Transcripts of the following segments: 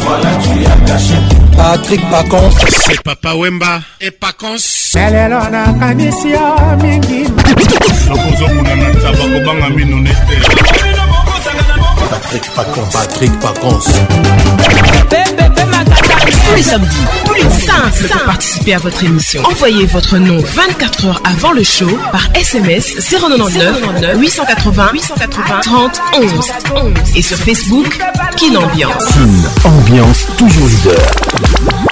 Voilà, tu as caché. Patrick Pacons. C'est Papa Wemba et Pacons. Lelo na kanisi ya mingi. Nakozokuna na tabako banga mino nete. Patrick Pacon. Patrick Pacon. Tous les samedis, tous les pour participer à votre émission. Envoyez votre nom 24 heures avant le show par SMS 099 880 880 30 11 11 et sur Facebook Kin Ambiance. Ambiance toujours leader.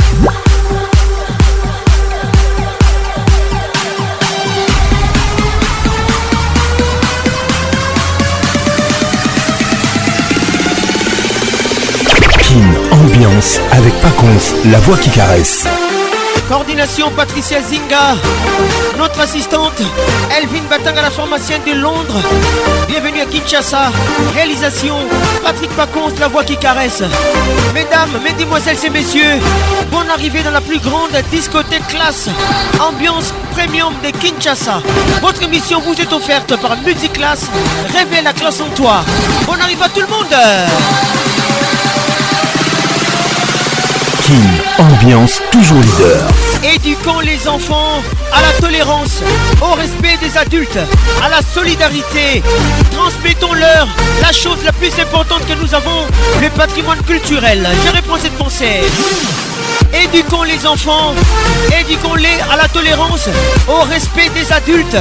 avec Paconce, la voix qui caresse. Coordination Patricia Zinga, notre assistante Elvin à la pharmacienne de Londres. Bienvenue à Kinshasa. Réalisation Patrick Paconce, la voix qui caresse. Mesdames, mesdemoiselles et messieurs, bonne arrivée dans la plus grande discothèque classe, ambiance premium de Kinshasa. Votre émission vous est offerte par Multiclass. Révèle la classe en toi. Bonne arrivée à tout le monde. King. Ambiance toujours leader. Éduquons les enfants à la tolérance, au respect des adultes, à la solidarité. Transmettons-leur la chose la plus importante que nous avons, le patrimoine culturel. Je réponds cette pensée. Éduquons les enfants, éduquons-les à la tolérance, au respect des adultes,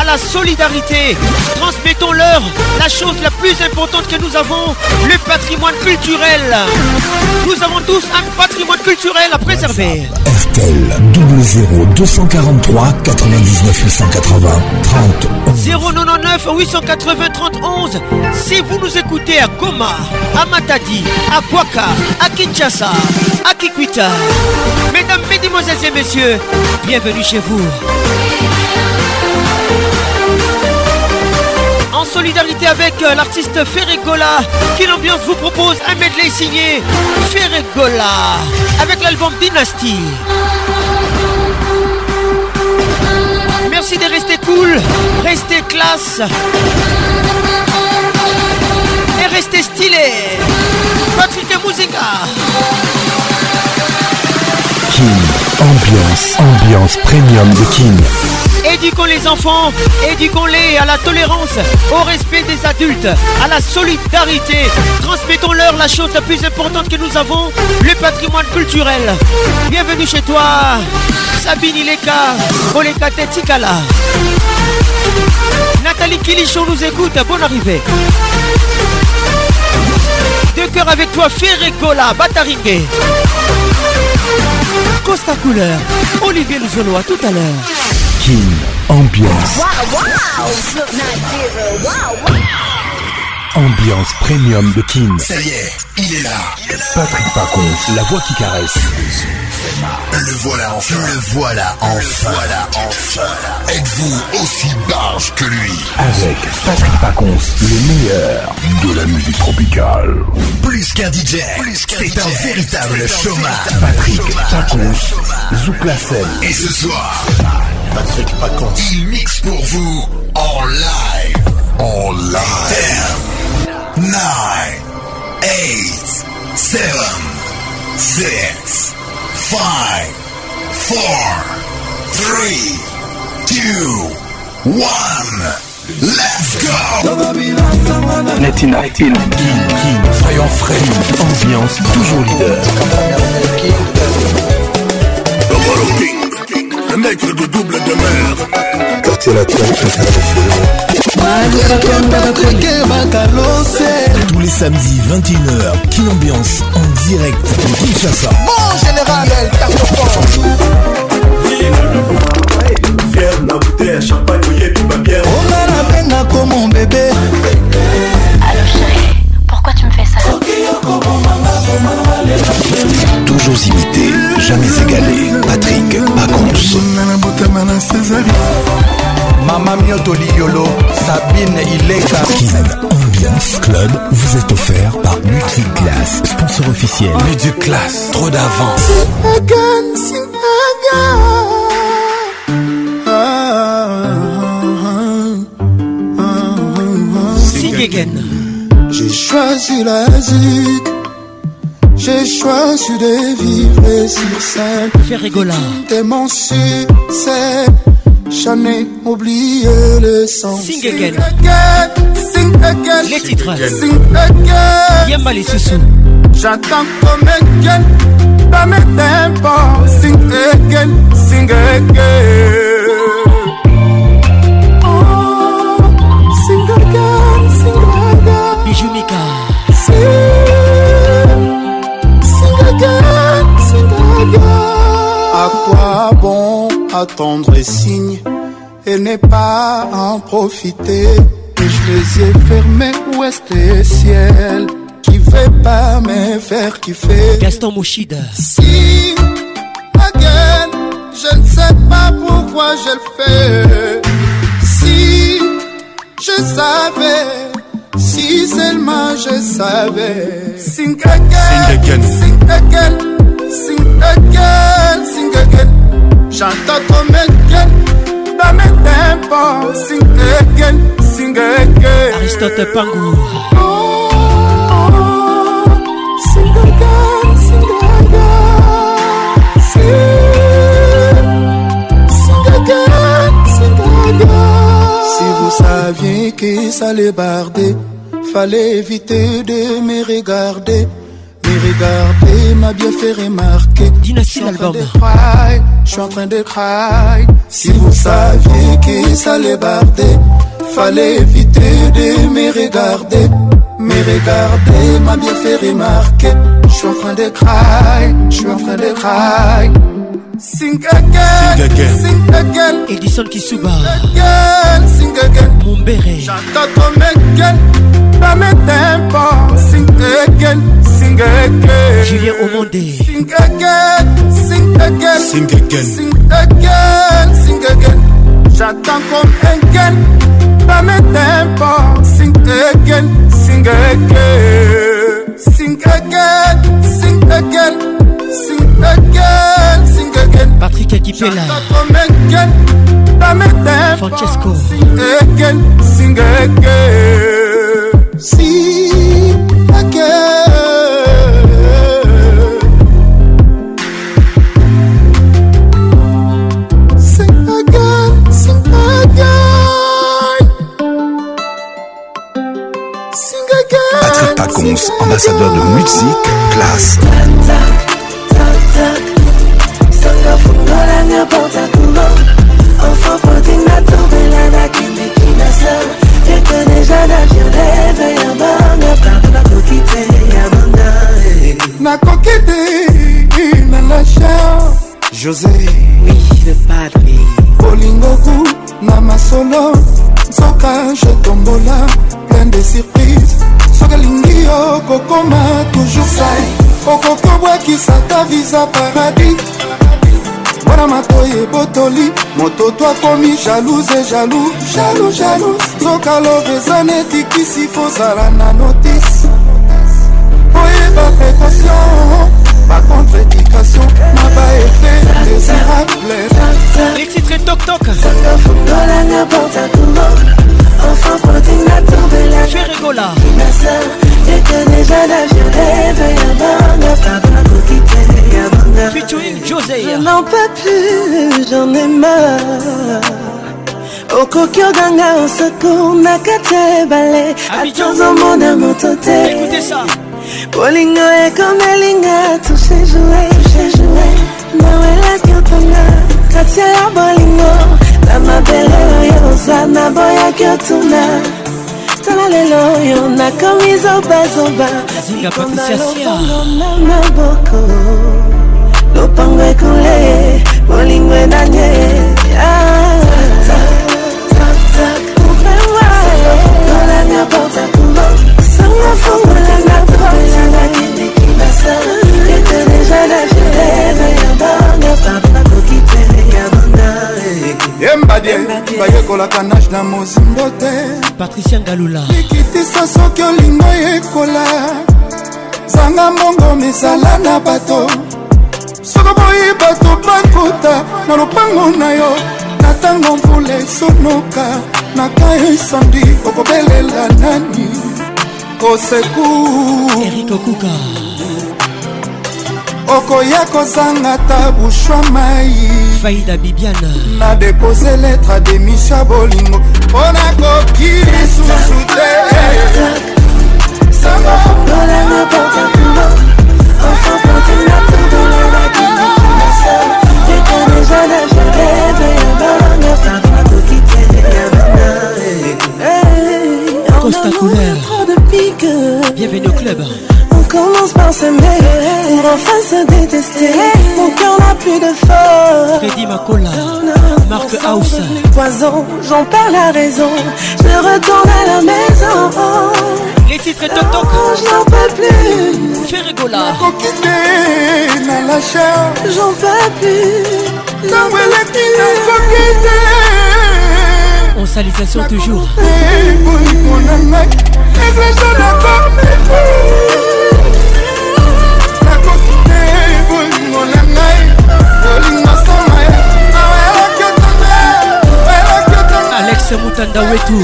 à la solidarité. Transmettons-leur la chose la plus importante que nous avons, le patrimoine culturel. Nous avons tous un patrimoine culturel à préserver. RTL 00243 243 99 880 30 099 880 31 Si vous nous écoutez à Goma, à Matadi, à Kwaka, à Kinshasa, à Kikwita, mesdames, mesdemoiselles et messieurs, bienvenue chez vous. solidarité avec euh, l'artiste Ferregola qui l'ambiance vous propose un medley signé Ferregola avec l'album Dynasty. Merci de rester cool, rester classe et rester stylé. Patrick et Musica. King, ambiance, ambiance premium de King. Éduquons les enfants, éduquons-les à la tolérance, au respect des adultes, à la solidarité. Transmettons-leur la chose la plus importante que nous avons, le patrimoine culturel. Bienvenue chez toi, Sabine Ileka, Oleka Tetikala. Nathalie Kilichon nous écoute, bonne arrivée. De cœur avec toi, Ferregola, Bataringue. Costa Couleur, Olivier Luzolo, à tout à l'heure. King Ambiance. Wow, wow. Ambiance premium de King. Ça y est, il est là. Patrick Pacons, la voix qui caresse. Le voilà enfin. Le voilà enfin. voilà enfin. Êtes-vous aussi barge que lui Avec Patrick Paconce, le meilleur de la musique tropicale. Plus qu'un DJ, c'est un véritable chômage. Patrick Paconce, Zouk la Et ce soir. Il mixe pour vous en live. En live. 10, 9, 8, 7, 6, 5, 4, 3, 2, 1. Let's go! Netina, Soyons frame. ambiance toujours leader. nègre de double de mer Quartier latin, tous les samedis 21h, Kin Ambiance en direct de Kinshasa. Bon général, El Cartophone. Fier la bouteille, champagne, yebi, ma bière. On a la peine à comme mon bébé. Allô chérie, pourquoi tu me fais ça? toujours imité, jamais égalé. Patrick Pacons. Mama Mioto Liolo, Sabine Ileka. Kin Ambiance Club vous est offert par Multiclass, sponsor officiel. Multiclass, trop d'avance. J'ai choisi la musique j'ai choisi de vivre sur scène. Faire rigolard. T'es mon succès. J'en ai oublié le sens. Sing again. Sing again. Sing again. Les titres. Sing again. J'attends que sous J'attends comme again. Dans mes tempos. Sing again. Sing again. attendre les signes et ne pas en profiter. Et je les ai fermés, ouest et ciel, qui veut pas me faire kiffer. Gaston Mouchida. Si, again, je ne sais pas pourquoi je le fais. Si, je savais. Si seulement je savais. Sing sing again, sing again, sing again, sing again. J'entends ton again, dans mes tempos. Sing again, sing again. Aristote Pangou. Oh, oh, sing again, sing again. Sing, sing again, sing again. Si vous saviez que ça allait barder, fallait éviter de me regarder. regarder m'a bien fait remarquer. Dynastie cry, Je suis en train de cry. Si vous saviez qui ça les barder, fallait éviter de me regarder. Me regarder m'a bien fait remarquer. Je suis en train de cry. Je suis en train de cry. Sing again, sing again, Edison Kisuba, again, sing again, Mumbere, j'attends mec again, pas sing again, sing again, Julien Omondé, sing again, sing again, sing again, sing again, sing again, j'attends comme un gun, pas mes temps, sing again, sing again, sing again, sing again. Sing again, sing again. Patrick Francesco. Sing again, sing again. Sing again. Patrick Pacons, ambassadeur de musique, classe. kufanya potakulo Enfant pote na tombela na kende kina sa Yekene jana jireve ya manga Pardon na kokite ya manga Na kokite na lacha José Oui le padre Bolingoku na masolo Nzoka je tombola plein de surprises soki alingi yo kokoma toujours sai okokobwakisa ta visa paradis mpona matoi ebotoli moto to akomi jalouse e jalou jalou jalou soka love eza netikisi kozala na notisi oyeba précaution bacontreédication na baefe désirable Enfant protégnateur de la Tu es rigola Ma soeur, j'étais déjà là, je rêvais Avant de perdre ma coquité Avant de Featuring José Je n'en peux plus, j'en ai marre okoki oganga osako nakati ya ebale ata ozomona moto te bolingo ekomelinga touche joue nawelaki otonga kati ya bolingo na mabele oyo oza naboyaki otuna tala lelo oyo nakomi zobazoba likonda lopango na maboko lopango ekole bolingo enanye ofelanga porta sango fungolanga porta nakindikindasa ete deja la jete na ya banga papa yembadie bayekolaka nage na mozimbo te patricia ngalula likitisa soki olingo yekola zanga mbongo misala na bato soko boyi bato bakuta na lopango na yo na ntango mvula esunuka na kayo esandi okobelela nani kosekuerikokuka okoya kozanga ta bushwa mai faida bibiana nadepose letre ademisha bolingo mpo nakoki lisusu te sangofololanga pokakumo Costa Couleur On commence par s'aimer pour enfin se détester. Mon cœur n'a plus de force. Freddy Macola, Marc House. Poison, j'en perds la raison. Je retourne à la maison. Les titres et toc toc. Oh, je n'en peux plus. Fais rigola. m'a lâcheur. J'en peux plus. Non, mais la petite On salutation toujours. Et boy, mon amour. Église de la Mr. Mutanda wetu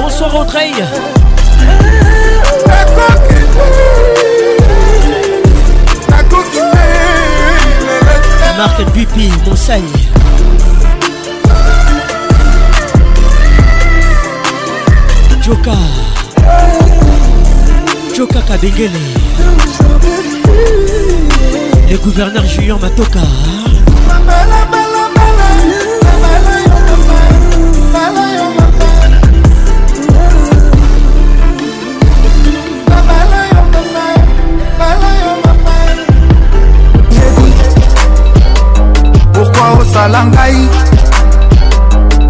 Bonsoir Audrey Marc Bupi, Monsaï Joka Joka Kabengele Le gouverneur Julien Matoka pourquoi osala ngai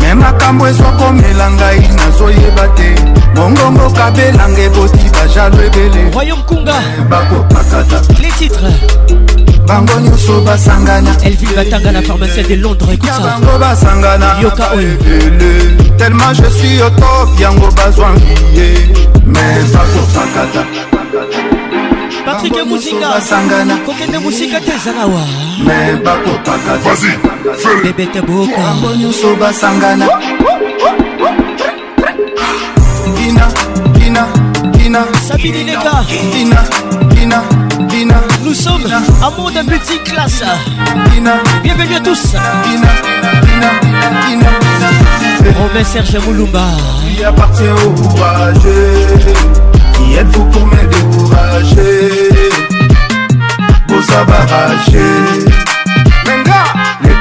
me makambo ezwakomela ngai nazoyeba te mongongo kabelanga eboti bajalo ebele bakopakata les titres bango nyonso basangana elvi batanga na pharmacie de londres ekuta bango basangana yoka oyo tellement je suis au top yango bazwa nvie mais bakopakata patrike musinga kokende mosika te ezala wa bebete bokabango nyonso basangana dina dina dina sabini leka dina dina dina nous sommes un d'un petit classe. Bienvenue à tous. Romain Serge Moulumba. Qui appartient au courage Qui êtes-vous pour me décourager Vous n'est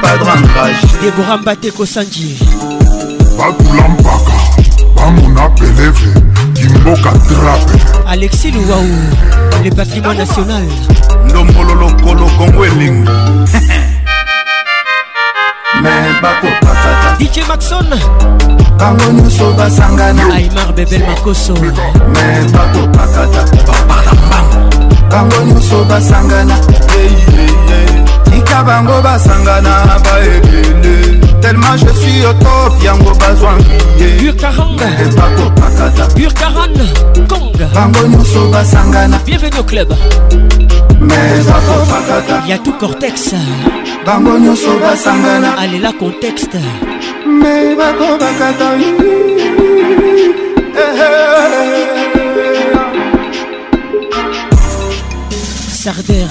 Pas de Déborah Mbate Kosanji. mboka trape alexis louwaou le patrimoine national ndombololokolo kongo elingi dj maxon bango nyonso basangana aimar bebel makoso me bakopakata bango nyonso basangana hey. tia bango basangana baebele tellement je suis au top yango bazwa mbiyebango nyonso basangana bienvenue au club ya tout cortex bango nyonso basangana alela contexte me bako bakata sarder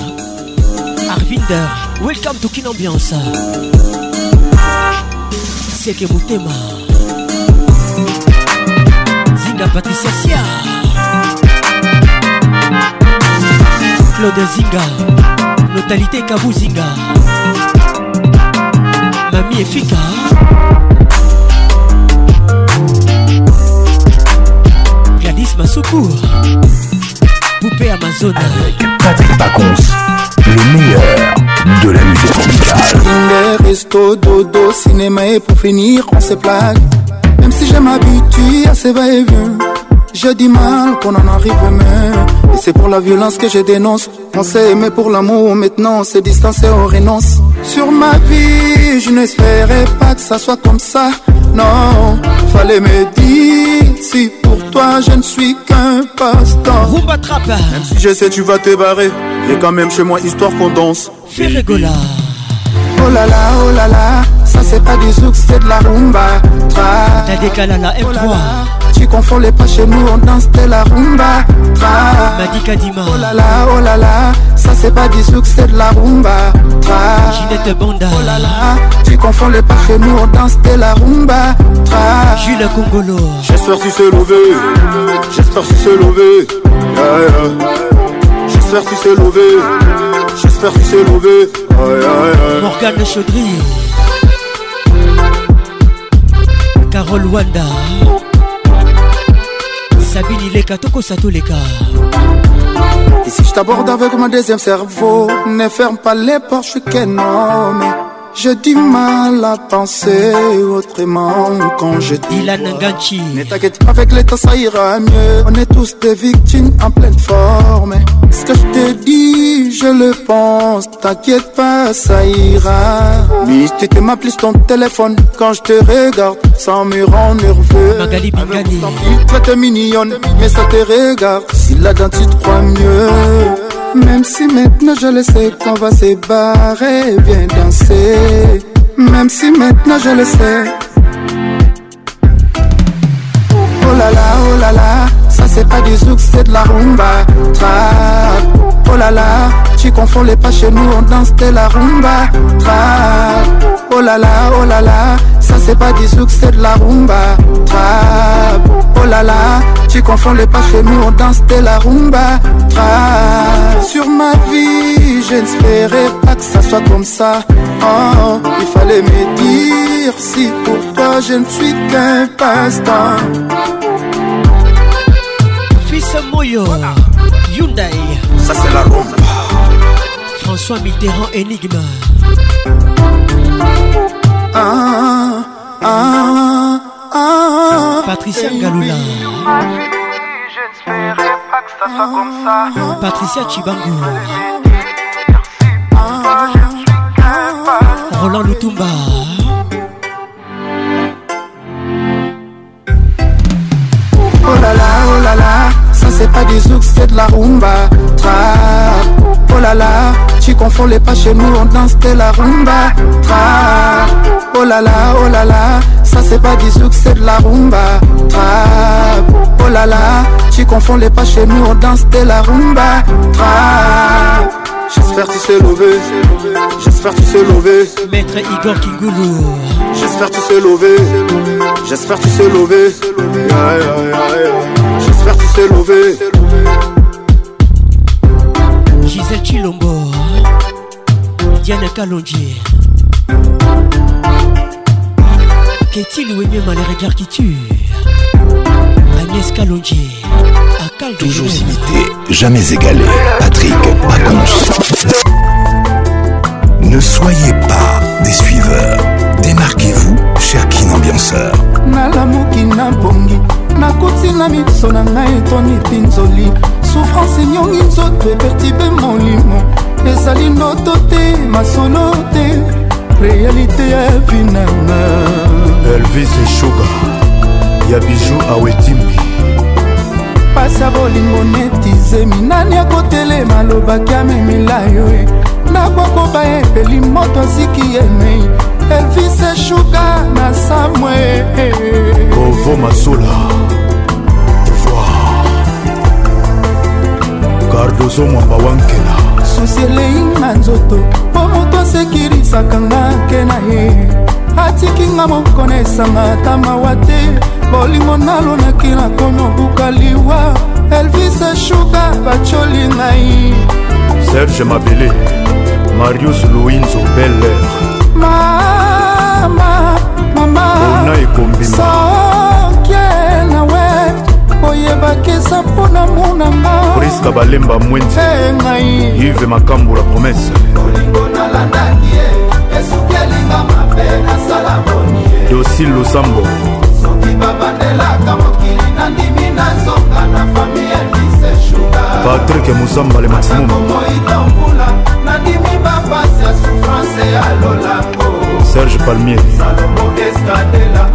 arvinder welcome to kin ambiance seke motema zinga patricia sia claude zinga notalité kabu zinga mami efika gladis masukur poupée amazone avec patrick pacons le meilleur de la musique tropicale. Les resto, dodo, cinéma et pour finir, on se plaque. Même si je m'habitue à ces va-et-vient, j'ai du mal qu'on en arrive même. Et c'est pour la violence que je dénonce. On s'est aimé pour l'amour, maintenant on s'est distancé, on renonce. Sur ma vie, je n'espérais pas que ça soit comme ça. Non, fallait me dire si pour toi je ne suis qu'un passe-temps. Même si je sais, tu vas te barrer. Et quand même chez moi, histoire qu'on danse rigoler. Oh là là, oh là là, ça c'est pas du zouk, c'est de la rumba. Tra. La décalala M3. tu confonds les pas chez nous, on danse de la rumba. Tra. Madika Oh là là, oh là là, ça c'est pas du zouk, c'est de la rumba. Tra. Ginette Banda. Oh là là, tu confonds les pas chez nous, on danse de la rumba. Tra. Jules Congolo. J'espère tu sais lever, j'espère tu sais lever. J'espère tu sais lever. J'espère s'est levé. Morgane Chaudry. Carole Wanda. Sabine Ileka, Toko gars. Et si je t'aborde avec mon deuxième cerveau, ne ferme pas les portes, je suis qu'un homme. Je dis mal à penser autrement quand je dis. la gâchis Mais t'inquiète avec l'état ça ira mieux. On est tous des victimes en pleine forme. Ce que je te dis, je le pense. T'inquiète pas, ça ira. Mais tu te plus ton téléphone quand je te regarde. ça me rend nerveux. Magali Bingani. Tu es mignonne, mais ça te regarde. Si la dent, tu te crois mieux. Même si maintenant je le sais qu'on va se barrer, viens danser. Même si maintenant je le sais. Oh là là, oh là là, ça c'est pas du zouk, c'est de la rumba. Trap. Oh là là, tu confonds les pas chez nous, on danse de la rumba. Oh là là, oh là là, ça c'est pas du succès c'est de la rumba. Trap. Oh là là, tu confonds les pas chez nous, on danse de la rumba. Sur ma vie, je n'espérais pas que ça soit comme ça. Oh, il fallait me dire si pour toi je ne suis qu'un passe-temps. Fils Moyo, Hyundai ça c'est la rumba. François Mitterrand Enigma. Ah, ah, ah, Patricia Galula. Patricia Chibango. Roland Lutumba. Oh là là, oh là là, ça c'est pas des zouk, c'est de la rumba. Oh là là, tu confonds les pas chez nous, on danse de la rumba. Oh là là, oh là là, ça c'est pas du succès, c'est de la rumba. Oh là là, tu confonds les pas chez nous, on danse de la rumba. J'espère tu sais lever, j'espère tu sais lever. Maître Igor goulou. J'espère tu sais lever, j'espère tu sais lever. j'espère tu sais lever. Lombo Diane Kalonji Qu'est-il ou mieux les regards qui tuent Agnès Kalonji Akal Toujours imité, jamais égalé Patrick Pacons Ne soyez pas des suiveurs Démarquez-vous, cher kinambianceur nalamoki nabongi nakoti na miso na ngai etoni mpinzoli souffrance enyongi nzoto epertibe molimo ezali ndoto te masolo te réalité ya vinanga elvis eshuga ya biju awetimbi pasi ya bolingo netizemi nani akotelema alobaki amemila yo e nakokoba epeli moto asiki emei elvis eshuga na samwe kovo masula bardoso mwamba wankela susi elei na nzoto mpo moto asekirisaka nga nke na ye atikinga mokona esanga ata mawa te bolingo nalonaki nakomi obuka liwa elvis eshuka bacoli ngai serge mabele marius louinzo beller mama mama ona ekombima so bakesa mpona monangapriska balemba mwenzi ngai ive makambo la promese olingo nalandaki e esuki elinga mabe nasala boni dosi losambo soki babandelaka mokili nandimi nazonga na fami elise shuga patrik mosambale maximummoidombula nandimi bapasi ya souffrance ya lolango serge palmier salomo escadela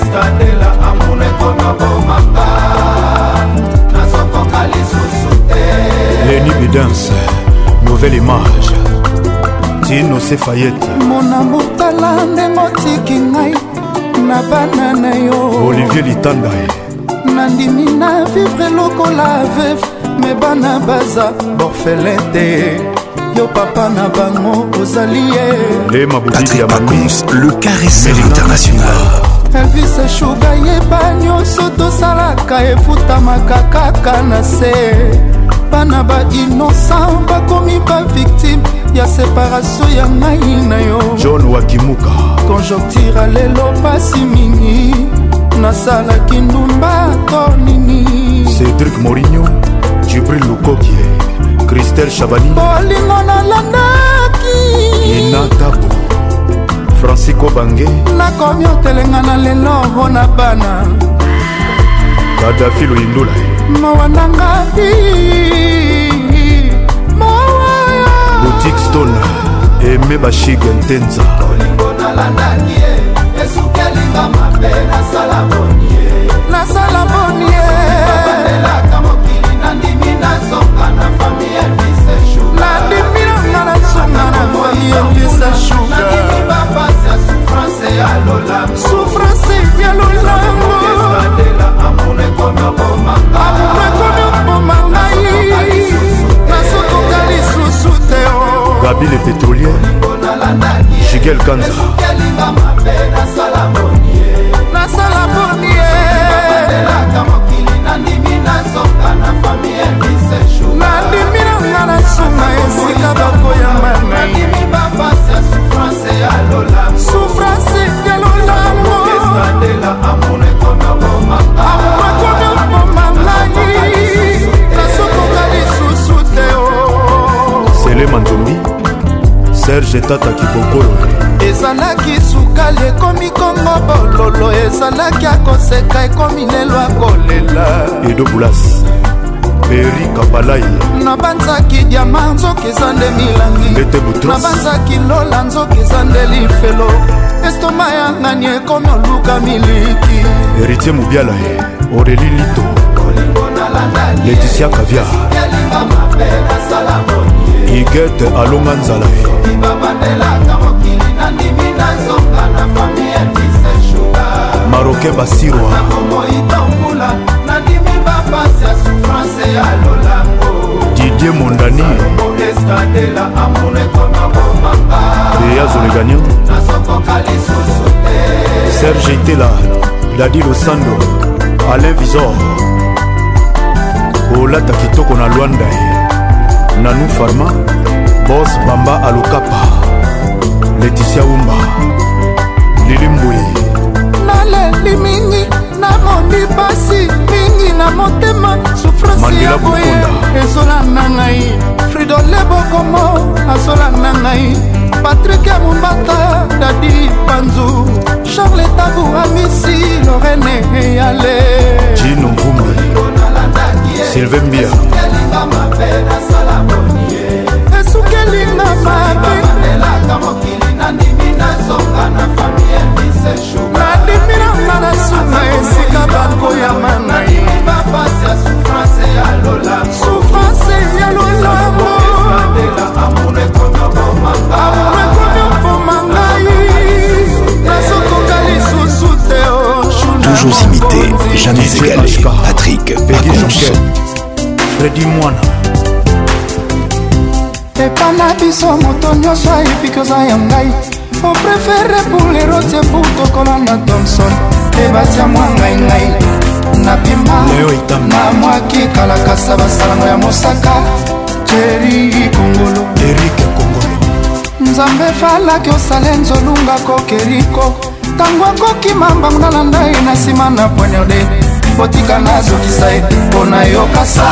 estadela amuna ekonobomaka nazokoka lisusu te leni bidance nouvelle image tino sefayete mona motala ndenge otiki ngai na bana na yo olivier litanda nandimi na vivre lokola veve me bana baza borfele te yo papa na bango ozali ye le mabobidi ya mamis le caresseur international elvis eshuga yeba nyonso tosalaka efutamaka kaka na se bana bainosan bakomi baviktime ya separatio ya ngai na yo john wakimuka konjoktira lelo pasi mingi nasalaki ndumba to nini cedrik morigno jibril lukokie kristel chabani bolingo nalandaki inatabo francisco bange nakomi otelenga na lelo mpo na bana kadafi loindula mowananga boutique stone eme bashige ntenza olingo nalandaki ye esukelinga mabe nasala bonie nasala bonieelaka mokili nandimi nazonga na fami elvis nandimi nanga nazonga na fami elvis shuga souffrance ya lolango amour ekomi oboma ngai nazokoka lisusu te gabi le pétrolier jigel kanza nasala bonie nandimi nanga na sunga esika bakoyamba nai manzombi serge tata kibokolo ezalaki sukali ekomi kongo bololo ezalaki akoseka ekomi lelo akolela edo bulas peri kabalai nabanzaki diama nzoki eza nde milangi nabanzaki lola nzoki eza nde lifelo estoma yangani ekomi oluka miliki heritier mobiala oreli lito leticia kavia igete alonga nzala maroke basirwa face ya souffrance ya lolango didie mondani estadela amour ekoma bomanga eyazolegagnon nasokoka lisusu te serge itela dadi losando alain visor olata kitoko na lwanda nanu farma bos bamba alokapa leticia umba lilimbwe naleli mingi namoni pasi mingi na motema souffrance ya boye ezolanda ngai fridole bokomo azolanda ngai patrik ya mombata dadi panzu charles tabu amisi lorene eyale jino ngumbi sylvain mbia esukelinga mabe na esika bakoyama na ye souffrance ya lolamo Toujours imité, jamais égalé. Patrick Pacons. Freddy Moana. epa na biso moto nyonso ayebi koza ya ngai opréféré pour lerotie pour tokola na thomson mpe batya mwa ngaingai napima na mwaki kalakasa basalango ya mosaka teri kongolo erike kongolo nzambe falaki osale nzolunga kokeriko ntango akoki mambango nalanda ye na nsima na poignarde botika nazokisa ye mpo nayoka sa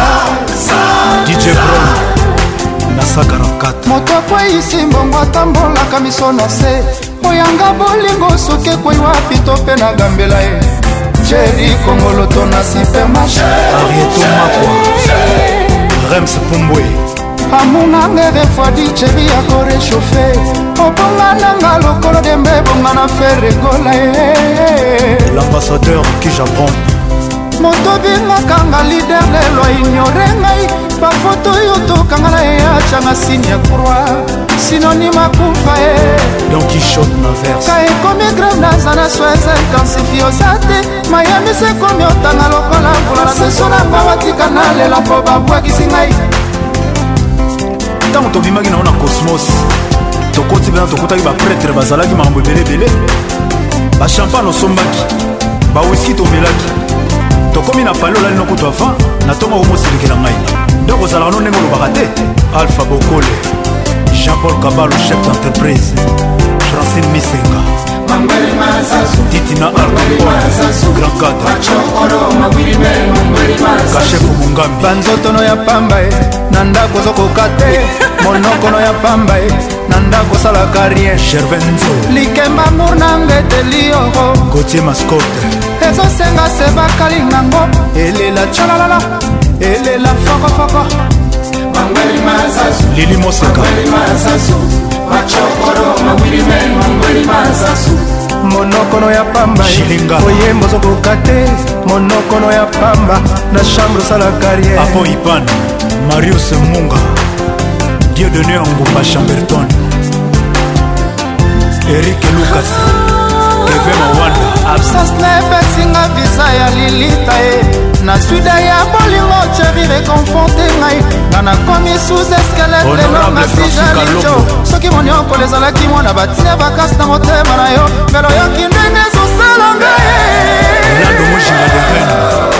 moto akweyisi mbongo atambolaka miso na se oyanga bolingo soki ekwei wapi to mpe na gambela ye jeri kongoloto na supermarcharietumakwa rems pumbwe amunanga refwadi jeri ya korechauffe obonga nanga lokolo dembe ebonga na fe regola ye l'ambassadeur ki japon moto bingakanga lider lelo aignore ngai bafoto oyo tokanga na eyacanga sini ya croix sinonime akufa e donkichotnaverka ekomi grave naza na swese kansifi oza te mayemisi ekomi otanga lokola mbula na seso na nga batika na lela mpo babwakisi ngai ntango tobimaki nango na cosmos tokoti mpena tokutaki bapretre bazalaki makambo ebelebele bachampagne osombaki bawiski tomelaki tokomi na pale olali nokutu avant na ntongo akomosilekela ngai donc ozalaka no ndenge olobaka te alpha bokole jean-paul kabalo chef d'entreprise francine misenga titina alkampol grand cadre kashefu mungambi banzotono ya pamba e na ndako ozokoka te monokono ya pamba e na ndako osalaka rien gervenzo likemba mour na ngeteli yoro gotie mascote ezosenga se bakalingango elela tchalalala elela fakofako lili mosaka monokono ya pamba oyembo ozokoka te monokono ya pamba na chambre osala carrière apo ipan marius munga dieu donné angumba chamberton erik lucas absence na epesinga visa ya lilita ye na suda ya bolingo cheri reconfronte ngai nga nakomi sous eskelete longasijalico soki moniokolo ezalaki mwana batia bakasi na motema na yo mbela oyoki ndenge ezosala ngai e.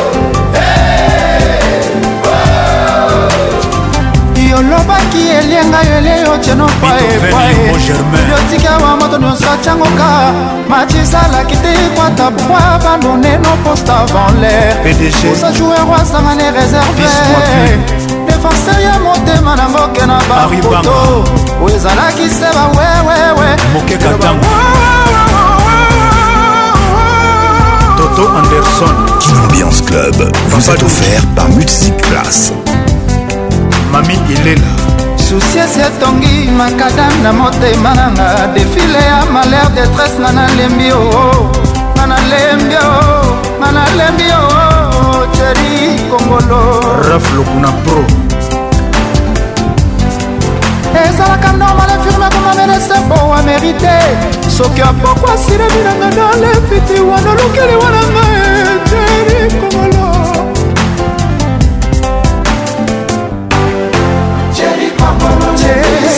yolobaki elienga yole yotieno paepaeyotika wa moto nyonso atyangoka macisalaki te ekwata bwa bandoneno poste avant l'air osa joueur wasangani réserve défenseur ya motema nango ke na bapoto oyo ezalaki se bawewewe Toto Anderson. Ambiance Club vous est offert par Music Class. mami ilela susiesi etongi makadam na motema nanga defile ya malheur detresse nga nalembi oo oh, oh. nga nalembi oo oh, nga nalembi oo cheri kongolo raf lokuna pro ezalaka normal infirme koma médecin po wa mérite soki apokwa silebi nanga na lefiti wana olukeli wana nga echeri kongolo 제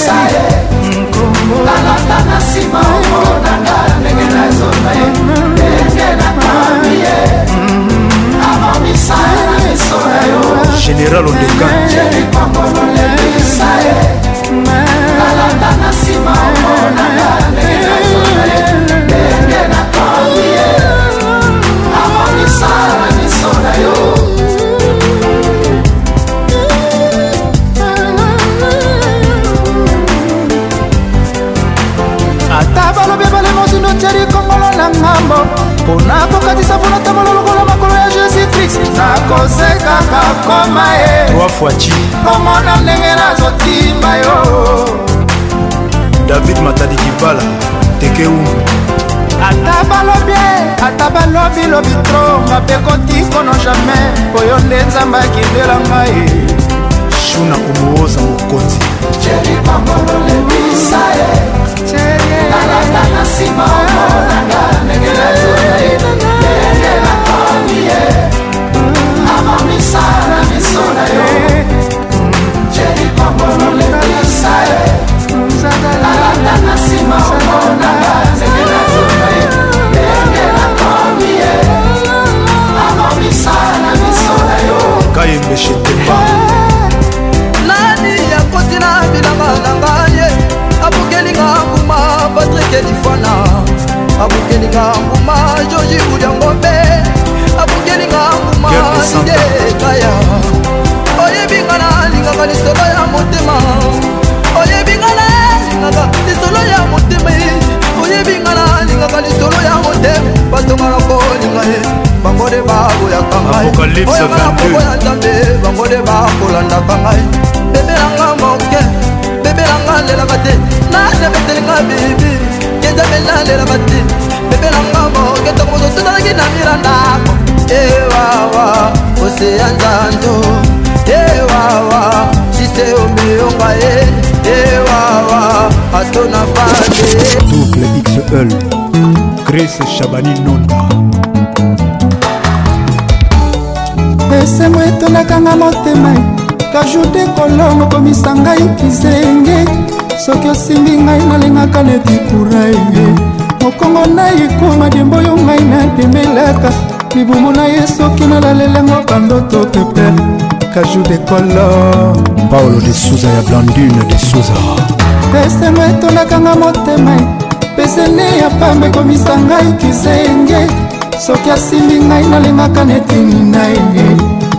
baninonda esemo etondaka nga motema kajoute kolongo komisa ngai kizenge soki osimbi ngai nalingaka neti kuraye mokongo na ekoma dembo oyo ngai natembelaka libumu na ye soki nalalelango bandoto peper kajou de kolor paolo de suza ya blandine de suza esemo etondaka nga motema sele ya pamba ekomisa ngai kizenge soki asimbi ngai nalengaka netini na ye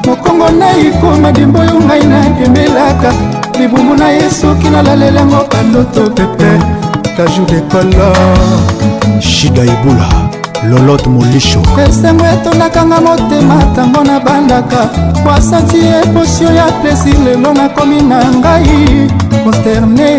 mokongo na ekoma dimbo oyo ngai nadembelaka libumu na ye soki nalalelango bandoto pepe kajou de kolor shida ebula lolot molisho esengo etondakanga motema ntango nabandaka wasanti eposio ya plesi lelo nakomi na ngai consterné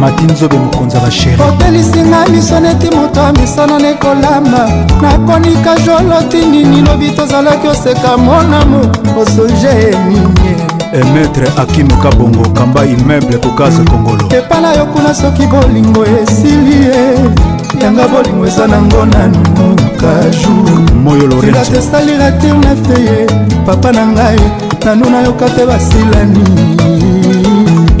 matinzobe mokonzi basheri otelisinga miso neti moto amisana nekolamba nakonika joloti nini lobi tozalaki oseka monamo osoje nini emetre akimuka bongo kamba immeuble kokasa kongolo epala yo kuna soki bolingo esili ye yanga bolingo eza nango nanu kaju moyo lorenzate esalira tir nefte ye papa na ngai nanu nayoka te basilani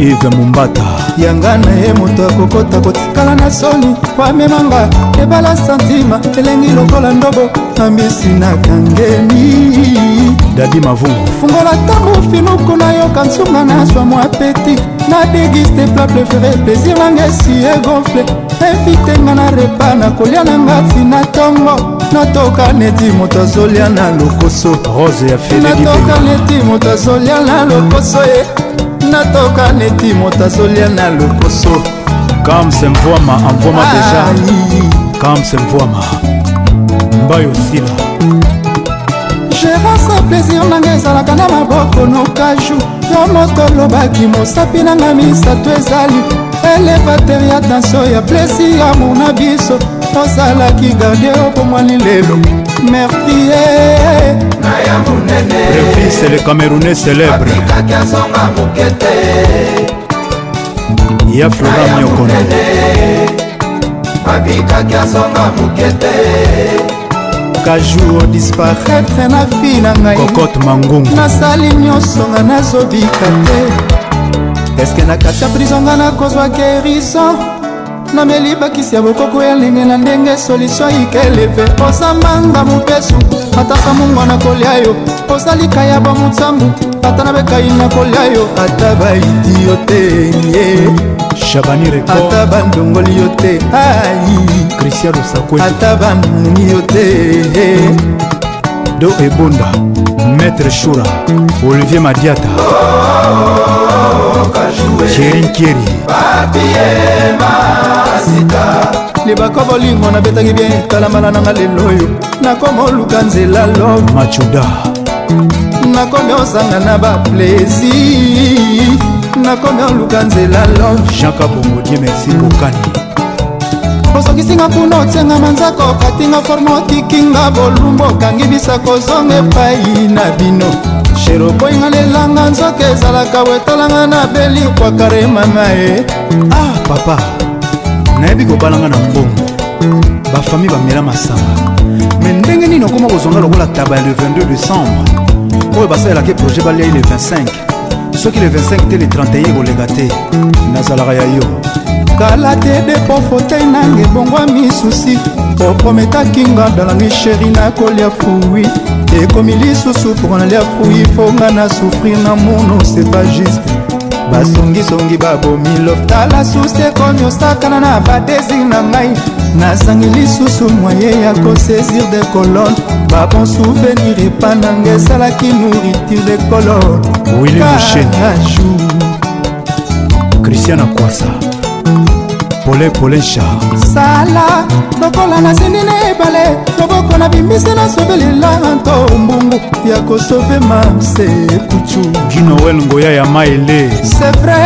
ive mombata yanga na ye moto akokota kotikala na soni po amemanga ebala santima elengi lokola ndobo ambisi na kangeni dadi mavungu fungola ntango finuku nayoka nsunga naswa mwa peti na degiste pla prefere plaisir nanga esi egonfle efitenga na repa na kolia na ngati na ntongo natoka neti moto azolia na lokoso rose ya fenatoka neti moto azolia na lokoso ye natoka neti moto azolia na lokoso kamse mvwama amvwama deja kamse mvwama mbai osila gérance plaisir nanga ezalaka na maboko nokaju yo moto olobaki mosapi nanga misato ezali elevater ya danso ya plaisir ya mona biso tozalaki gardie opomwani lelo mertie refis le camerounais célèbre ya flora miokono abikaki azonga mokete kajour disparaître na fi na ngaikokote mangungu nasali nyonso nga nazobika te eske na kati ya prizo nga nakozwa gerison nameli bakisi ya bokoko ya ndenge na ndenge solutio ikeleve ozamanga mobesu ata samungwa na kolia yo ozalika ya bamotsambu ata na bekai na kolia yo ata baiti yo te ye ata bandongoli yo te ai ata banini yo te do ebonda maître shura olivier madiata oh, oh, oh. jenkeri libaka bolingo nabetaki bien talambala nanga lelo oyo nakoma oluka nzela lo machuda nakomi osanga na baplaisir nakomi oluka nzela lo jean kabongo die merci kokani osokisinga kuna otianga manzaka okatinga forma otikinga bolumbu okangi bisaka ozonga epai na bino erokoinga lelanga nzoka ezalaka wetalanga na belikwaka remama ye ah papa nayebi kobalanga na mbongo bafami bamela masanga me ndenge nini okoma kozonga lokola taba ya le 22 décembre oyo basalelaka eproje baliai le 25 soki le 25 te le 31 ekoleka te nazalaka ya yo kala te depo fotei nange ebongwa misusi oprometaki nga dalangi sheri nakolia frui ekomi lisusu mpo nalia frui mpo nga na souffrir na mono se pas juste basongisongi babomi lof tala susi ekomi osakana na badesir na ngai nazangi lisusu mwaye ya kosaisir de colone babon souvenir epa nanga ezalaki nourriture de colone williamshenu christian akwasa pole pole char sala lokola nasindi na ebale loboko na bimbisi nasobelela nto mbungu ya kosove mase kucu junoel ngoya ya maele sevre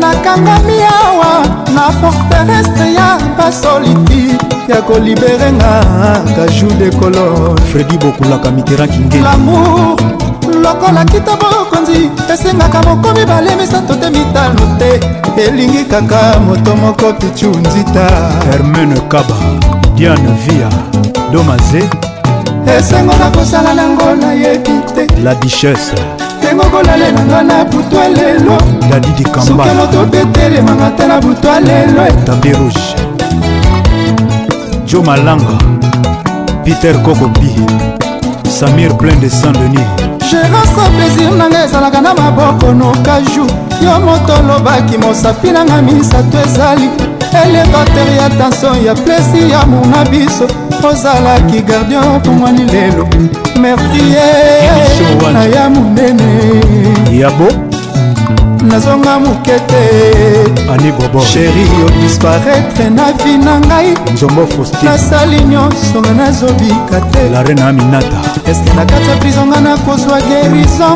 nakangami awa na forteresse ya basoliti ya kolibere nga kaju de color fredi bokulaka mitera kinge lamour lokola kita bokonzi esengaka moko mibale misato te mitano te elingi kaka moto moko pichu nzita hermene kaba diane via domaze esengo na kosala nango nayebi te la duchesse ndengo kolalelanga na butwa lelo dadidi kambasukelo tobetelemanga te na butwa lelo eh. tabe rouge jo malanga peter kokobi samir plein de saint denis gérance plaisir nanga ezalaka na maboko nokaju yo moto olobaki mosapi nanga misato ezali elevater ya tension ya plesi ya muna biso ozalaki gardien opomwani lelo mertie na ya monene yabo nazonga moke te sheri odisparaitre na vi na ngai nasali nyonso nga nazobika te eske na kati ya prizo nga nakozwa gerizo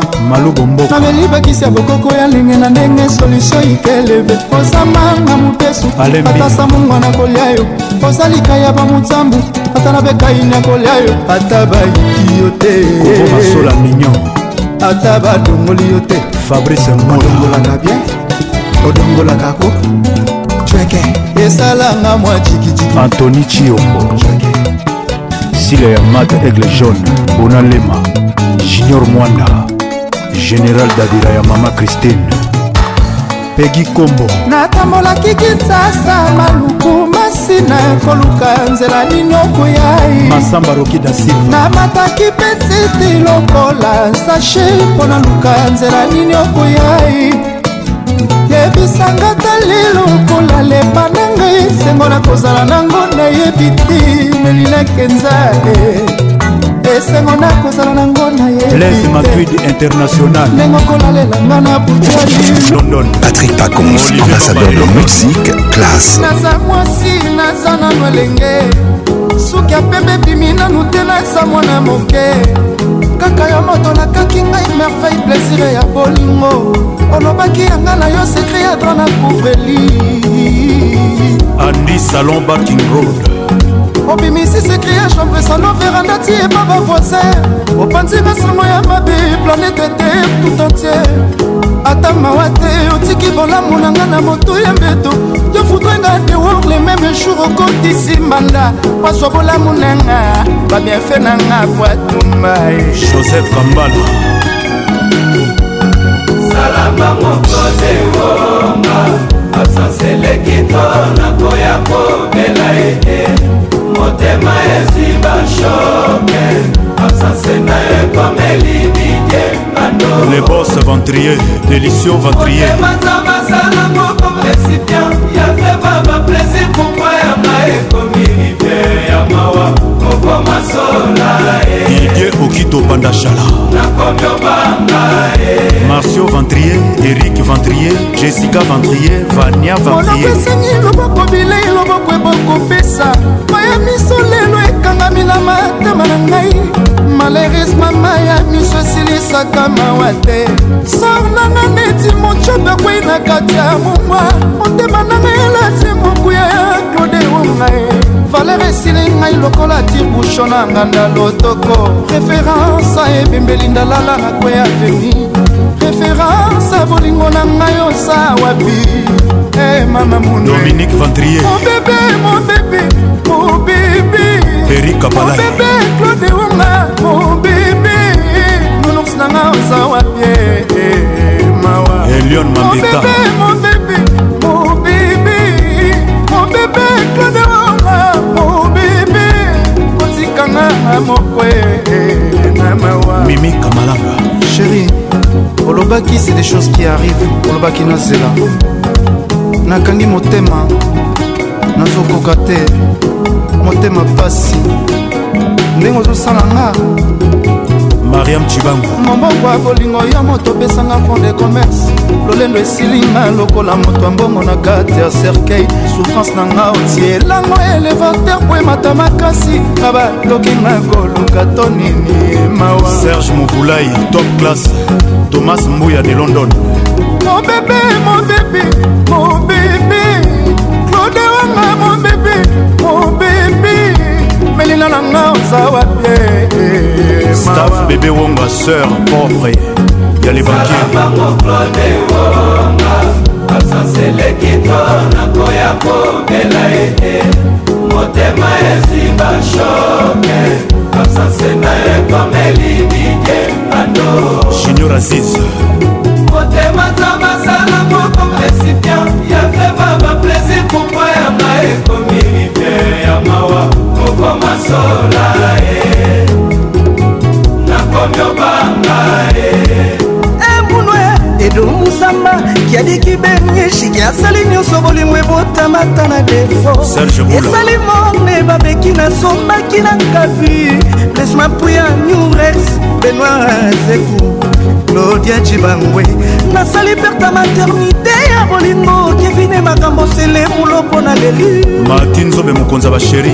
nabeli bakisi ya bokoko ya ndenge na ndenge solutio ikeleve kozamanga mopesu ata samungwa na kolia yo kozalika ya bamotambu ata na bekaini ya kolia yo ata bayiki yo te ata badongoli yo te fabrice odongolaka bien odongolaka ko cweke esalanga mwa jikijiki antony chiombo sila ya mat aigle jaune bona lema junior mwanda général dabira ya mama christine pegi kombo natambolaki kinsasa maluku masina koluka nzela nini okuyai masamba roki da silva namataki mpe nsiti lokola sashi mpo naluka nzela nini okuyai yebisanga talilo kolalepa na ngai nsengo nakozala nango nayebi ti melinakenza e eh. esengo nakozala nango nayeles madrid international ndenge okolalelanga na bujalilondon patrik pacons ambassadeur de musique classe naza mwasi naza nano elenge suki apembe bimi nanu te naza mwana moke kaka yo moto nakaki ngai merveille plaisir ya bolingo olobaki yanga na yo sekri adro na kouveli andi salon baking road obimisi sekrie chambre sano verandati epa bavoisin opanzi masango ya mabe planete te tout entier ata mawa te otiki bolamu na nga na motu ya mbeto yo futrenga dewor le meme jour okotisi mbanda paswa bolamu na nga bamiafe na nga poatumba joseph kambala salama moko tewonga absanseleki to na koya kobela ete motema esi bashoke absence na ekomeli didie bando le bos ventrier délicieux ventriemanzamba sala moko précipient ya feva baplaisir pourquoi didie okito bandashala marcio ventrier eric ventrier jessica ventrier vania ventrieronapesengi loboko bilei loboko ebokopesa maya miso lelo ekangami na matama na ngai maleris mama ya miso esilisaka mawa te sor nanga neti mocobe kwei na kati ya momwa motema nanga elati mokuya ya claude wongae valer esili ngai lokola tirbusho na nganda lotoko referanse ebembeli ndalala na kwe aveni referanse bolingo na ngai oza eh, wapi hey, mama mundominik vantrier mobebe mobebe mobebe erikabalaobebe claude wonga mobebe monox nanga oza wapi eh, eh, mawa elion mambeta nanga moko e, e, mimi kamalanga sheri olobaki c'est des choses qui arrive olobaki nazela nakangi motema nazokoka te motema pasi ndenge ozosala nga mariam cibangu moboko ya bolingo ya moto opesanga fond de commerce lolendo esilinga lokola moto ya mbongo na kati ya cercueil souffrance na nga otielango elevateur po emata makasi na balokinga koluka to nini mawa serge mobulai top class thomas mbuya de london mobebe mobebe mobebe claude wanga mobebe mobebe komelina nanga oza wapie staff bebe wonga sœur pauvre ya lebankiasaselekito nakoya kobela ete motema eziba shoke absence na ekomeli bikembando junior aziz motema za masala moko recipient ya feba baplaisir pourpoi yanga ekomi masola e nakomi obanga e emunwe edo musamba kialiki benyeshi kiasali nyonso bolimo ebotamata na defo esali mone babeki nasombaki na kafi lesmapuya nurex benoir azeku claudia cibangwe nasali perta maternité ya bolingo kevine makambo selemulo mpo na leli makinzobe mokonzi ya basheri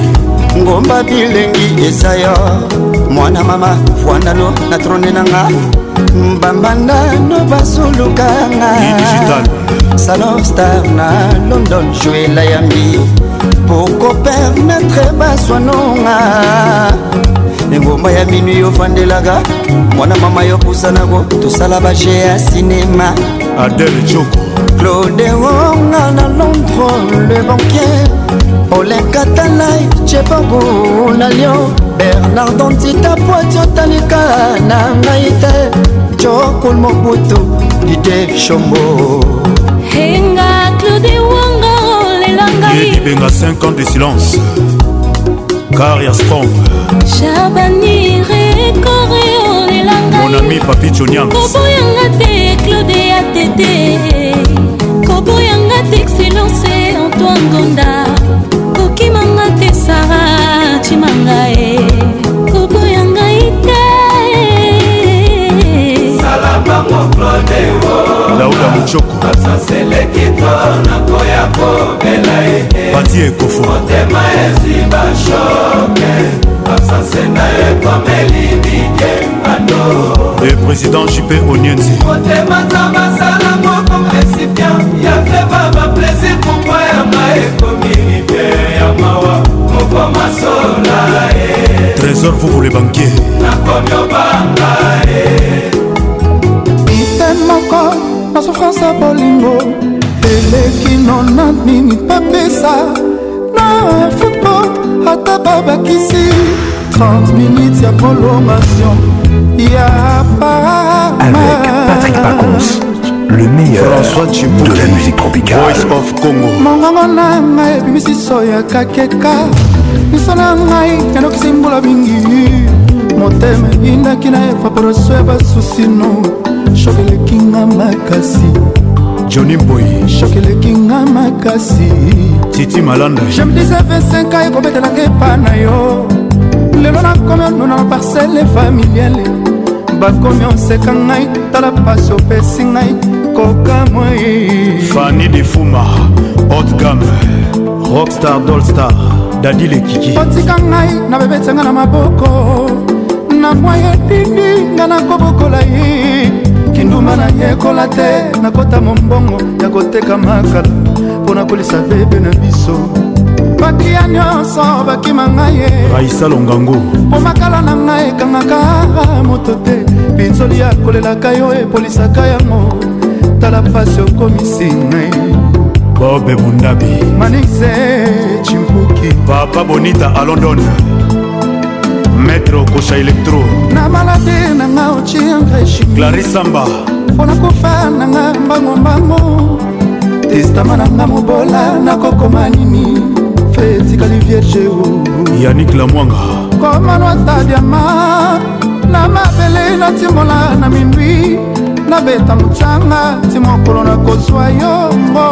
ngomba bilengi eza yo mwana mama fwandalo na trone na nga mbambandano basulukanga salon star na london juela yambi pokopermetre baswanonga engomba ya minui ofandelaka mwana mama yo pusanako tosala baje ya sinema adele joko claude wonga na londre le banquier olekatanai chebongu na lion bernard antita poiti otalika na ngai te jokul mobutu dide shombo henga claudi wanga olela ngaibenga 5 ans de silence carrier strong jabani rekore olela ngai mon ami papi choniankoboyanga te claude ya tete koboyanga te excellence antoine gonda nanga te sara tima ngai e. kuku ya ngai te oh. lauda mocokoasaselekito nakoya kobela ye pati ekofo motema ezwi bashoke absanse na ye komeli bidie ando e président jupe onienzi motema za basala moko recipient ya fe okoma sola e eh. trésor vuvule banke nakomi obanga eh. e mpe moko na souffrance ya bolingo eleki no na nini papesa na football ata babakisi 30 minutes ya prolongation ya pama avec Patrick Pacons le meilleur François de la musique tropicale Voice of Congo mongongo na ngai ebimisiso ya kakeka miso na ngai yandokisi mbula mingi motema eyindaki na evaporation ya basusino shokeleki nga makasi johnny boy shokeleki nga makasi titi malanda jemdisa 25 a ekobetelaka epa na yo lelo nakomi onuna na parcele familiale bakomi oseka ngai tala pasi opesi ngai kokamwei fani defuma otgam rockstar dolstar dadi lekiki otika ngai na bebetenga na maboko nakwa yetindi nga nakobokola ye kindumba nayekola te nakota mombongo ya koteka makala mpo na kolisa bebe na biso bakia nyonso bakima ngai ye raisa longango mpo makala na ngai ekangaka moto te pinzoli akolelaka yo epolisaka yango tala mpasi okomisi ngai bobe bundabi manixe chimpuki papa bonita alondon maître kosha elektro na malade nanga ociengreshi clarisamba mpona kofa nanga mbangombango testama nanga mobola nakokoma nini fe etikali vierge yanik lamwanga komanwata diama na mabele natimbola na mindwi nabeta motanga ti mokolo nakozwa yongo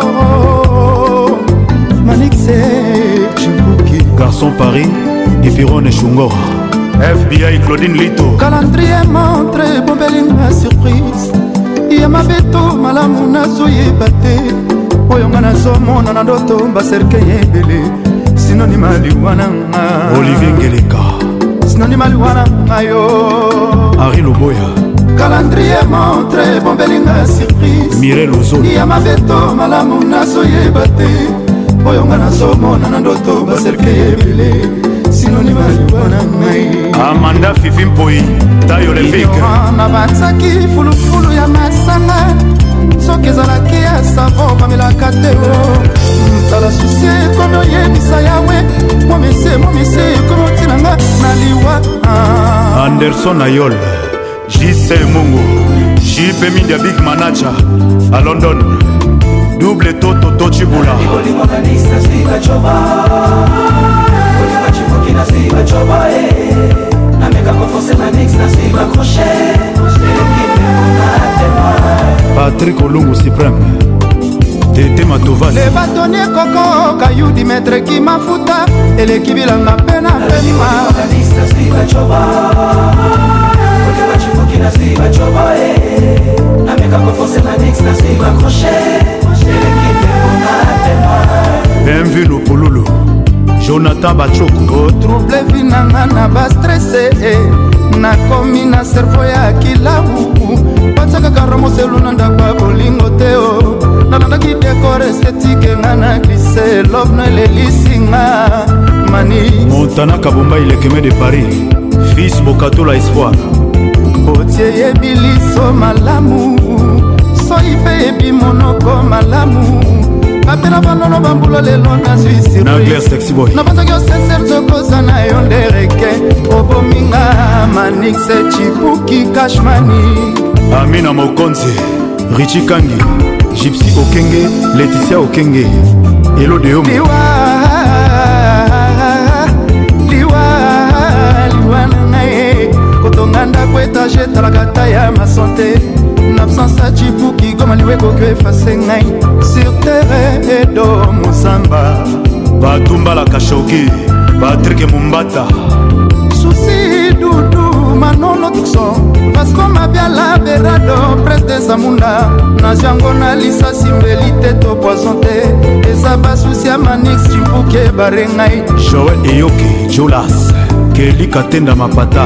manixe cibuki garçon paris epiron shungor fbi claudine lito calendrier montre bombelinga surprise ya mabeto malamu nazoyeba te oyo nga nazomona na ndoto baserke ya ebele sinonima liwananga olivier ngeleka sinonima liwananga yo henri loboya kalandrie montre bombelinga surprisemirelozoya mabeto malamu nazoyeba te oyo nga nazomona na ndoto baserke ebele sinonima liba na ngai amanda fifi mpoi tayo levike na batsaki fulufulu ya masanga soki ezalaki ya savo bamelaka te hmm, tala susi ekomi oyebisa yawe momise momise ekomi otinanga na liwa ah. anderson ayole jc mongo jp media big manager à london double toto tocibula patrik olungu supreme tete matovas le batoni ekoko kayu dimetre kimafuta eleki bilanga mpe na pema Niki na suiva Joboe Na miaka kwa force na Nix na suiva Crochet L'équipe est pour Bienvenue Lupululu jonathan bacoko kotrouble vinanga na bastrese nakomi na servo ya kilabu batiakaka romoselu na ndako ya bolingo te o nalandaki dekor estetike nga na glise lobno elelisinga mani montana kabomba ilekeme de paris fils bokatola espoir otie yebi liso malamu soi mpe yebi monoko malamu bapela banono bambula lelo nazwi sirnabonzaki osesere zokoza na yo ndereke obominga manixe chipuki kashmani amina mokonzi richi kangi gypsy okenge leticia okenge elode yo voyage etalaka ta ya masante nabsence acibuki goma liwa ekoki efase ngai sur terre edo mosamba batumbalaka shoki patrik mombata susi dudu manolo tukso vasco mabiala berado prince de samunda nazi yango na lisasi mbeli te to poison te eza basusi ya manix cibuki ebare ngai joel eyoki julas kelika tenda mapata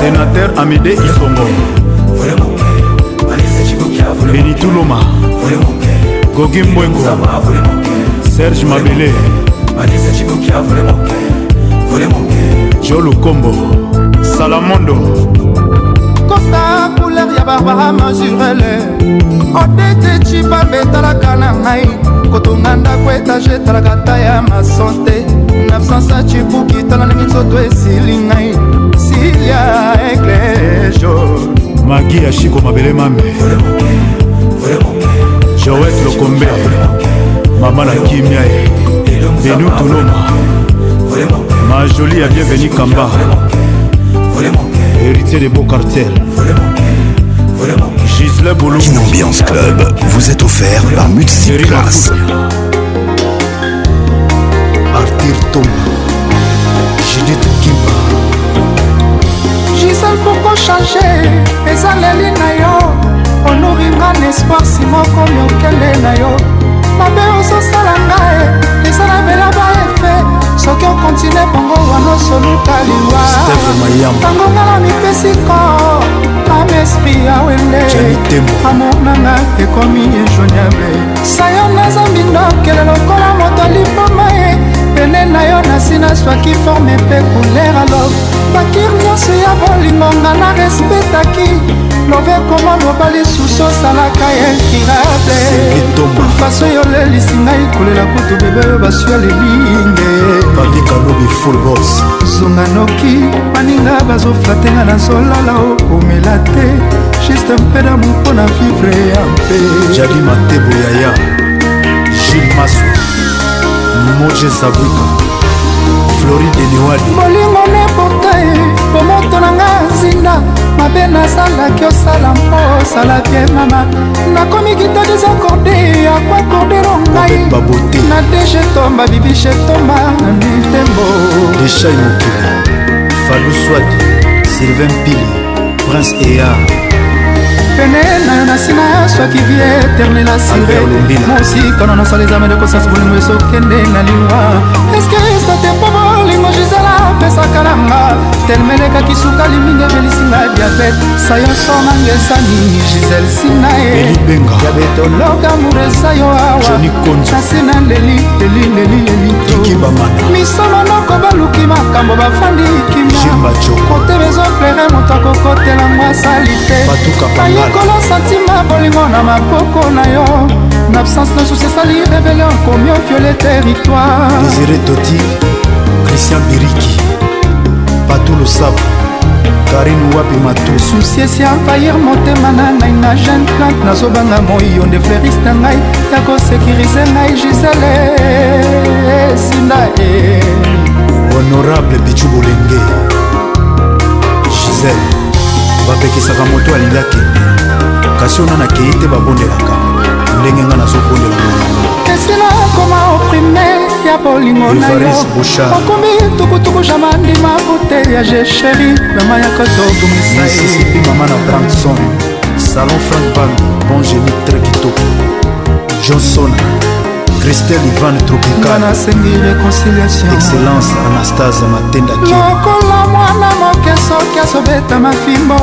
sénateur amédé isongo benituluma gogi mbwengo serge mabele jolukombo salamondo kosa couleur ya barbara mazurele odete cibambe etalaka na ngai kotonga ndako etage etalaka ta ya masante nabsansa cibuki tala ndenge nzoto esili ngai silia eglejo magi ya shiko mabele mame joet lokombe mama na kimia ye benu tunoma majoli ya bienveni kamba héritier de beau cartel Gisle Boulou. Une ambiance club vous est offert par Multiplace. kirtoma judith kimba gisel moko change ezaleli na yo onoringa na espoir si moko miokende na yo mabe ozosala ngai ezala belaba efe soki okontinue bango wana osoluka liwatango ngala mipesi kor amespri ya wende amour nanga ekomi injoignable sayo naza mbindo kele lokola moto alipama pene na yo nasina swaki forme mpe couleur alob bakir nyonso ya bolingonga na respetaki lobe ekoma loba lisusu osalaka intirablefaso oyo olelisi ngai kolela kutu bebe oyo baswi ya lelinge zonga noki baninga bazofatenga nazolala okomela te juste mpe damu mpo na vivre ya mpe jadi matebo yaya gilmaso moje zabuika floride newadi molingo nekoka e bomoto na nga zinda mabe nazalaki osala mpo osala bie mama nakomi kita desakorde yakwa kordero ngai na deje tomba bibishe tomba na mitembo deshai mokili faluswadi sylvain pili prince eyar penena na nsina soki vie eterne na sire mosikana nasala ezamele kosasi bolingo esokende na liwa eske esate mpomo gisela apesaka nanga telmelekaki sukali mingi ebelisinga diabete sayonso nanga esani gisel sina eabetoloka mure eza yo awasasi na leli leli leli elitromisononoko baluki makambo bafandi kimbakote bezoplere moto akokotelango asali te bayekola santima bolingo na maboko na yo na absence na susi esali rebelio komi ofiole territoire christian biriki patu losapo karine wapi matu susiesi envahir motema na nai na jeune plante nazobanga moiyo nde fleuriste na ngai ya kosekirize ngai gisele esinda e honorable bicu bolenge gisele bapekisaka moto alingaki kasi ona nakei te babondelaka ndenge nga nazokondela esila koma oprime ya bolingo na yo okomi tukutuku jama ndima bute ya jesheri mama ya kotobumisaipi mama na brampson salon frank band bon génie tre kitoko johnsona christel ivan tropicalnasengi réconciliation excellence anastase matenda lokola mwana moke soki azobeta mafimbo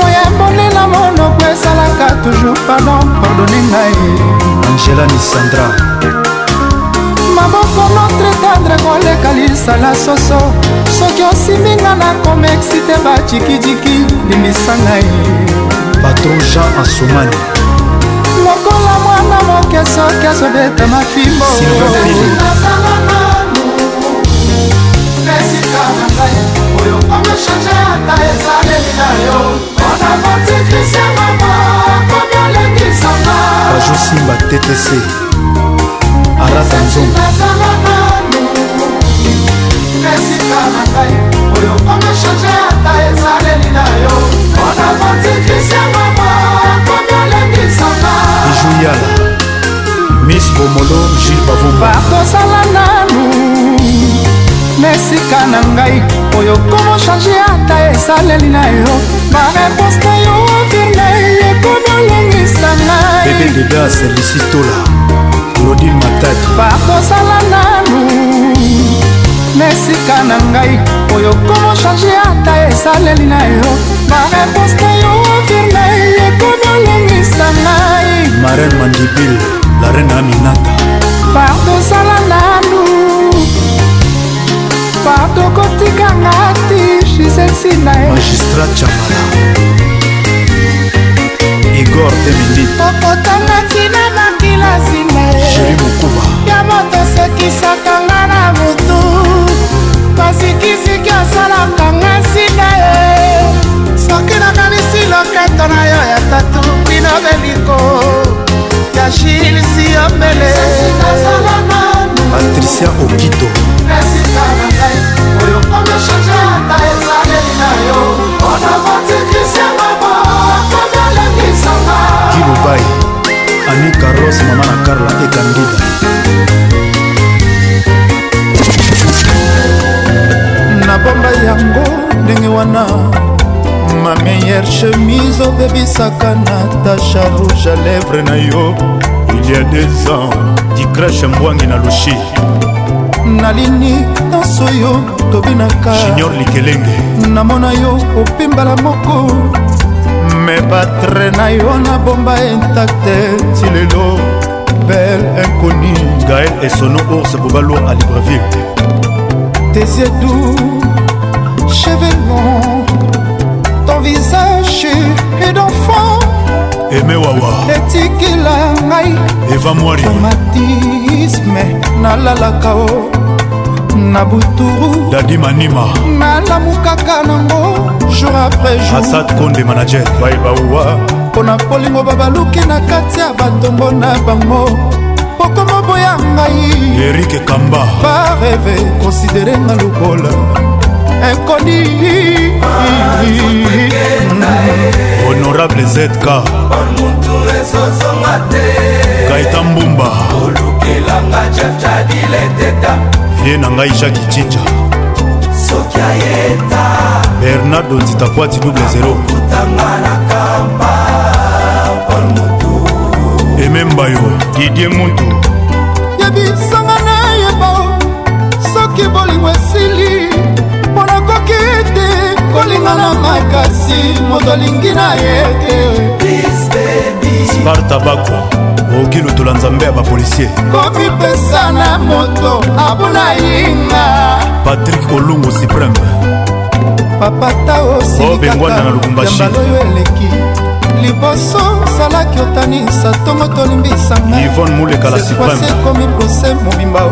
moyembolela monoko ezalaka toujours pardon pardone ngai angela nisandra maboko notre tendre koleka lisala soso soki osiminga na komexite bajikijiki limisa ngai patron jean asomani soki soki azobeta mafimbo esika na ngai oyo omeshange ata ezaleli na yo mpona motikrisia mama komi olengisanga bajosimba ttc arata nzongo esika na ngai oyo omeshange ata ezaleli na yo mpona motikrisia mama komi olengisanga ijuyala miss bomolo gile bavumba tosala nanu na esika na ngai oyo komo change ata esaleli na yo bareponse na yo virnei ekobolongisa ngai bebededa selisitola claudine matati bakosala nanu na esika na ngai oyo komo change ata esaleli na yo bareponse na yo virnei ekobolongisa ngai maren mandibile la reine aminata pardo osala nanu pardo kotika nga ti jisesi na ye magistrat chamala igor temili okotangaki na makilasi na ye jeri mokuba ya moto osekisaka nga na butu basikisiki osalaka nga nsina ye soki nakanisi loketo na yo ya tatu bino beliko achile siambele patricia okito esika na ngai oyo omeshajata ezaleli na yo mpona matikisianga bakomelengisanga kilubai ani carlos mama na karla ekandida nabomba yango ndenge wana ma meilleure chemise obebisaka oh natasha rouge à lèvre na yo il y a deux ans dicrache mbwangi na lushi nalini nyonso yo tobinaka junior likelenge namona yo opimbala moko me batre na yo na bomba intakte ti lelo bel inconi gael esono ours bobalo a libreville tesiedu chevelon déchu et d'enfant eme wawa etikila ngai eva mwari traumatisme nalalaka o oh. na buturu dadi manima nalamukaka nango jour après jour asad konde manager baibawa mpo na polingo babaluki na kati ya batombo na bango pokomoboya ngai erike kamba bareve konsidere nga lokola inconnue honorable zk kaita mbumba olukelanga jafjadileteta vie na ngai jaki cinja soki ayeta bernardo nzitakwati double 0kutanga na kampa pol motu emembayo didie mutu yebisanga nayeba soki bolingo esili okoki te kolinga na makasi moto alingi na ye te sparta bako okoki lutola nzambe ya bapolisier komipesa na moto abuna yinga patrik olungu supreme papata osilikaobengwana na lubumbashiambaloyo eleki liboso salaki otanisa ntongo tolimbisanga ivone mulekala supreme ekomi prose mobimba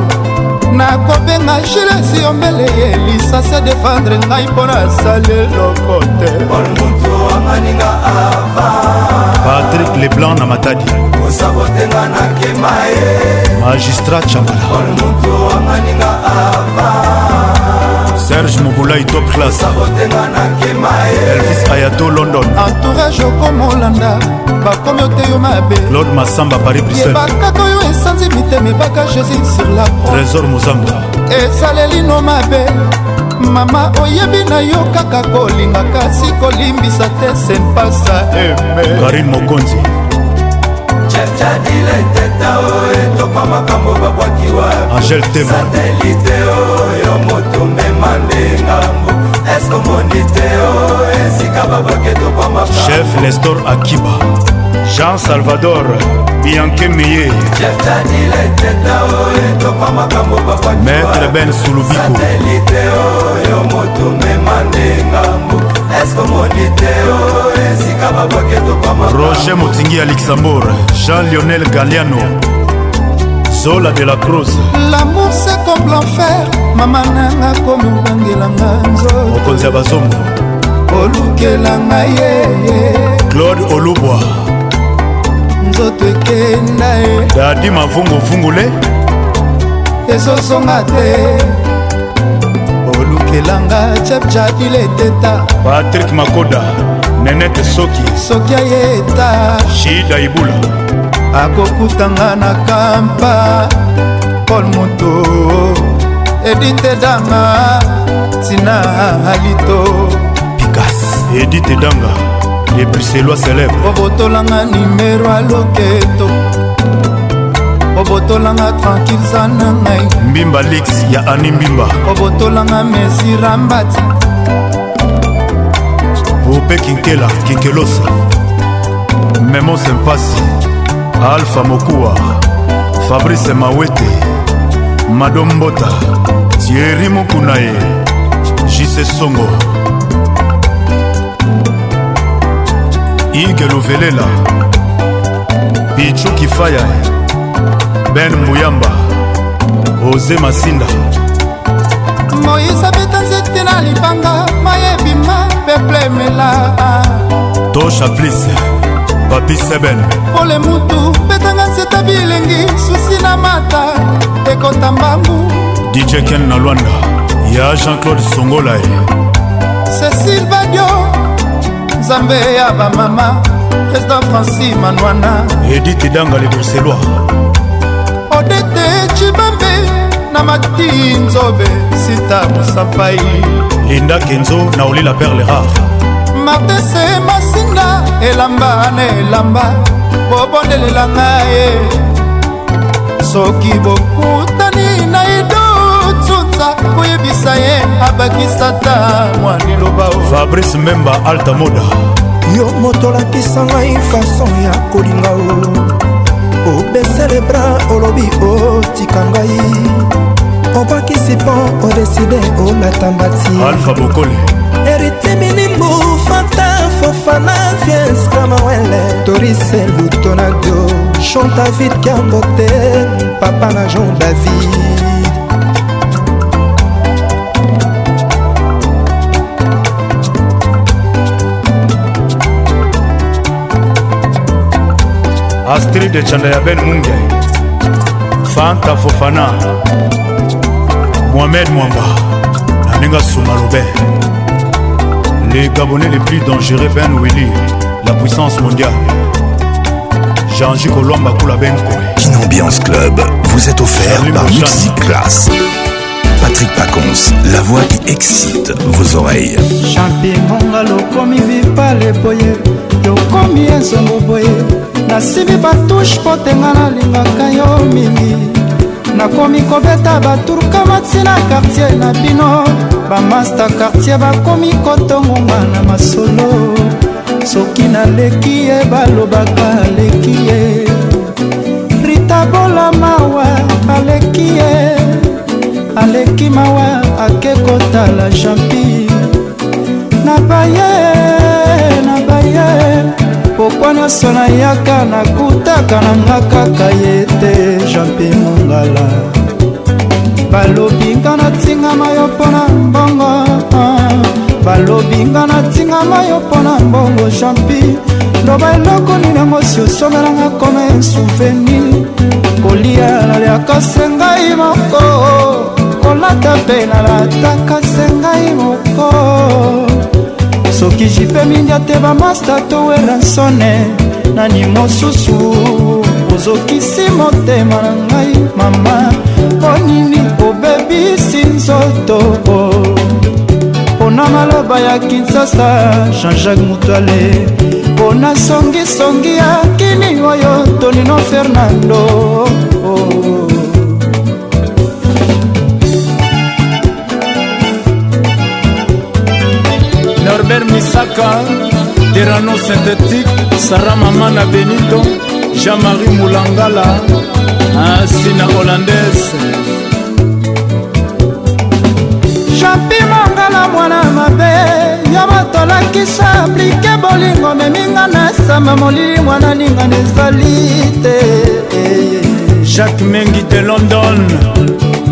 nakobenga gilesi yombele ye lisasi defendre ngai mpo nasali eloko te patrik leblanc na matadi kosabotenga nakema ye magistrat chambala serge mobulai top classeabotenga nakima elvis ayato london entourage okomolanda bakomi oteyo mabe claude masamba paris briselbakaka oyo esanzi mitema ebaka jésus sur la trésor mozamba esalelino mabe mama oyebi na yo kaka kolinga kasi kolimbisa te senpasa eme karine mokonzi jadile teta o etopa makambo babwakiwa angel temsatelite oyo oh, moto mema nde ngambo eske omoni te o esika babwaki etopa makambo chef nestor akiba jean salvador bianke meye maître ben sulubiko roger motingi ya luxembourg jean lionel galiano zola de la cruz lamour se comme l'enfer mama nanga komi obangelanga nzo mokonzi ya bazongo olukela ngai ye claude olubwa nzoto ekenda ye dadi mavunguvungule ezozonga te olukelanga chapchadile eteta patrik makoda nenete soki soki ayeta shida ibula akokutanga na kampa paul moto edite danga tina alito pikas edite danga epuselwa célèbre obotolanga nimero ya loketo obotolanga tranquille za na ngai mbimba lix ya ani mbimba obotolanga mesirambati bope kinkela kinkelosa memos mpasi alpha mokuwa fabrice mawete madombota tieri mokuna ye jise songo ige lovelela pichu kifaya ben muyamba oze masinda moise abeta nzete na libanga mayebima peplemela tosha plis papi seben pole mutu betanga nzeta bilengi susi na mata ekota mbangu dj ken na lwanda ya jean-claude songolae cecil badio nzambe ya bamama président franci manwana edite danga le bruxellois odete cibambe na mati nzobe sita mosapai linda kenzo na olila perle rare martese masinga elamba na elamba bobondelelanga ye soki bokutani abimisa ye abakisata mwa liloba fabrice memba alta moda yo moto olakisa ngai fason ya kolinga o obesa lebra olobi otika ngai obakisi mpo odeside olata mbati alfa bokole eritiminimbu fanta fofana viens kamawele torise lutonado chanta vide kambote papa na jon david Astrid de Chandaya Ben Munge, Fanta Fofana, Mohamed Mwamba, Naninga Soumalobe, les Gabonais les plus dangereux Ben Willi la puissance mondiale. jean Kolomba Colomba Benko Ben ambiance Club vous est offert par Music Class. Patrick Pacons, la voix qui excite vos oreilles. Champion, il y a yokomi ensongo boyeux nasimbi batushe mpo tenga nalingaka yo mingi nakomi kobeta baturkama ntina kartier na bino bamaster kartier bakomi kotongonga na masolo soki naleki ye balobaka aleki ye ritabola mawa aleki ye aleki mawa ake kotala jampi na baye na baye pokwa nyonso nayaka nakutaka na nga kaka ye te jampe mongala balobinga natingama yo mpona mbongo ah. balobinga natingama yo mpona mbongo jampi loba eloko nini yango si osongelanga kome souveni kolia naliaka se ngai moko kolata mpe nalataka se ngai moko soki jipemindia te bamasta toweransone nani mosusu ozokisi motema na ngai mama ponini obebisi nzoto mpona maloba ya kinsasa jean-jacques mutale mpona songisongi ya kini oyo tonino fernando oh, oh. albert misaka terano synthétique sara mama na benito jean-marie mulangala asina hollandaise jampi mongala mwana mabe yo botolakisa aplike bolingo meminga na sama molili mwana lingana ezali te jacques mengi de london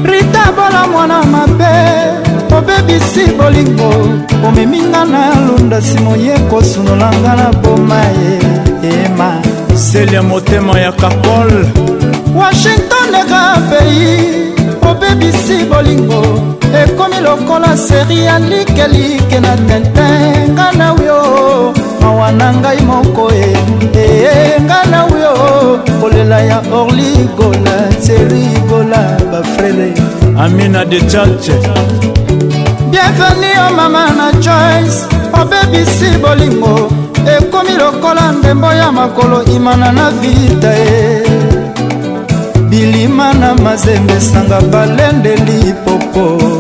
rita bola mwana mabe obebisi bolingo omeminga na lunda nsima ye kosunolanga na boma ye ema seli ya motema ya kakol washington eka pei obebisi bolingo ekomi lokola seri ya likelike na tentenga na yo mawa na ngai moko e eyenga na yo kolela ya orligola serigola bafrele amina de chache bienveni o mama na choice obebisi bolingo ekomi lokola ndembo ya makolo imana na vita ye bilima na mazembe sanga balendeli popo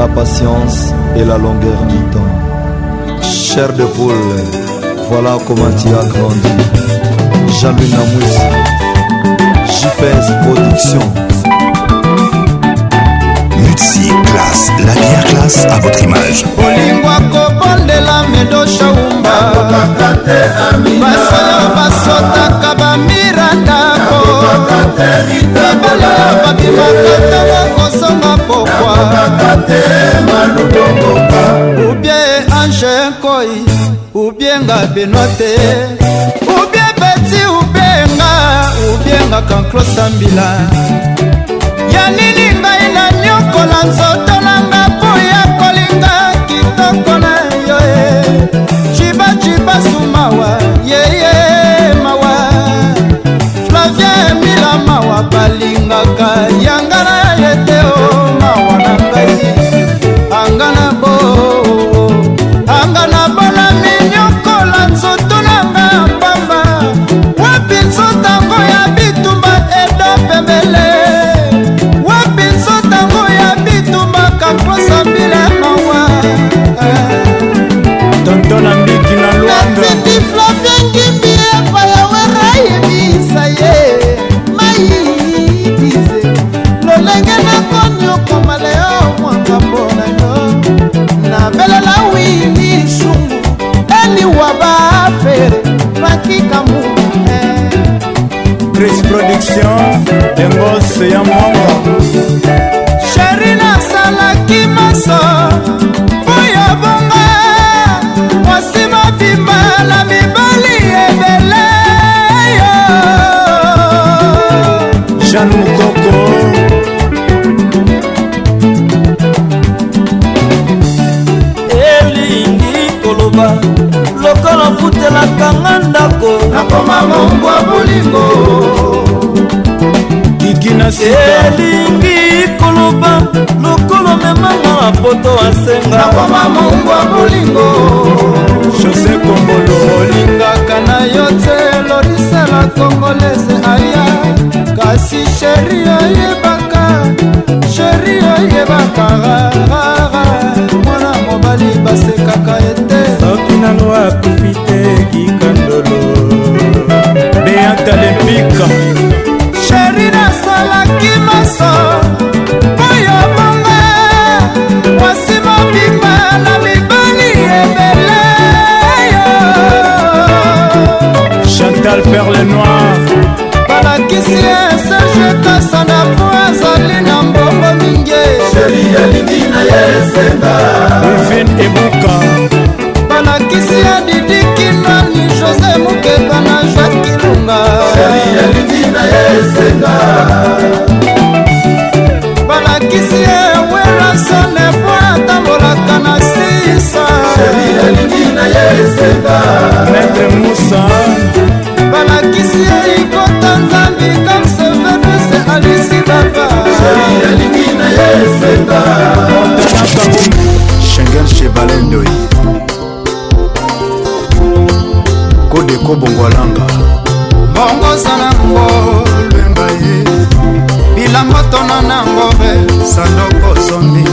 la patience et la longueur du temps. Cher de poule, voilà comment tu as grandi. Jean-Louis j'y Production. Merci. classe, la bière classe à votre image. olingwa kobondela medo shaumbabasalaa basotaka bamirandako mibala babimaka ntango kosonga pokwa ubie ange nkoi ubienga benote ubie beti ubienga ubienga kanklo sambila ya nini ngai na nyo lokola nzoto nanga mpo ya kolinga kitoko na yo e eh. jibajiba sumawa yeye mawa flavie mila mawa balingaka yanga na ye te o oh, mawa na ngai nyonso ya mwongo sheri nasalaki maso mpo ya bonga mwasi mabimba na mibali ebele yo jeane mokoko elingi koloba lokola futelaka nga ndako nakoma mongwa bolingo elingi koloba lokolo memanga poto asengaakoma mongo bolingo jose kombolo olingaka na yo te lorisela kongolese aya kasi sheri oyebaka sheri oyebaka rarara mwana mobali basekaka ete soki nano akufi te kikandolo beata lempika kimaso mpo yo bonga mwasi mobimba na mibali ebele chantal perle noir balakisi esejetasa na po azali na mbongo mingi sheri yalingi na ye esenga ulvin ebuka balakisi ya didikina ni jos elongi na ye esenga balakisi ye werasone po atambolaka na sisa elingi na ye esenga maître musa balakisi ye ikota nzambi kamsevenuse alisi baba elingi na ye esenga shengen chebalendoi kodeko bongolanga bongozana ngo lwemba ye bilango tona nango e sandoko zomi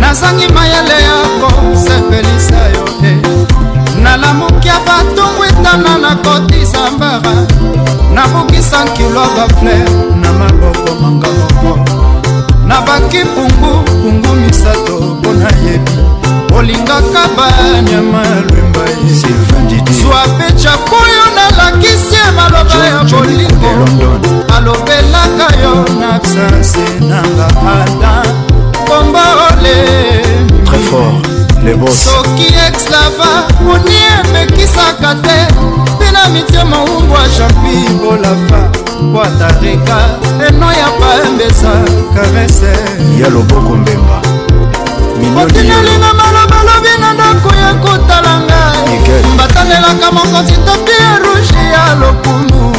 nazangi mayele ya kosepelisa yo e nalamuki ya batungwitana na kotisa mbara nabukisa nkilo bafler na maboko manga moko nabaki pungu pungu misato mpo nayebi olingaka banyama lwemba swapecha koyo nalakisi ye maloba ya bolingo alobelaka yo na absence nanga ada komba ole soki exlava moni emekisaka te mpe na mitie moungu ya jampi bolafa po atareka eno ya pambesa karese ya loboko mbemba miniolinga nanga nakoya kotala ngai batandelaka mokonzi topi ya rouge ya lokumu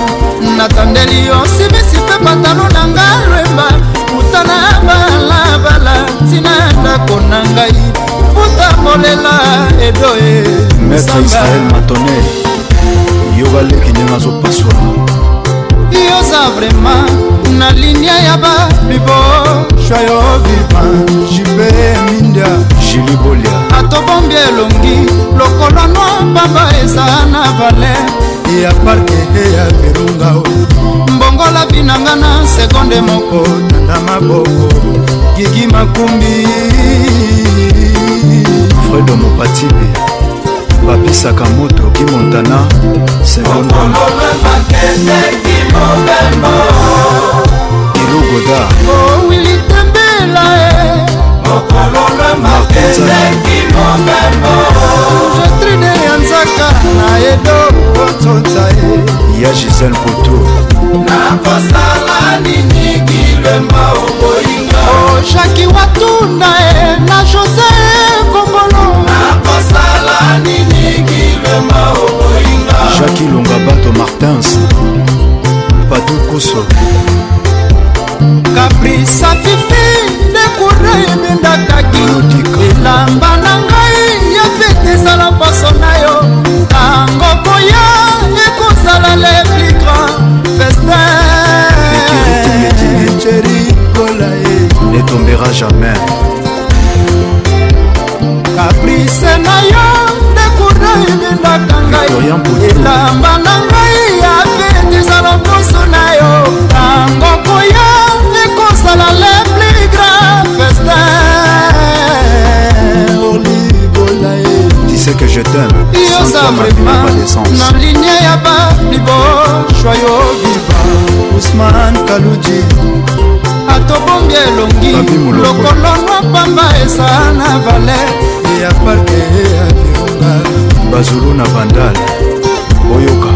natandeli yo simisi mpe patalo na ngai lwemba kuta na balabala ntina ndako na ngai puta kolela edoe mestre israel matone yo baleki ndenge azopaswa eza vrema na linia ya babibo shwayo viva jibe mindia jilibolia atobombi elongi lokolo no pamba eza na vale ya parke e ya virunga mbongola binanga na sekonde moko tanda maboko gigi makumbi fredo mopatibi bapisaka moto kimontana irogoda owili tembela e jetrine ya nzaka na edo otsonza ye ya gisel poto nakosala nini kilema oboyinga oh, jaki watunda e na jose kongolo jacqui longa bato martins patukuso kaprisa fifi dekura ebendakaki elamba na ngai ya pete ezala poso na yo tango koya ekozala le plus grand festinjeri kolae netombera jamais kaprise libindaka ngai elamba na ngai yakendisa lopusu na yo tango koya ekosala le plus grand festin olibola disais que je t'aime yoza vrema na linie ya baliboshwa yo biva usman kaluji atobombi elongi lokolo nwapamba esa na valer ya parke ya bazulu na bandale boyoka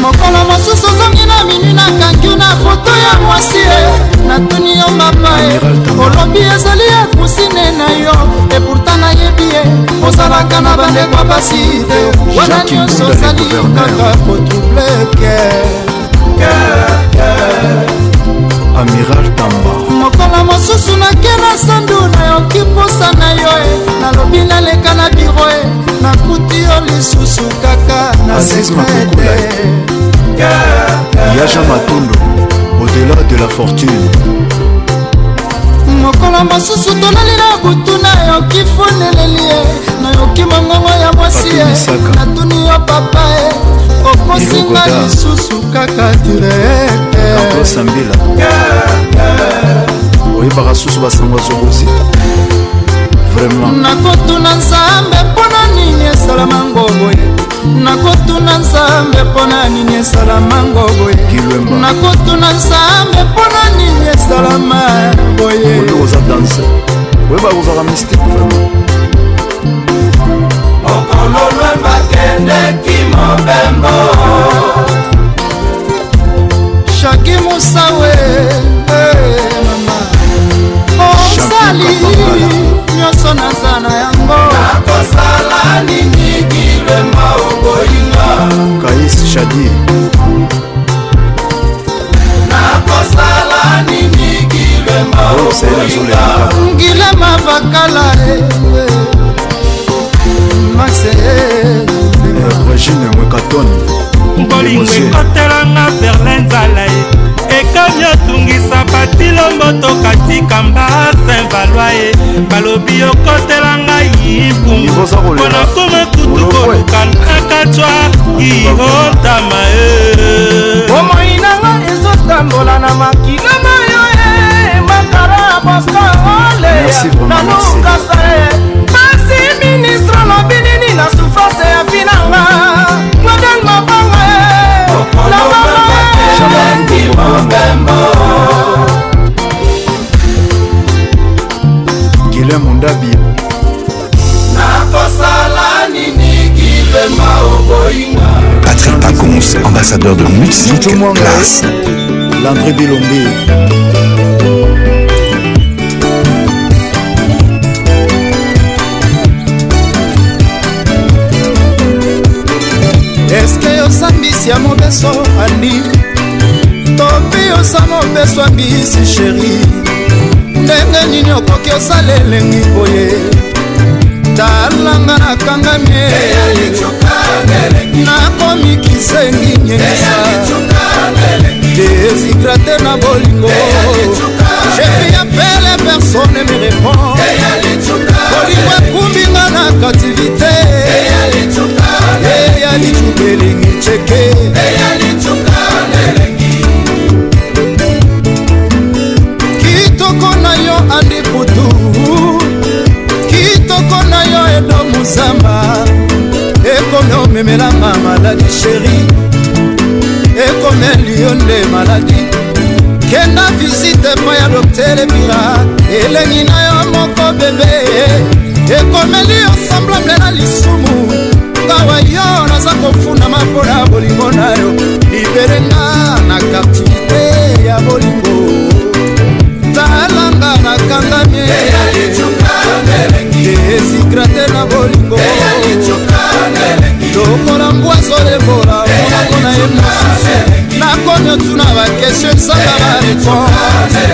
mokolo mosusu ozongi na minui nakangi na foto ya mwasi e natuni yo mama e olobi ezali ekusine na yo epurta nayebi ye ozalaka na bandeko basi te wana nyonso ozali kaka kotruble ke amiral tamba mokolo mosusu nake na sandu nayoki mposa na yo e nalobi naleka na biro e nakuti yo lisusu kaka na sekete yaja matondo au-delà de la fortune mokolo mosusu tonali na butu nayoki foneleli e nayoki mongongo ya mwasi e natuni yo papa e okosinga lisusu kaka direktosambila oyebaka susu basango azobosi nakotuna nzambe mpona nini esalamango boye nakotuna nzambe mpona nini esalamango boye nakotuna nzambe mpona nini esalama boye oyeba kozala mystique vraiment mokolo lwemba kendeki mobembo shaki mosawe osali nyonso naza na yango nakosala nini kilema okoyinga kais shadi nakosala nini kilema okoyinga ngilema bakala e maxe eh, eh. eh, regine wekatoni bolingo ekotelanga berlin nzala ye ekomi otungisa batilombo tokatika mba saint valoi ye balobi okotelanga yipungu mpona kuma kutu koluka nakatwa ihotama ye bomoi nanga ezotambola na makila na yo e makara boskango leya nalukasa ye maxi ministre lobini nakomi na souffrance ya vinanga model mabanga gile mondabi nakosala nini gilema oboyinga patrick pacons ambassadeur de musique classe landré bilombe biso andi tobi osama opeswa bisi sheri ndenge nini okoki osala elengi boye talanga nakangami nakomi kisengi nyesa desigrate na bolingo jefi ya pele personne me répond bolingo ekumbinga na kativité eya licuka elingi cheke yo memelanga maladi sheri ekomeli yo nde maladi kenda visite epai ya dokter ebira elengi na yo moko bebe ekomeli yo semblable na lisumu ngawa yo naza kofundama mpona bolingo na yo liberenga na kartite ya bolingo talanga na kangamie ezikrate na bolingo lokola mbwazo lembola eh, monango na ye mosusu nakomi otuna bakestio ezanga eh, ba réponse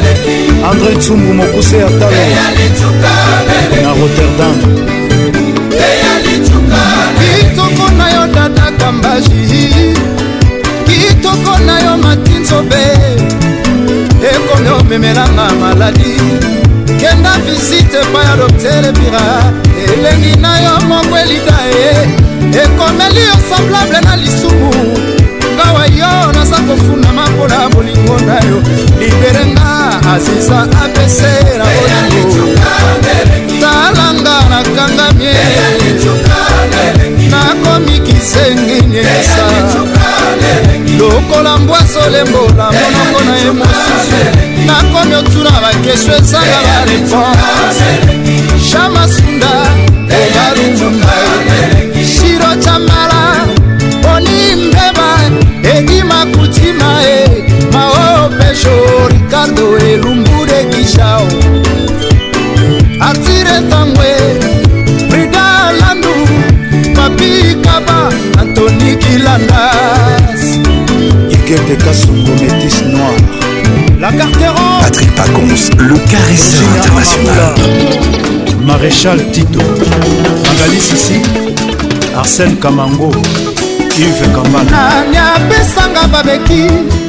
andré tsumbu mokuse ya talo eh, na rotterdam kitoko na yo dada kambaji kitoko na yo matinzobe ekomi omemelanga maladi kenda visite epai ya dokter lepira elengi na yo moko elita ye ekomeli yo semblable na lisumu ngawa yo naza kofunama mpona bolingo na yo liberenga aziza apese na bolingo talanga nakangamie nakomi kisengi nyesa lokola mbwaso lembola monoko na ye mosusu nakomi otuna bakesho ezanga ba reponse jamasunda eyalumbunda shiro camala onimbeba edima kutima e maopesho ricardo elumbudekishao Guette Kassongo métis noir La Carteron Patrick Pacons, le caresseur international Maréchal Tito Magali Sissi Arsène Kamango Yves Kambana Nani apesanga babeki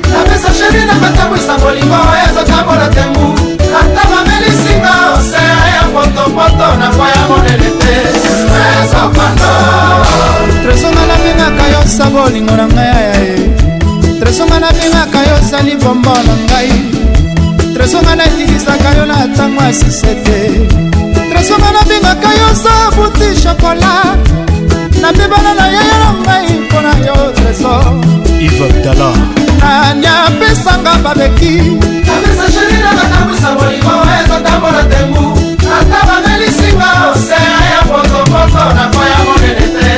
napesa sheri na matambwisa molingo ezotambola tembu ata mamelisinga osere ya potopoto na kwaya monene te ezopando tresonga nabengaka yo sa bolingo na ngai ayaye tresonga nabengaka yo ozali bombo na ngai tresonga naetilisaka yo na ntango ya sisete tresonga nabengaka yo oza buti shokola napebana na yaya na ngai mpo na yo treso ivabdala nani apesanga babeki apesa sheri na batambwisa molimo ezotambola tembu ata bamelisinga osea ya potopoto na po ya monene te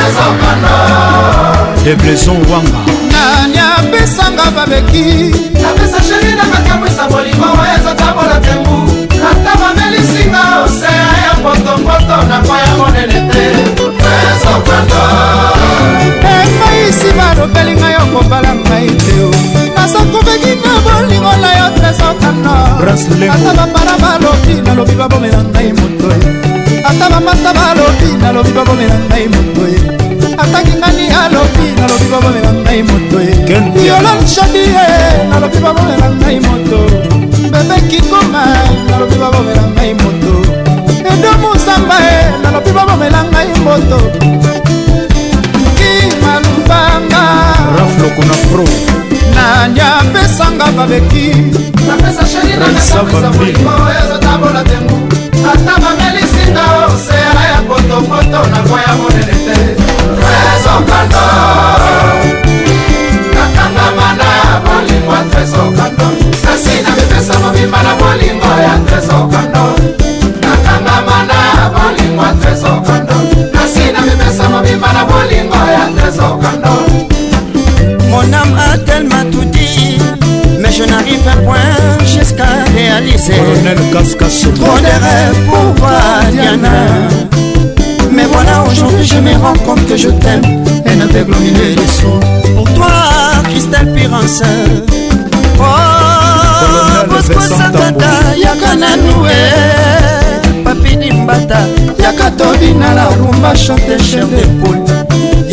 ezokondo de blaison wanga nani apesanga babeki napesa sheri na makamwisa molimo oyo ezotambola tembu ata bamelisinga osea ya potopoto na kwa ya monene te ezokando epaisi balobeli ngai okobala ngai teo nasakobeki na bolingo na yo tresokando ata bapara balobi nalobi babomela ngai motoye ata bamasta balobi nalobi babomela ngai motoye ataki ngani alobi nalobi babomela ngai moto violonshodi e. ye nalobi babomela ngai moto bebekikoma e, nalobi babomela ngai moto edo musamba ye nalobi babomela ngai moto kimalubanga raflokona pro nani apesanga babeki ezotambola tengu ata bamelisinga osera ya potopoto nakoya monene te sokando nakangama na bolingo andre sokando nasi na mipesa mobimba na bolingo ya andre sokando nakangama na bolingo andre sokando nasi na mipesa mobimba na bolingo ya andre sokando mon âme a tellement tout dit mais je n'arrive à point jusqu'à réaliser Colonel Cascasso Trop de rêves pour voir Diana Mais voilà aujourd'hui je me rends compte que je t'aime Un aveugle au milieu des sous Pour toi Christelle Pirance Oh Bosco Santata Yakananou Papi Dimbata Yaka Tobina la rumba chante chef de poule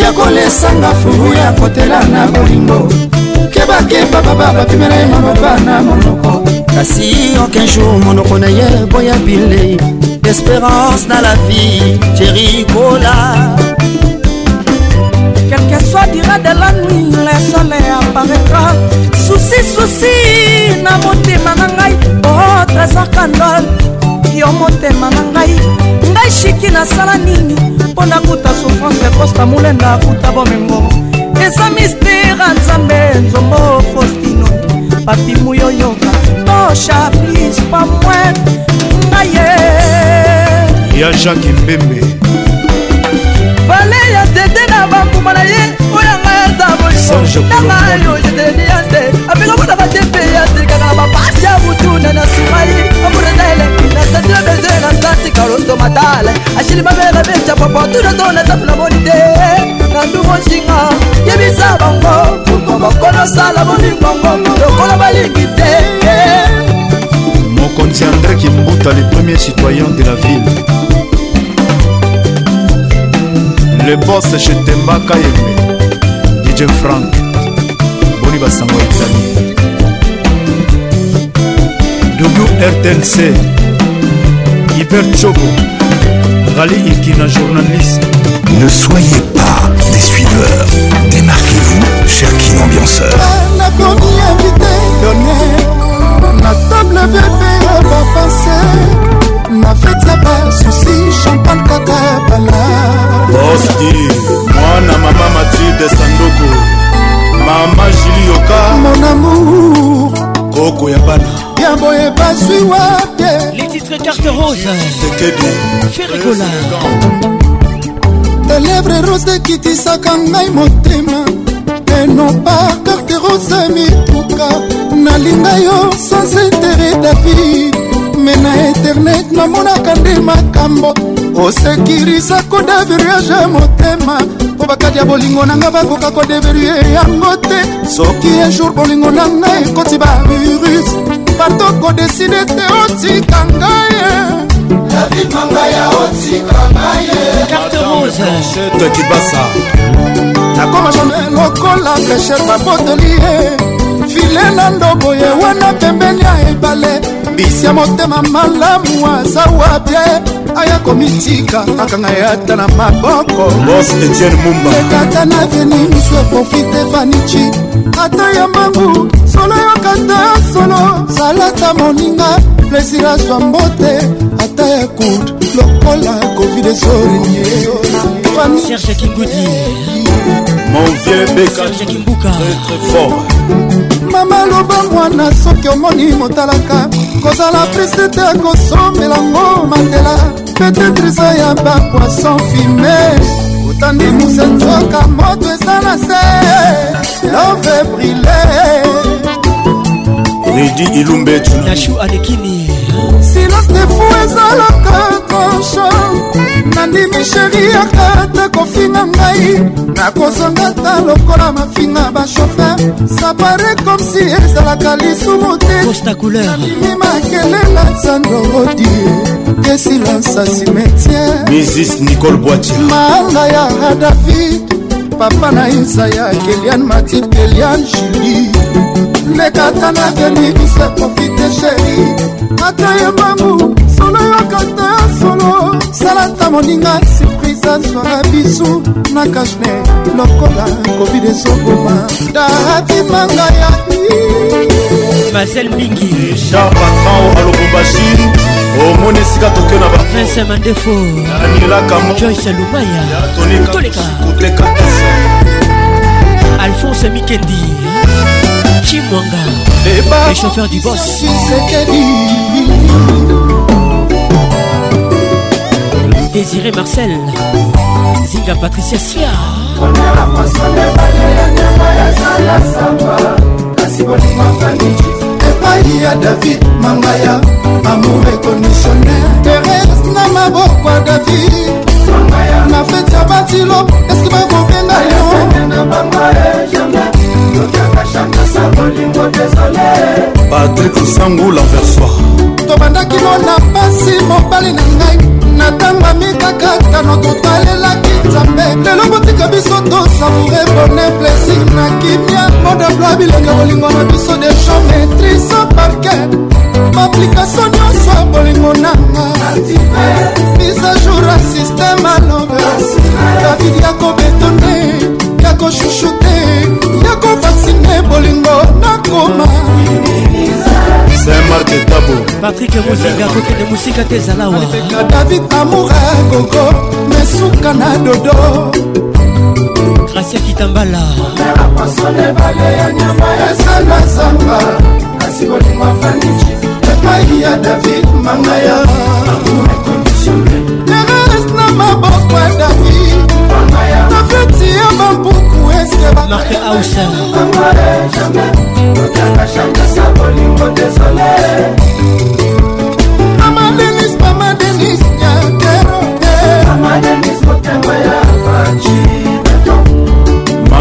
ya kolesanga fulu ya kotela na bolingo kebakeba baba bapimela ye maloba na monoko kasi aucun jour monoko na ye boya bile espérance na la vie jerikola quel que soit dira de la nuit le soleil apparaîtra souci souci na motema na ngai o oh, trésor candole yo motema na ngai ngai shiki nasala nini mpo nakuta souffrance kosta molenda akuta bomengo eza mistera nzambe nzombo faustino papi muyoyoka tosha plis pa mwe ngaye ya jacke mbembe vale ya dede na bambuma na ye oyanga yaza bolingonanga yo jedeniase apekabona batepe ya sirikaka na bapasi ya butuna na sumai amurendaele nastatio beze na statika rostomatale ashili mabele beca popotudozo na sapunamoni te na ndumoshinga yebisa bango kokobokonosala bolingongo lokola balingi te mokonzi andré kimbuta le premier citoyen de la ville le bos chetembaka yeme dj frank boni basango ya italie wrtnc Gilbert Chobo Rally Ikina journaliste Ne soyez pas des suiveurs Démarquez-vous, cher King Ambianceur nakomi invité done na table verde ya bafrançais na fete ya basusi champagne kaka bala boski mwana mama matilde sandoko mama jilioka mon amour koko ya bana ya boye bazwi wa te les titres carte rose fais rigola telèbre rose ekitisaka ngai motema enopa carte rose mituka nalinga yo sans intere david me na internet namonaka nde makambo osekirisako deverage motema mpo bakadi ya bolingo na nga bakoka kodeverue yango te soki un jour bolingo na nga ekoti bavirus bato kodeside te otika ngai e. e. nakoma jone lokola fleshe babotoli ye file na ndobo ye wana pembeni ya ebale bisi ya motema malamu aza wapie aya komitika akanga yata na maboko ekata na veni misu eprofite vanichi ata ya mangu solo yokata solo salata moninga plesir azwa mbote ata ya kude lokola covid esoriniserge kigudi mon vieux bekakibuka très fort mama loba mwana soki omoni motalaka kozala prise te kosomelango matela petetre eza ya bapoisson fume otandi musa nzoka moto eza na se love brile redi ilumbe tunashu adekini silence defu ezalaka kosho nandimi sheri akata kofi na ngai nakozonga ta lokola mafinga bashofer sapare comme si ezalaka lisumu tenandimi makelela zando odie esilansa cimetière misis nicole boitier manga ya radavid papa na isaya kelian matir kelian julie lekata na denikise profite sheri ata yembamu solo yokata solo salata moninga surprise azwaka bisu na kashne lokola covid ezoboma datimanga yai marcel mingi char patran a lubumbashi omoni esika toke na baprince mandefo anilaka joyce lumaya toleka alphonse mikendi chimwanga le chauffeur du boss désiré marcel zinga patricia sia kasi bolingo faniki epai ya david mangaya amour econditionnaire terese na maboko ya david na feti ya batilo eske bakobenga yo patrik sangula versoi tobandaki no na mpasi mobali na ngai na ntango amikakatano totalelaki nzambe lelo botika biso tosavoure bone plesir na kimia modabloa bilenge bolingo na biso deja maitrise parke baaplikatio nyonso ya bolingo nanga mise jour ya systeme alove david ya kobetone ya koshushu te ya kof asine bolingo nakoma patrik mozinga kokende mosika te ezalawaeka david amoura gogo mesuka na dodo gracia kitambala ezala zamba kasi bolingo afaniki epai ya david mangaya eres na maboko ya david nafeti ya bambuku Marc Hausen Mama Denis, Mama Denis, Nyakero Mama Denis, motema ya Franchi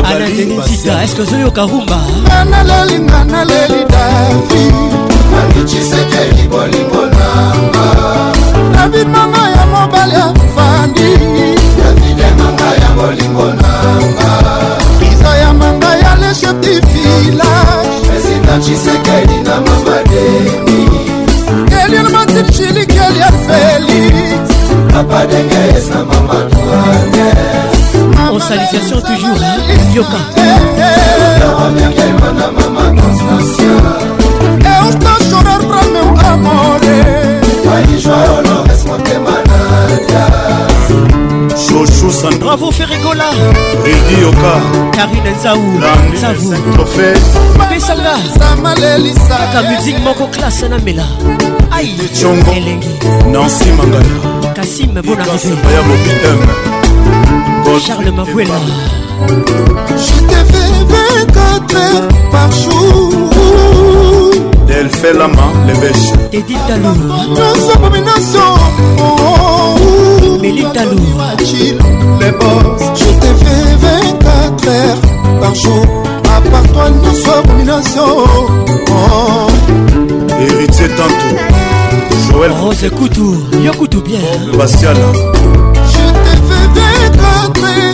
anadenisita eske ozoyoka rumba naleli nga naleli davi nakiciseke bolingo nanga david mama ya mobali afandi davidemanga ya bolingo nanga bayamba ngai ya le chef du village président tshisekedi na mamademi eliel matin chilik eliel félix papa denges na mamadwane en salutation toujours yoka yawamengema na mama constancia eustashorar prameu amore aijoaolores kosusa bravo ferregola redi yoka karine nzau nzavuofe pesanga kaka muzike moko klase namela ai elengi nansi mangana kasime bona ya mobitem charles mavuela je te fais 24 heures par jour Elle fait la main, les bêches. Edith Talou. Talou. Les boss, je t'ai fait 24 heures par jour. À part toi, nous sommes Oh. Héritier tantôt. Joël. Rose Coutou. Yo Coutou bien. Hein. Je fait 24 heures.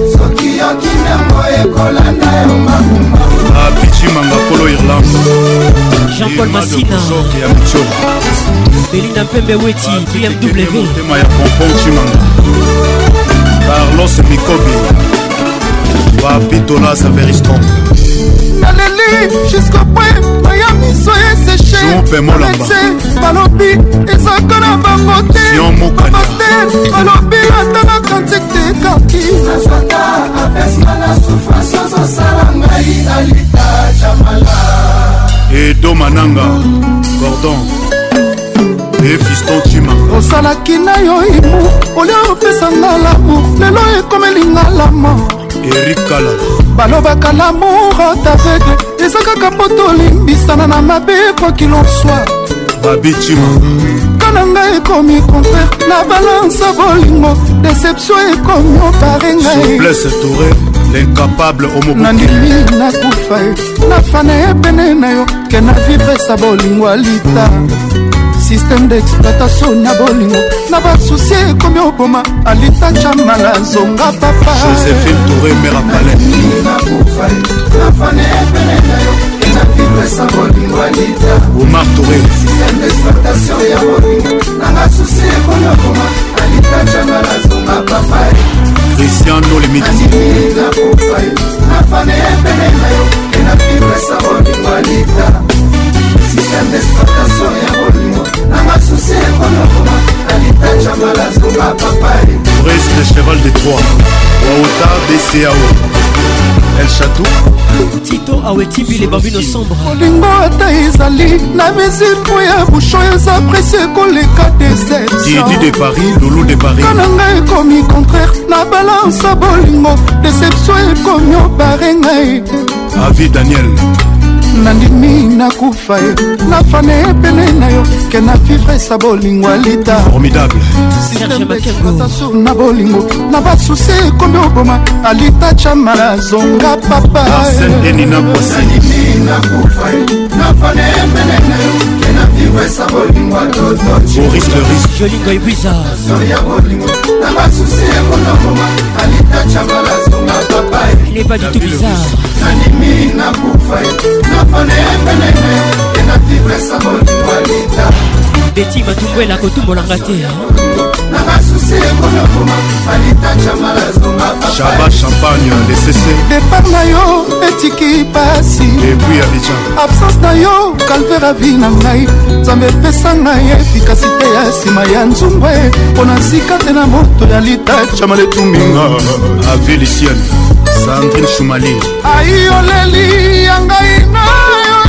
oyoki ntango ekolanda yo makumba abijimanga ah, kolo irlande jean-paul masina ya mitio belina mpembe weti bmw ah, motema ya pompon cimanga carlos mikobi bapitola saveriston naleli jusqu'au point maya miso esesheete balobi ezaka na bango te balobi ata na kantik te kaki nazwaka apesma na souffrance ozosala ngai alita jamala edo mananga gordon osalaki na yo imu olio opesanga lamour lelo ekomelinga la mort erik kalala balobaka lamour taveugle eza kaka mpo tolimbisana na mabe kokilonswa babicima kana ngai ekomi contraire na balanse bolingo déception ekomi opare ngaiblesetoure l'incapable omoboknandimi nakufa ye nafana ye pene na yo ke na vivre sa bolingo alita mm. systeme d'exploitation na bolingo na basusi ekomi oboma alita chamala zonga papajosephine touré mera palais omar touré christian no limit système d'exploitation ya bolingo na masusi ekonokoba alitaja malazunga papai brise le cheval de trois waota bcao el chatou tito awetibile babino sombre olingo ata ezali na mesure ya busho eza presi ekoleka deceptiondidi de paris lulu de paris kana ngai ekomi contraire na balance ya bolingo deception ekomi obare ngai avi daniel nandini nakufa ye nafane epene na yo ke na vivre sa bolingo alitaatasu na bolingo na basusi ekomi oboma alita chamala zonga papa na viwesa bolingwa todoboris le risque jolingo ebiza ya bolingo na basusi ekona moma alitacabala zonga papa il n'est pas du tout bizarre nanimi na kufa nafane epenene te na viwesa bolingwa lita beti matungwela kotumbolanga te shaba champagne dcc depart na yo etiki pasi epui abidjan absence na yo calver avi na ngai nzambe epesa ngai efikasite ya nsima ya nzungwe mpo na nsika te na moto ya litachama letuminga avilisiane sandrine shumali ai oleli ya ngai na yo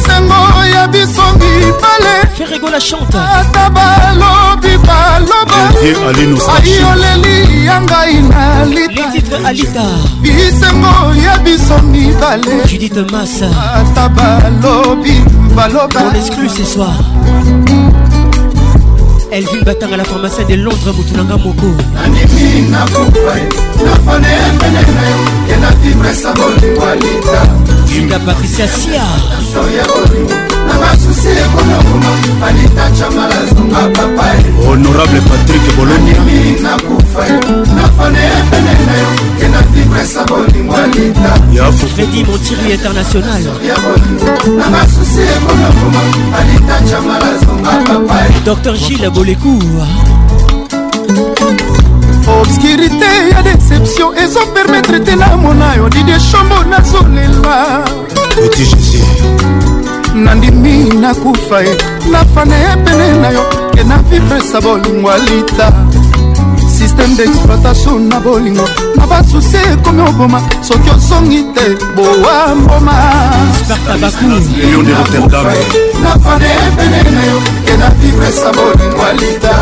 lisango ya biso mibaleata balobi balobaayoleli ya ngai na lita bisengo ya biso mibaleata balobi baloba elvin batanga la pharmacien de londres motunanga moko nanimi nakufa nafane embene na yo kenda fibre sa bolingwa lita inda patricia sia ya bolimo na basusi ekona nguma alitachamala zunga papai honorable patrik bolonimi nakufa yo nafane epene na yo kenda vivresa bolingo alitafedi montiri international ya bolingo na basusi ekona nguma alitachamala zunga papai dr gile bolekuwa obscurité ya déception ezopermetre te namona yo didie shombo nazolela oti jésus nandimi nakufa ye nafana ye pene na yo ke na vivresa bolingo alita systeme d'exploitation na bolingo na basusi ekomi oboma soki ozongi te bowa mboma nafana ye pene na yo ke na vivresa bolingo alita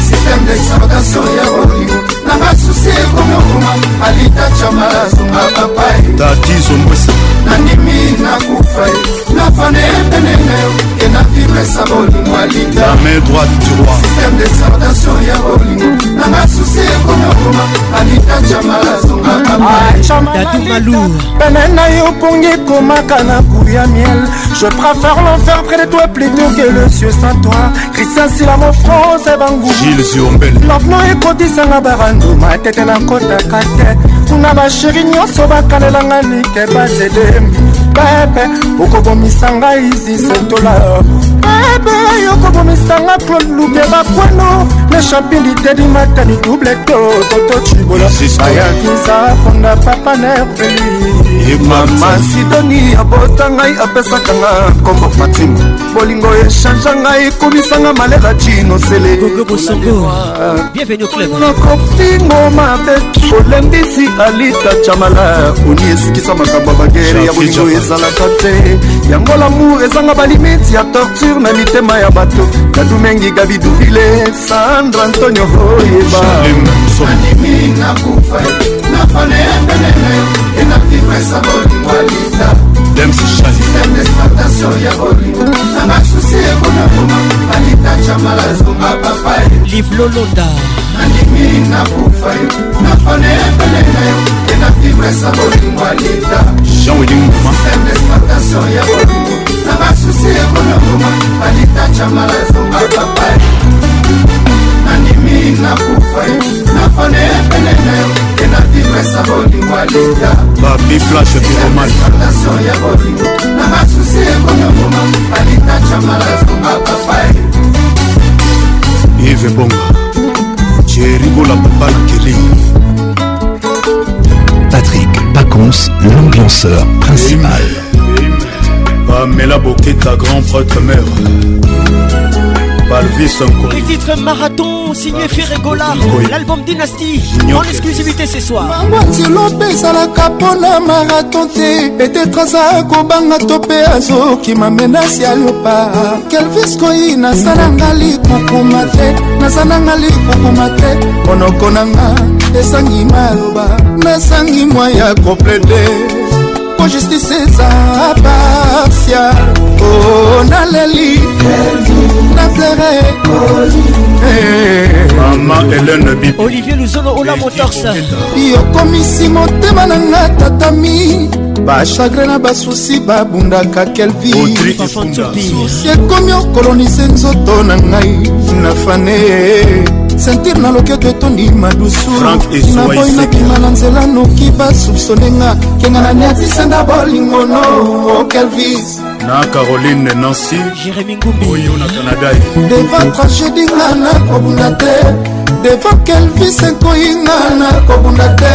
systeme d'exploitation ya bolingo na basusi ekomokoma alita chamalazunga papai tatizomwesa nandimi nakufa ye nafane pene na yo kena vibresa bolingo alita main droite du roi système d'exhortation ya bolingo na basusi ekomokoma alita chamalazunga papaitatour ah, pene na yo pongi ekomaka na kuya miel je préfère l'enfer près de toi plutôt que le cieux sans toi christian sila mo france ebangulove no ekotisanga barani matete nakotaka te kuna basheri nyonso bakalelanga nike bazele baepe okobomisa ngai zisentola bebe yokobomisanga claude luke bakwano na champili tedi matani double to tototibola bayakiza ponda papa nerveli mama sidoni abota ngai apesaka nga nkombo matimo bolingo echange ngai ekomisanga malela cinoselenokofingo mabe olembisi alita chamala oni esikisa makambo ya bagere ya bolingo ezalaka te yango lamour ezanga balimiti ya torture na mitema ya bato kadumengi gabidubile sandra antonio hoyeba systeme d'exploitation ya bolingo na masusi ekonakoma alitacha malazonga papae liblolonda andimi nakufa yo nafana ebele na yo te na fibresa bolingo alita jeanwilsysteme d'exploitation ya bolingo na basusi ekona ngoma alita camala ezonga papai andimi nakufa yo nafana ebele na yo te na fibresa bolingo alita babiflashepiromaexploitation ya bolingo na basusi ekona ngoma alita camala ezonga papai ive bonga jeribola papa na keli patrick pacons l'ambianceur principal pamela boketa grand prêtre mère Les titres Marathon, signé Ferregola, l'album Dynasty, en exclusivité ce soir. Mamwatilope ezalaka mpona marathon te, peut-être aza kobanga to mpe azokima menasi ya lopa. Kelvis Koyi, naza nanga likukuma te, naza nanga likukuma te, monoko nanga esangi maloba, nasangi mwa ya komplete. moko justice eza partial o oh, naleli nafere eh. olivier luzolo ola motorsa yokomisi motema na nga tatami bachagre na basusi babundaka kelvisusi ekomi okolonise nzoto na ngai na fane sentire na loketo etondi madusunaboyi nakima na nzela noki basoupsone nga kenga na niatisenda bolingono okelvis oh, na caroline nancy jérémi ngumbiyo na canada deva tragédie nga nakobunda te devo kelvis ekoyinga na kobunda te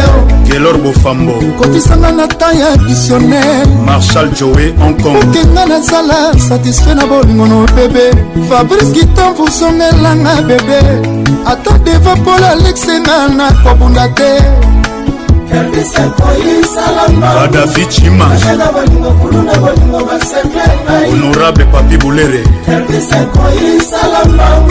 gelor bofambo kotisanga na ta ya visionnaire marshal joe hongkongkokenga nazala satisfait na bolingo no bebe fabrice gitan vosongelanga bebe ata deva mpolo alexe nga nakobunda te kadafi cima honorable papi bulere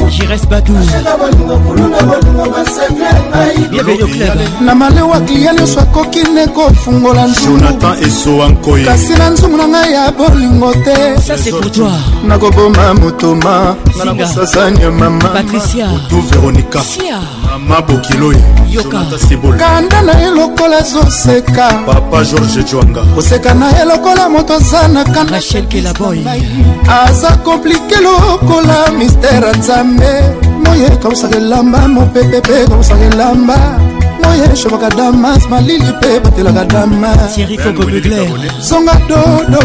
jires baduna malewa klia nyonso akoki nde kofungola jonathan esowankoyekasi na nzungu na ngai ya bolingo te nakoboma motoma nakosasanya mama otu veronika Sia. mama bokiloye kanda na ye lokola zoseka papa george jwanga koseka na ye lokola moto aza na kandaai aza komplike lokola mistere nzambe moye kausaka elamba mopepe mpe kausaka elamba moye shobaka damas malili mpe batelaka damasonga dodo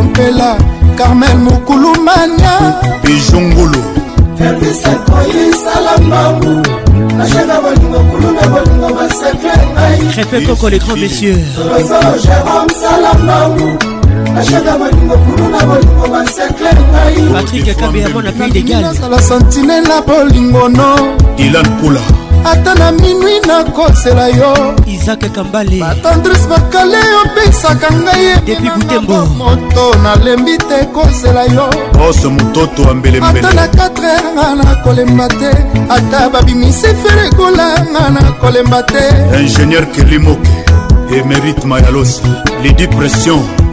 ompela carmel mokulumania bijongolo servise koyisalamabu Très peu coco les grands messieurs. ashaka bolingo kuluna bolingo basekle ngaiazala sentinele ya bolingo no dilan pula ata na minui nakosela yo isak kambale batandris bakale opesaka ngai moto nalembi te kosela yo ose mototo ambelembeleata na 4 nga na kolemba te ata babimisi ferekola nga na kolemba te ingénieur kelimoke emerite mayalosi lidi pression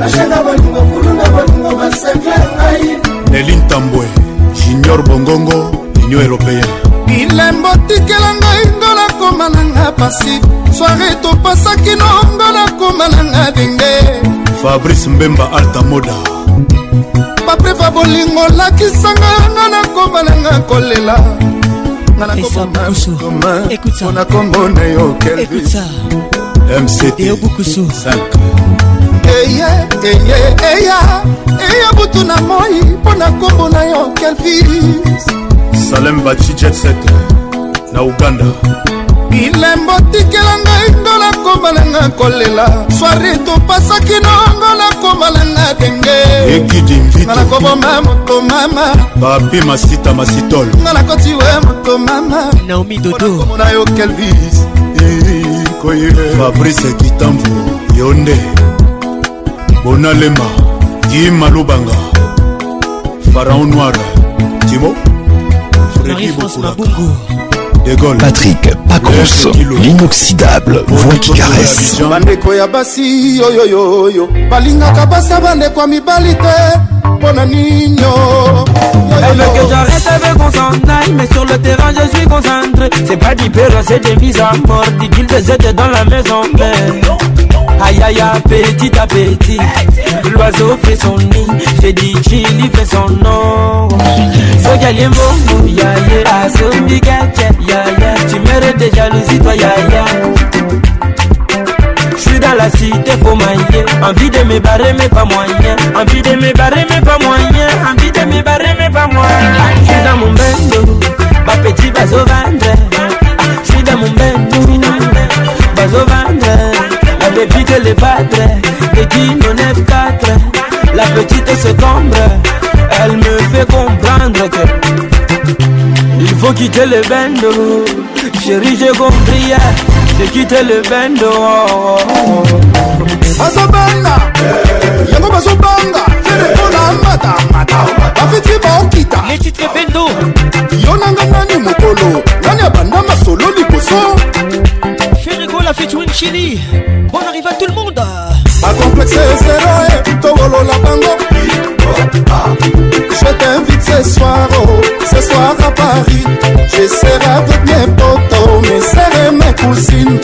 bashaka bolingo kulu na bolingo masakla ngai nelin tambwe junior bongongo union européenne bilembo tikela ngai ngo nakoma nanga pasi soare topasaki nongo nakoma nanga denge fabrice mbemba altamoda paprefa bolingo olakisanga nga nakoma nanga kolela nga nakoma na yo kelvis mct eye eye eya eya butu na moi mpo na nkombo na yo kelfis salem bachijetset na uganda bilembo tikela ngai ngola komalanga kolela swari topasaki nongola komalanga denge ekidimvitnga nakoboma moto mama bapi masita masitol nga nakoti we moto mama naomi dodokomona yo kelvis eh, eh, eh, koye fabrice kitambu yo nde bonalema dima lubanga pharaon noir timo fredi bokulaka de gaulle patrik pacons l'inoxydable voix qui caresse bandeko ya basi oyoyoyo balingaka basa bandeko ya mibali te mpona nino Elle veut que j'arrête avec qu'on s'en aille Mais sur le terrain je suis concentré C'est pas différent c'est des mises à mort Des guildes étaient dans la maison mère Aïe aïe petit à petit L'oiseau fait son nid J'ai dit Chili fait son nom So galier mon ya ya Aso ah, bigache ya ya Tu mérites des jalousies toi ya ya J'suis dans la cité faut manier Envie de me barrer mais pas moyen Envie de me barrer mais pas moyen Envie de me barrer mais pas moyen ah, J'suis dans mon bendo Ma petit bazo vendre ah, J'suis dans mon bendo Bazo vendre Depuis que les battre, les guignols 9-4 La petite s'écombre, elle me fait comprendre que Il faut quitter le bendo Chérie j'ai compris, j'ai quitté le bendo bazobanga yango bazobanga mpona matamata bafeti baokita yo nanga nani mokolo nani abanda masolo liboso Nicolas featuring Chili. Bon arrive à tout le monde. Acomplexe zéro la bango. Je t'invite ce soir, oh, ce soir à Paris. Je serai avec mes potos, mes serres, mes cousines.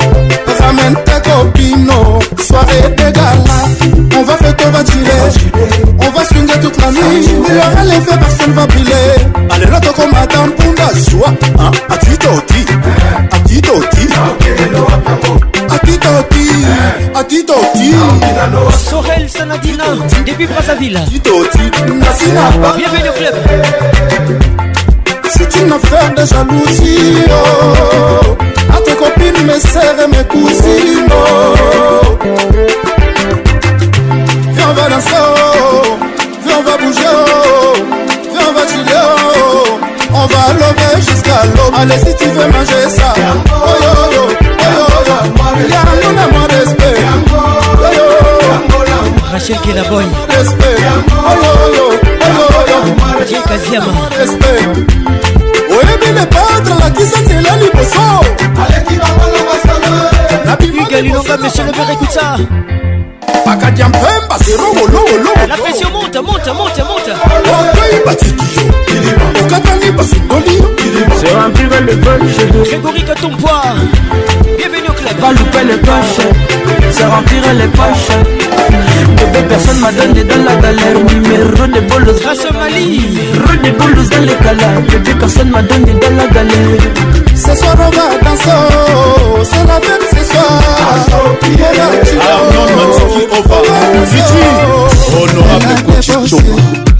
Ramène ta copine, soirée de gala. On va fêter, on va On va swinguer toute la nuit. Il y aura les personne va piler. Allez, là, comme Madame Punda, soit, hein, à tu t'en toti atitoti sorel sanadina bienvenue c'est une affaire de jalousie oh. à tes copines mes sœurs et mes cousines oh. viens va danser oh. viens va bouger oh. lobe jusqu'à l'aube Allez si tu veux manger ça Oh yo yo, oh yo yo Yango n'a moins respect Oh yo yo Rachel Kenaboy Respect Oh yo yo, oh yo yo Jay Kaziama Respect oyebile patre lakisa nzela liboso nabimaigalilonga monsieur le père écoute ça bakadi ya mpemba serongolowolowolapression monta monta monta monta okai batiki yo ekatani basiboli Grégory Katompoa Bienvenue au club Pas louper les poches Se remplir les poches Bébé personne m'a donné dans la galère Numéro de bolos Grâce à Mali Rue de bolos dans les calades Bébé personne m'a donné dans la galère Ce soir on va danser, c'est la fête ce soir. non, on va oh,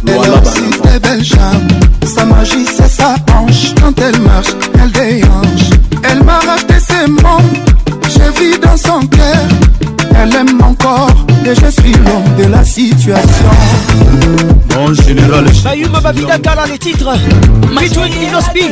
on hein. hein. sa magie c'est sa hanche. Quand elle marche, elle déhanche. Elle m'a racheté ses membres, je vis dans son cœur. Elle aime mon et je suis de la situation. Mon général, Bayuma Babidaka, titres. le titre. Mitouine Inospi.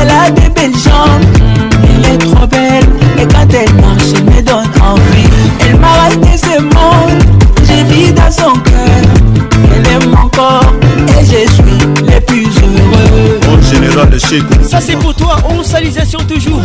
Elle a des belles jambes. Mm. Elle est trop belle. Et quand elle marche, elle me donne envie. Elle m'a raté ce monde. J'ai vu dans son cœur. Elle aime mon corps. Et je suis le plus heureux. Mon général, chez Ça, c'est pour toi. On salisation toujours.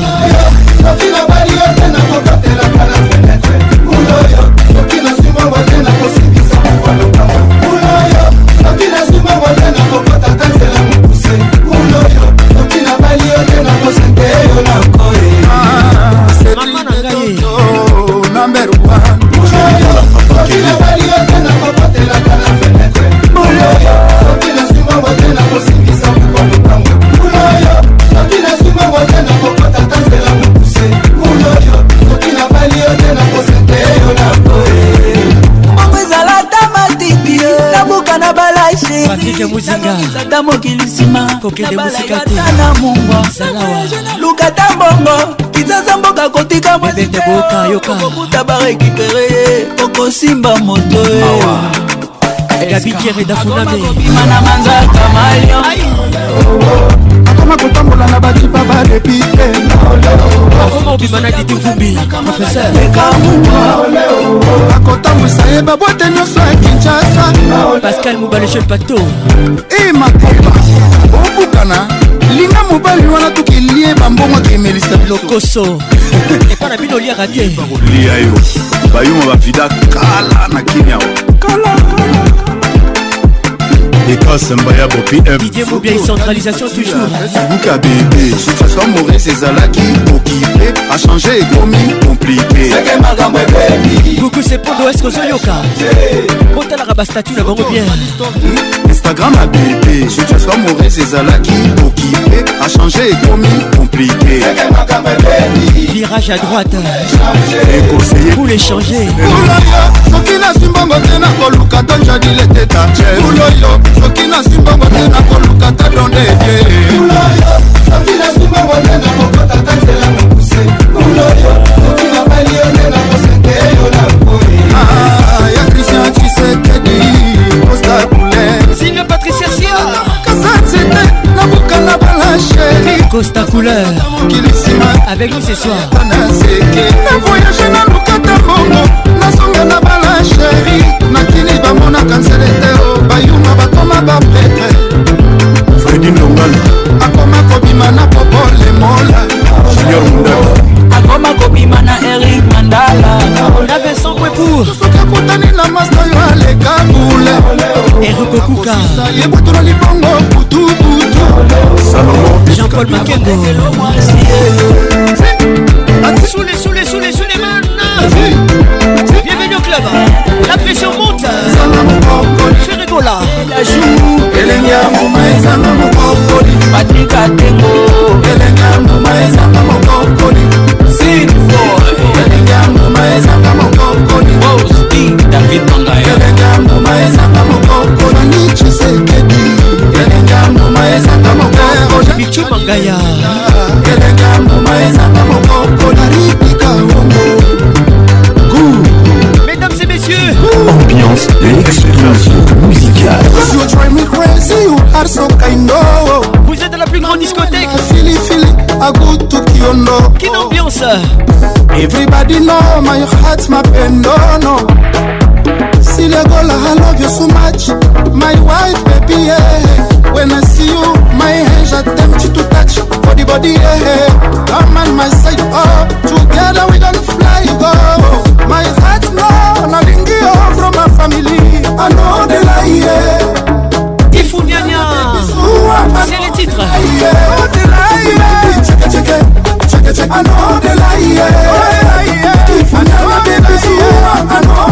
serge muzingada mokili nsima kokende mosika te na mongwa salawa luka ta mbongo kinzaza mboka kotika mwaieokokuta barekipere ye okosimba moto ye eh. gabikiere dafuname kobima na manzaka malion akoma kotambola na bakipa badepite akoma obima na didi vumbi akotambwisa ye babwate nyonso ya kinshasa pascal mobaleche pato emakoba obukana linga mobali wana tokelie bambongo akemelisa bilokoso epa na bino oliaka te lia yo bayuma bavida kala na kimia kala egrase mbaya bopi centralisation toujours subuka bebe situation mauvais ezalaki okipe achange ekomi komplike buku sepondo eske ozoyoka botalaka bastatut na bango bien instagram ya bebe situation mauvais ezalaki okipe achange ekomi komplike virage à droite pour échanger soki nasimbongo te nakoluka tonjadile te ta uloyo soki nasimbongo te nakoluka ta donde ye soki nasimbongo te nakokota kanzela mokuse kuloyo soki nabali yo nde nakosete yo na boye ah, ya christian chisekedi posta couleur sina patricia sia kasa nzete nabuka na balasheri costa couleur mokili nsima avec nous ce soir naseke na voyage naluka ta bongo nazonga na bala sheri nakini bamona kansele te o oh, bayuma bakoma bapretre fredi ndongala akoma kobima na popole mola junior mundala akoma kobima na erik mandala na vincent pwepour soki akutani na masta yo aleka bule eriko kuka yebwatola libongo butubutu salomo jean-paul makengo sule sule sule sule mana club la pression monte fais rigola elengi ya mbuma ezanga mokokoli patrik atengo elengi ya mbuma ezanga mokokoli elengi ya mbuma ezanga mokokoli elengi ya mbuma ezanga mokokoli cisekedi elengi ya mbuma ezanga mokokoli bicu mangaya elengi ya mbuma ezanga mokokoli l'explosion musicale. Cause you drive me crazy, you are so kind of. Vous êtes à la plus grande discothèque. Philly, Philly, I go to Kyono. Quelle ambiance. Everybody know my heart's my pen, oh, no, no. Julia Gola, I love you so much. My wife, baby, yeah. When I see you, my hands are tempted to touch. Body, body, yeah. Come on my side, oh. Together we gonna fly, go. My heart, no, nothing you oh, from my family. I know the lie, yeah. If you C'est les titres. I know the lie, yeah. If you never baby, so I know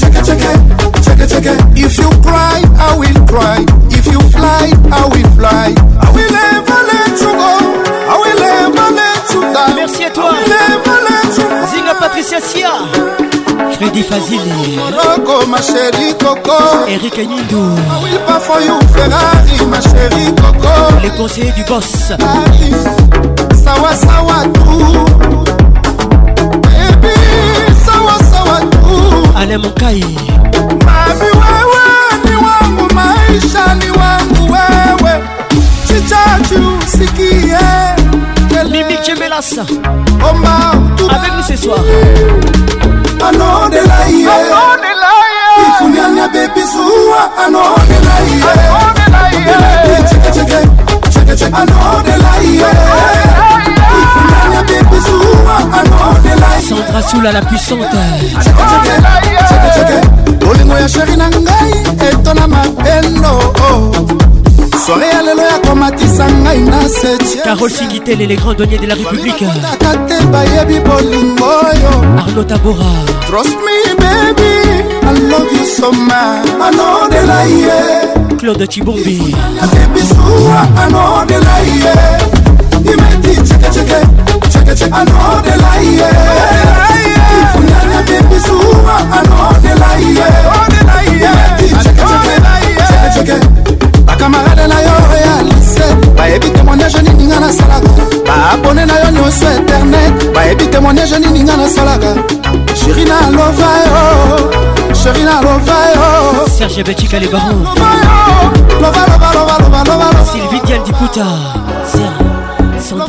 check it, check it, check it, If you cry, I will cry. If you fly, I will fly. I will never let you go. I will never let you go. Merci à toi. I Patricia Sia. Freddy ma chérie Coco. Eric Nindo I will Ferrari, ma chérie Les conseillers du boss. tout. ale mokai mami wewe ni wangu maisha ni wangu wewe chichachu sikie mimi chemelasa omba avec nous ce soir anodelaye ifuniania bebisuwa anodelaye anodelaye chekecheke chekecheke anodelaye Sandra Soula la puissante bolingo ya sheri na ngai etona mapendo soare ya lelo ya komatisa ngai na setikitele le grand donier de la républiqueaka te bayebi bolingo oyo arno tabora trust me baby i love you so much anodela ye claude chibombi ebisuwa anodela ye imeti chekecheke anodelaye ifunyanya bimbisuma anodelaye bakamarade na yo realise bayebi témoignage nininga nasalaka baabone na yo nyonso internet bayebi témoignage nininga nasalaka sheri naloba yo sheri naloba yo serge betika le baron lova lova lova lova lova sylvie dial diputa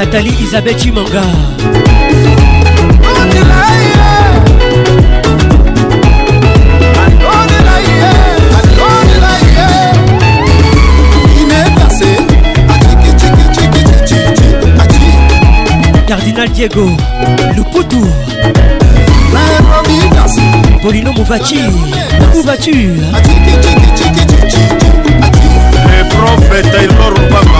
nathalie isabel chimanga cardinal diego luputu polino movaci où vas-tu Le prophète Taylor Obama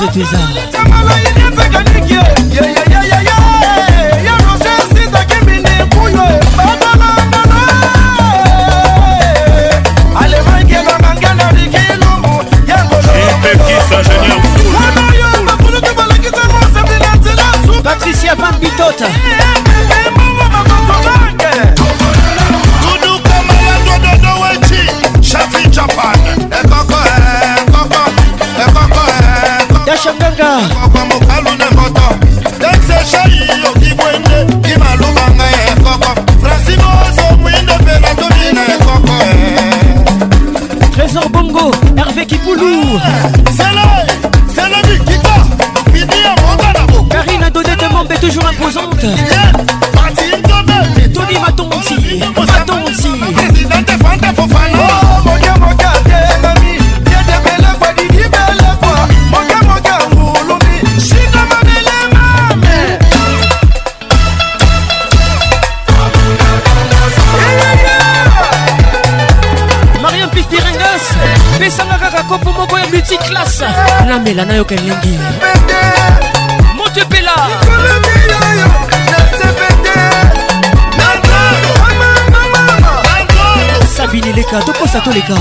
de tes arts. namela nayoka elengi moto epela sabini leka tokosa toleka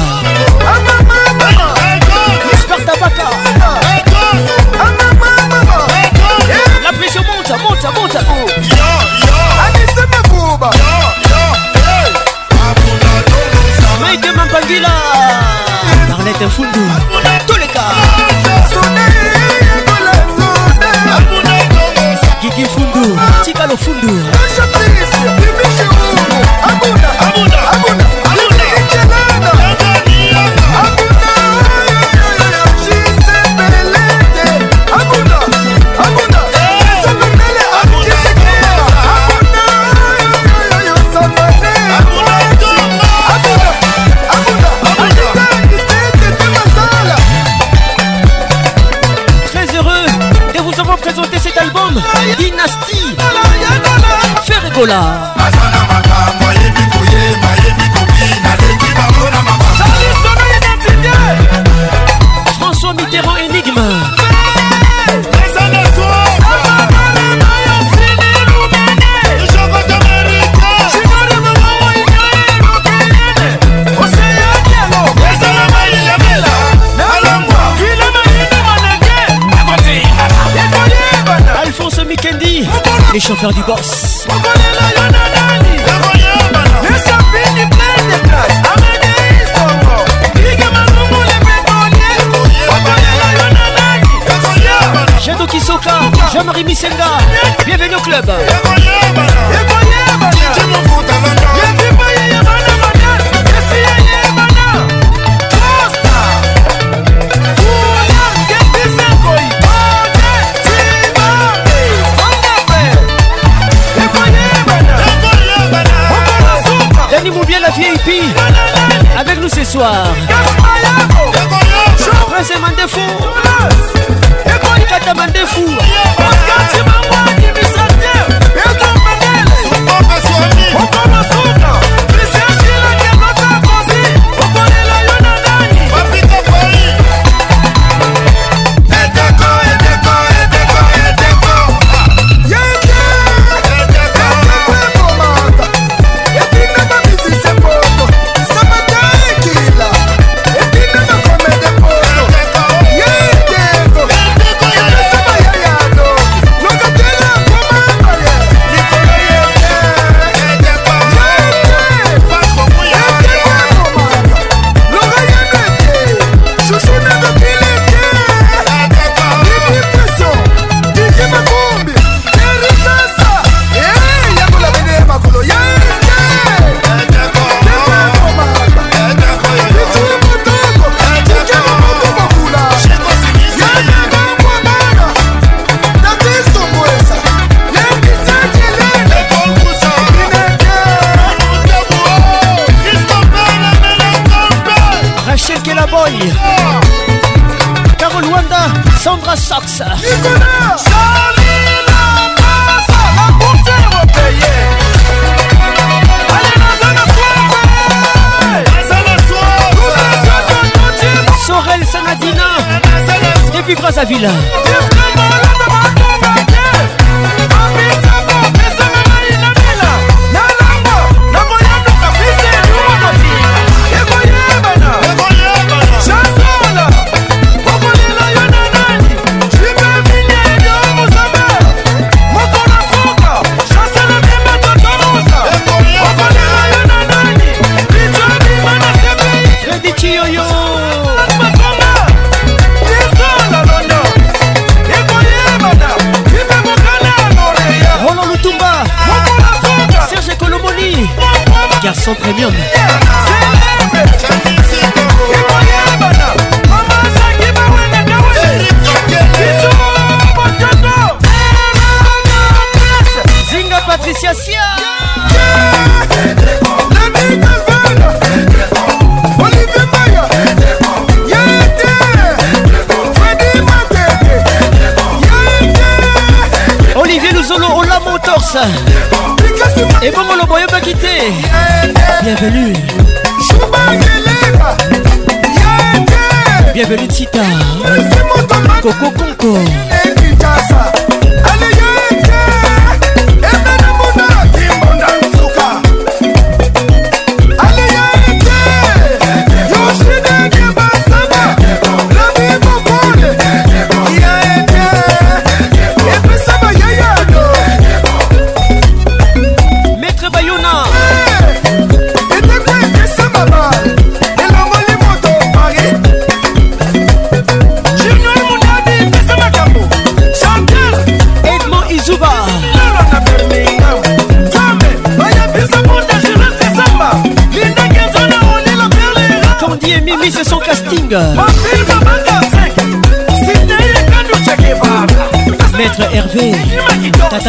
bienvenue. Bienvenue Tita.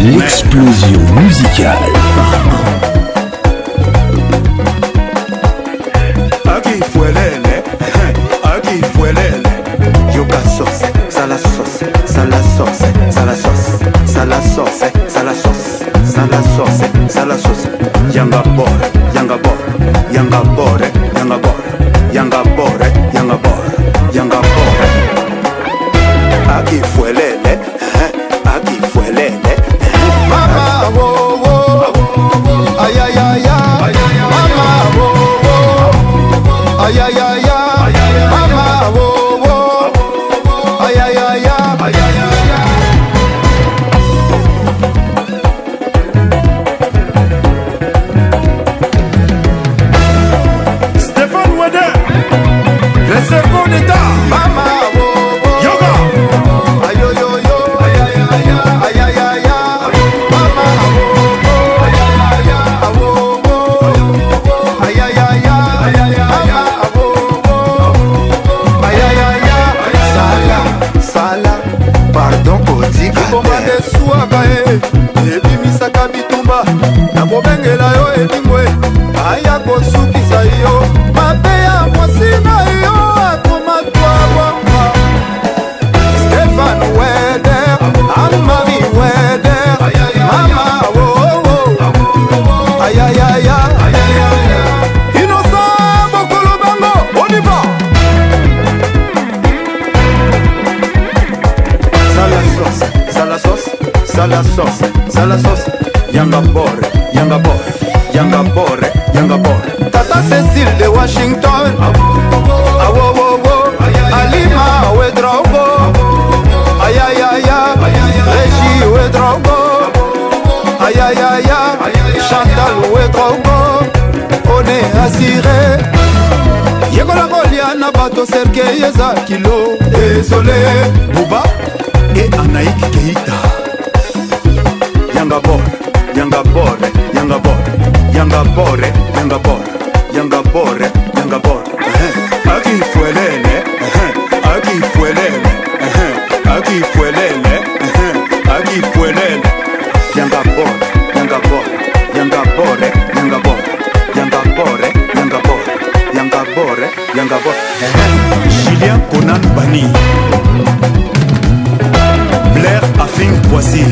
l'explosion musicale. me tumbar washington awowowo alima wedrogo ayayaya regi wedrogo ayayaya chantal wedrogo one asire yekola kolia na bato serke eza kilo desole buba e anaiki keita yanga bore yanga bore yanga bore yanga bore yanga bore yanga bore yanga bore akifuelele akifuelele akifuelele akifuelele yanga bore yanga bore yanga bore yanga bore yanga bore yanga bore yanga bore yanga bore Julien Conan Bani Blair Affing Poissy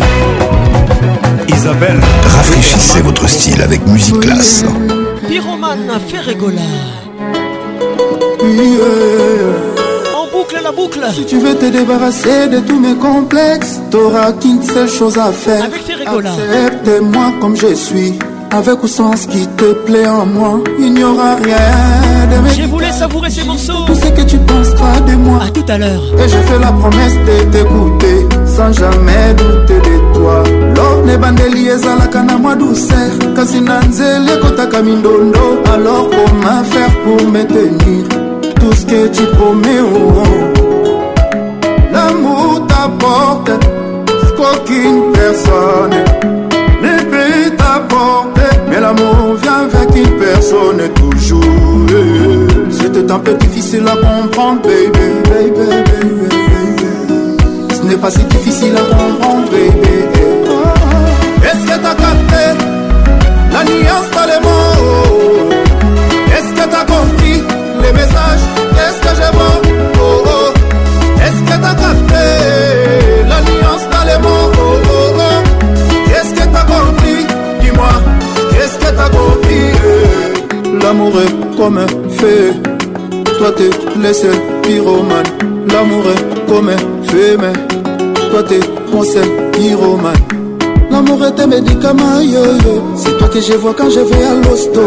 Isabelle Rafraîchissez votre style avec musique classe. Pyromane fait Yeah. En boucle la boucle. Si tu veux te débarrasser de tous mes complexes, t'auras qu'une seule chose à faire. Avec Accepte-moi comme je suis. Avec ou sans ce qui te plaît en moi, il n'y aura rien de mes Je voulais savourer ces morceaux. Tout ce que tu penseras de moi. À tout à l'heure. Et je fais la promesse de t'écouter sans jamais doute de toi lor nebandeli ezalaka na mwa douceur kasi na nzela ekotaka mindondo alors comment faire pour me tenir tout ce que tu promets oh, oh. l'amour t'apporte ce qu'aucune personne ne peut t'apporter mais l'amour vient avec une personne toujours c'était un peu difficile à comprendre baby baby, baby. pas si difficile à comprendre, Est-ce que t'as capté la nuance dans les mots Est-ce que t'as compris les messages Est-ce que j'ai bon? Est-ce que t'as capté la nuance dans les mots Est-ce que t'as compris Dis-moi, est-ce que t'as compris L'amour est comme un feu, toi t'es laissé pyromane. L'amour est comme un feu, mais toi t'es conseil pyroman L'amour est un médicament, yeah, yeah. c'est toi que je vois quand je vais à l'hosto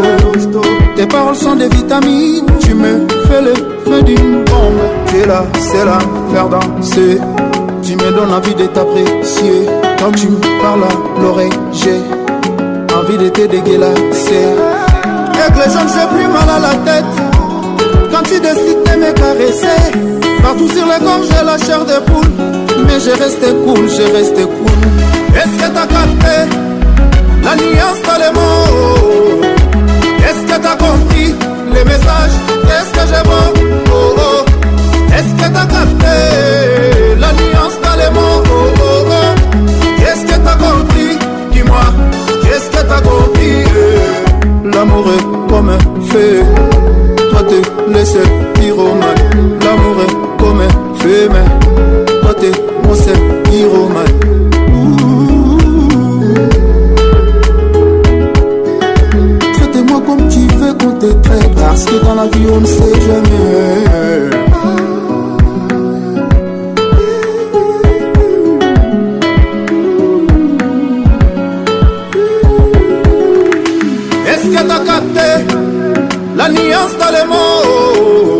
Tes paroles sont des vitamines, tu me fais le feu d'une bombe Tu es là, c'est là, faire danser Tu me donnes envie de t'apprécier Quand tu me parles à l'oreille, j'ai envie de te dégueulasser Et que les gens j'ai plus mal à la tête Quand tu décides de me caresser Partout sur la gorge, j'ai la chair de poule mais je reste cool, je reste cool. Est-ce que t'as capté L'alliance dans les mots Est-ce que t'as compris les messages Est-ce que j'ai bon? Oh, oh. Est-ce que t'as capté L'alliance dans les mots oh, oh, Est-ce que t'as compris Dis-moi, est-ce que t'as compris L'amoureux comme un feu, toi t'es laissé pyromane. L'amour est comme un feu, mais toi c'est pyromane. Traitez-moi comme tu veux qu'on te parce que dans la vie on ne sait jamais. Est-ce que t'as capté la nuance dans les mots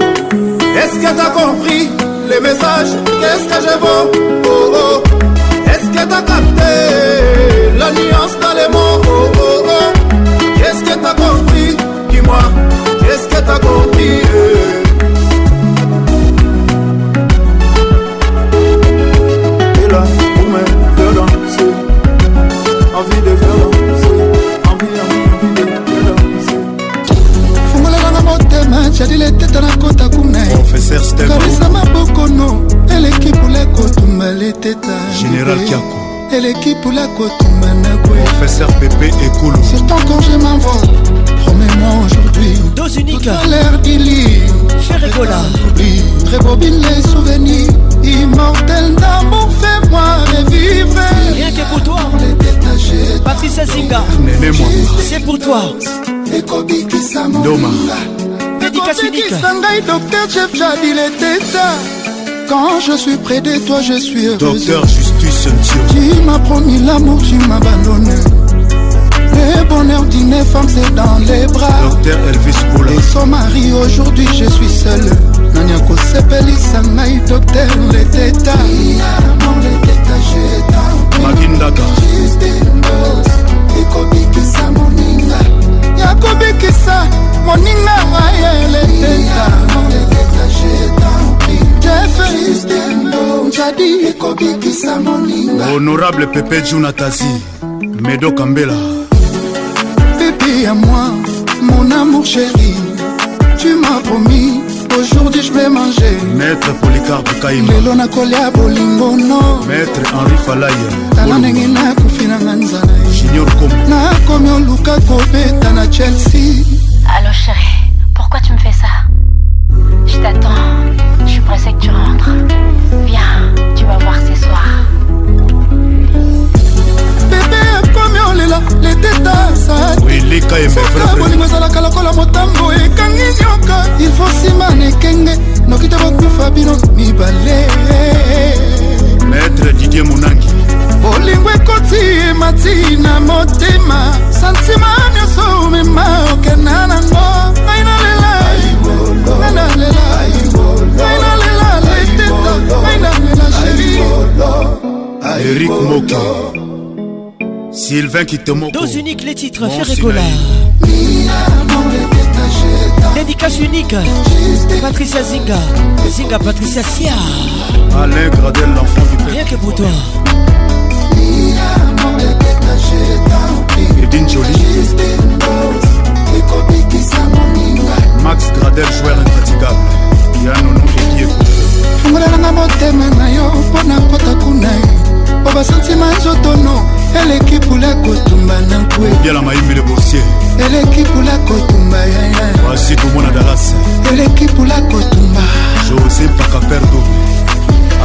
Est-ce que t'as compris tes messages, qu'est-ce que je vaux oh, oh. oh. Est-ce que t'as capté la nuance dans les mots oh, oh, oh. Qu'est-ce que t'as compris Dis-moi, qu'est-ce que t'as compris euh? Il était dans la côte à eleki pula kotumba professeur Professeur pula kotumba C'est encore je promets-moi aujourd'hui l'air d'ili billet les souvenirs immortel d'amour fais-moi revivre rien que pour toi patricia zinga c'est pour toi Doma place unique ngai docteur chef jadile teta quand je suis près de toi je suis heureuse docteur justice tu m'as promis l'amour tu m'as abandonné le bonheur d'une femme c'est dans les bras docteur Elvis Poula et son mari aujourd'hui je suis seule nani akosepelisa ngai docteur leteta yeah, honorable Pepe Junatasi, Medo Kambela. Pepe à moi, mon amour chéri, tu m'as promis, aujourd'hui je vais manger. Maître Polycarp Kaïma. Kolia bolingo Maître Henri Falaya. Tala na Chelsea. Allô chéri, pourquoi tu me fais ça Je t'attends, je suis pressée que tu rentres. kolela letetasabolingo ezalaka lokola motambo ekangi nyoka ilfo nsima na ekenge noki te bokufa bino mibale maître didier monangi bolingo ekoti emati na motema santima nyonso omema okenda nango ngai nalela ngai nalela ngai nalela leteta ngai nalela sheri erik moki Sylvain qui te moque. Dose unique, les titres, Ferregola. Dédicace unique, Patricia Zinga. Zinga Patricia Sia. Alain Gradel, l'enfant du père. Rien que pour toi. Edine Jolie. Max Gradel, joueur infatigable. Yano Nongeki Fungola na motema na yo, pona kota kunai. Oba sentima zotono. eleki pula kotumba na nkwe yala mayimbi le boursier eleki pula kotumba yaya asi tomona daras eleki pula kotumba josé paka perdo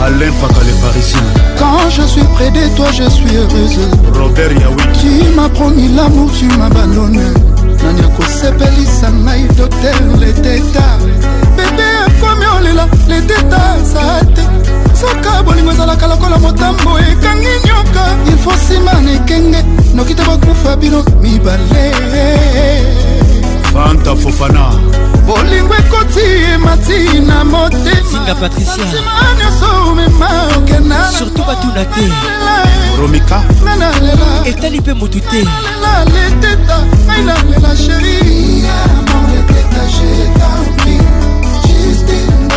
Alain Paka les Parisiens. Quand je suis près de toi, je suis heureuse. Robert Yaoui. Tu m'as promis l'amour, tu m'abandonnes. Nanya Kosepelisa Maï, docteur, les tétards. kolela ledeta eza te soka bolingo ezalaka lokola motambo ekangi nyoka ilfo nsima na ekenge noki te bakufa bino mibale fanta fofana bolingo ekoti emati na motemasinga patriciansima nyonso mema okenda surtout batuna te romika etali mpe motu te leteta ngai nalela sheri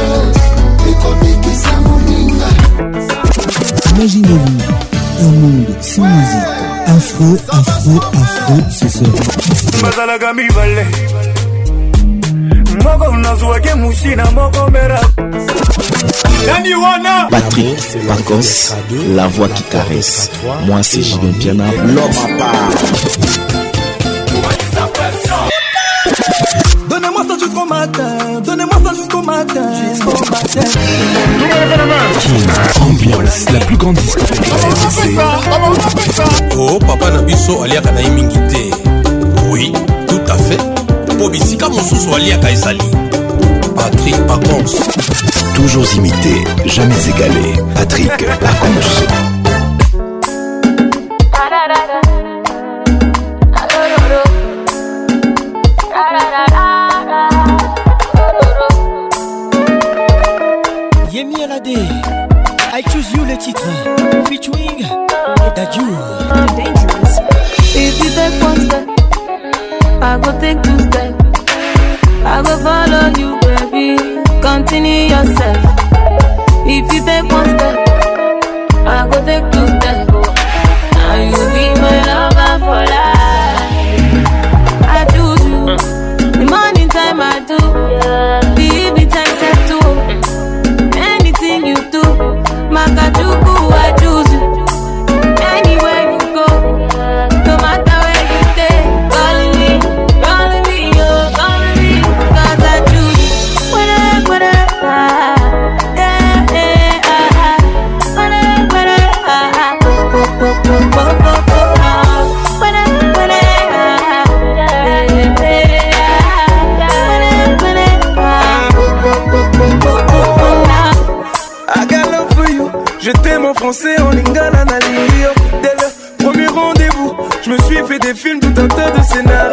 rose ekobikisa moninga imaginez-vous un monde sans musique afro afro afro ce soir bazalaka mibale moko nazwaki musina moko mera nani wana patrik pacos la voix qui caresse moi c'est gidon piana l'homme à part matin. Donnez-moi ça jusqu'au matin. Jusqu'au matin. Ambiance, la plus grande discothèque. Oh, papa Nabiso, aliaka na mingi te. Oui, tout à fait. Po bisika mosusu aliaka ezali. Patrick Pacons. Toujours imité, jamais égalé. Patrick Pacons. I go take two steps. I go follow you, baby. Continue yourself. If you take one step, I go take two steps. And you français en lingala nalingi yo kutela premier rendez-vous je me suis fait des films tout un tas de scénarios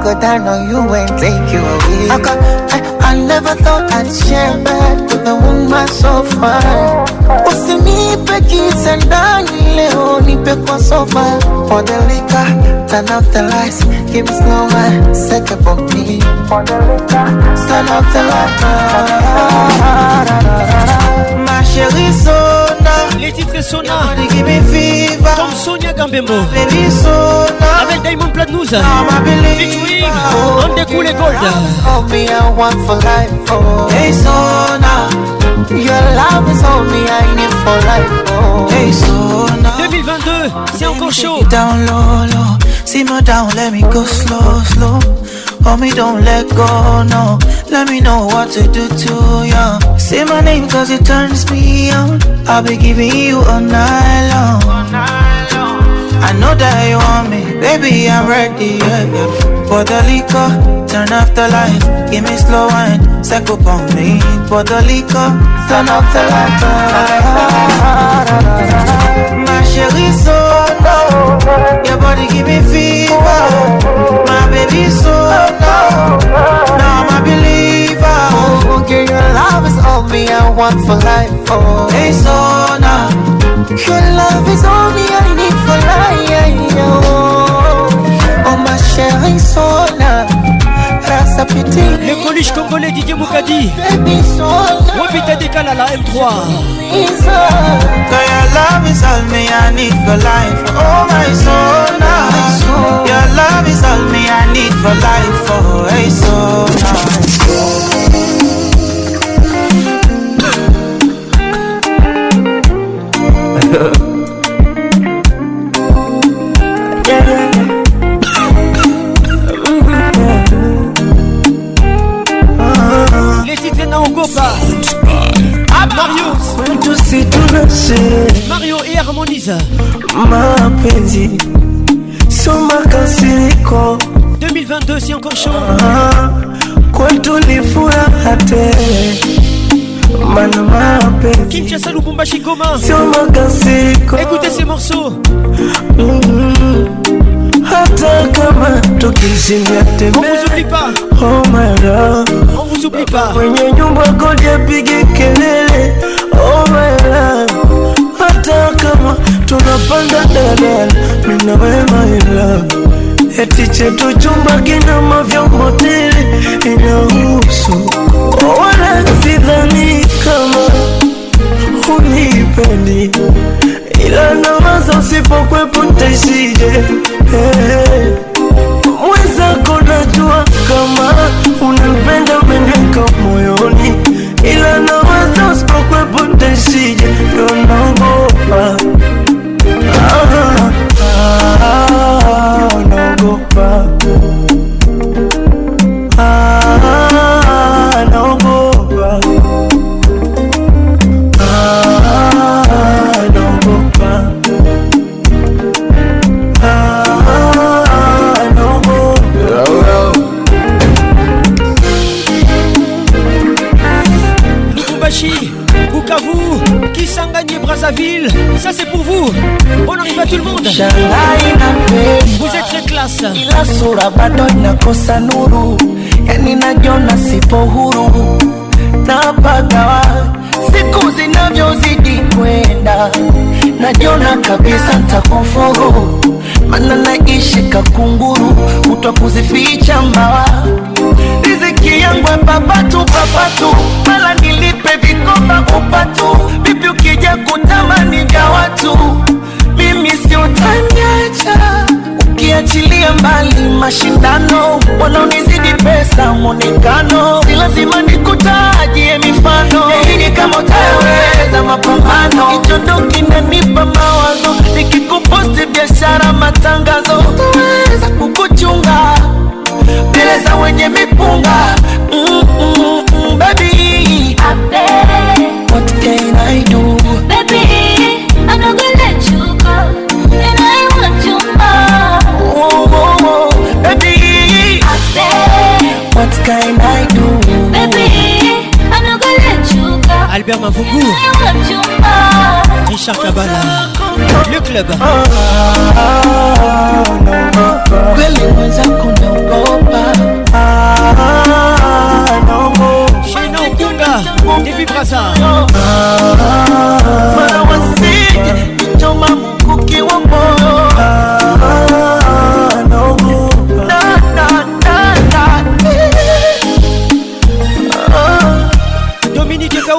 I could you ain't take you away. I, I, I never thought I'd share bed with the woman so fine. Usinipe kisa ndani leo, nipe kwa sofa. For the liquor, turn off the lights, give me snowman, set up for me. For the liquor, turn off the lights. My chérie, so. Les titres Sona Tom Sonia Gambembo Avec Diamond Platnouza Featuring On découle les gold me I want for life oh. Hey Sona Your love is all me I need for life oh. Hey Sona 2022 c'est encore chaud down low low See me down let me go slow slow Hold me don't let go no Let me know what to do to you. Say my name cause it turns me on. I'll be giving you all night long. I know that you want me, baby, I'm ready, yeah, yeah. For the liquor, turn off the lights. give me slow wine, psycho on me. For the liquor, turn off the lights. My chérie, so your body give me fever. My baby so low. Now I'm a believer. Oh, okay, your love is all me I want for life. Oh, hey, so now. Your love is all me I need for life. Oh, my chérie, so now. Le collège congolais Didier Moukadi Wapita Dekala la M3 Girl, your love is all me I need for life Oh my soul now Your love is all me I need for life Oh hey soul now Mario et Harmonise mapenzi soma kasiriko 2022 si encore chaud ah, fou à hate te mana mapenzi Kinshasa Lubumbashi Goma soma kasiriko écoutez ces morceaux mm -hmm. hata kama oh, on vous oublie pas oh my on vous oublie pas nyumba kelele oh my hata kama tunapanda daladala, mimi na wewe my love Eti chetu chumba kina mavyo hoteli inahusu wala sidhani kama unipendi, ila nawaza usipokwepo ntaishije? hey. kabisa. Kila sura bado inakosa nuru, yani najona sipo huru na pagawa siku zinavyozidi kwenda, najona kabisa ntakufuru, mana naishi kakunguru, kutwa kuzificha mbawa riziki yangu papatu papatu, mala nilipe vikoba upatu, vipi ukija kutamani vya watu, mimi sio tanyacha nimeachilia mbali mashindano, wanaonizidi pesa, mwonekano, si lazima nikutajie mifano. Lakini kama utaweza mapambano, hicho ndo kinanipa mawazo, nikikuposti biashara, matangazo, utaweza kukuchunga mbele za wenye mipunga mm. this kind I do. Baby, I'm not gonna let you go. Albert Mavungu, Richard Cabana, le club. Oh, oh, no, really was a Depuis Braza. Oh, oh, oh, oh, oh, oh, oh, oh,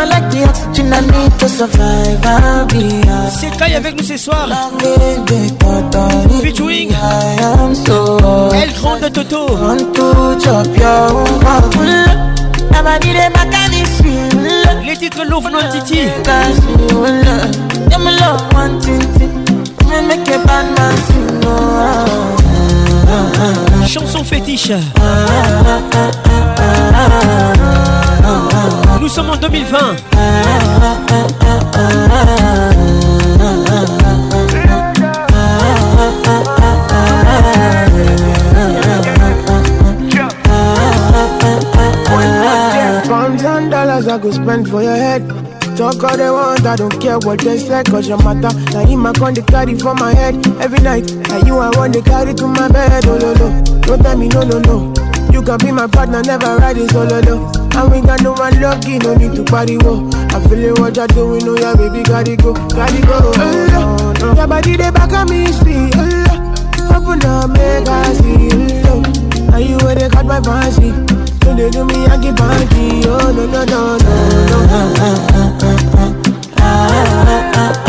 Ah, ah. C'est Kai avec nous ce soir. El Grande Toto. Les titres Titi. Chanson fétiche. Ah, Nous sommes en 2020. dollars I go spend for your head. Talk all they want, I don't care what they say, cause your matter. Now you my con, they carry for my head every night. Now you are one, they carry to my bed, oh no, no. Don't tell me no, no, no. You can be my partner, never ride it solo, oh, no. And we got no one lucky, no need to party, whoa. I'm feeling what you're doing, oh yeah, baby, gotta go, gotta go. Oh, no. Your body, they back on me, see, oh, no. Open up, make I see, oh, no. And you where they caught my fancy. Don't they do me, I get funky, oh, no, no, no, no, no. Ah, ah, ah, ah, ah, ah, ah, ah.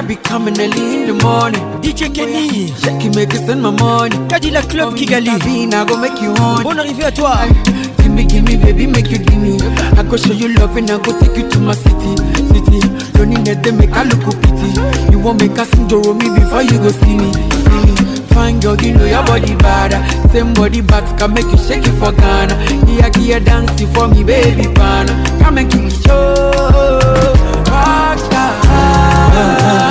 I be coming early in the morning. DJ Kenny, Jackie make it spend my money. Cadillac Club Kigali, I go make you on. Bonne arrivée à toi. Give me, give me, baby, make you give me. I go show you love and I go take you to my city, city. Don't need to make a look pity. You won't make a sing me before you go see me, see me fine girl, you know your body bad. Same body bad can make you shake it for Ghana. Here, here, dancing for me, baby pana. Come and give me show, rockstar.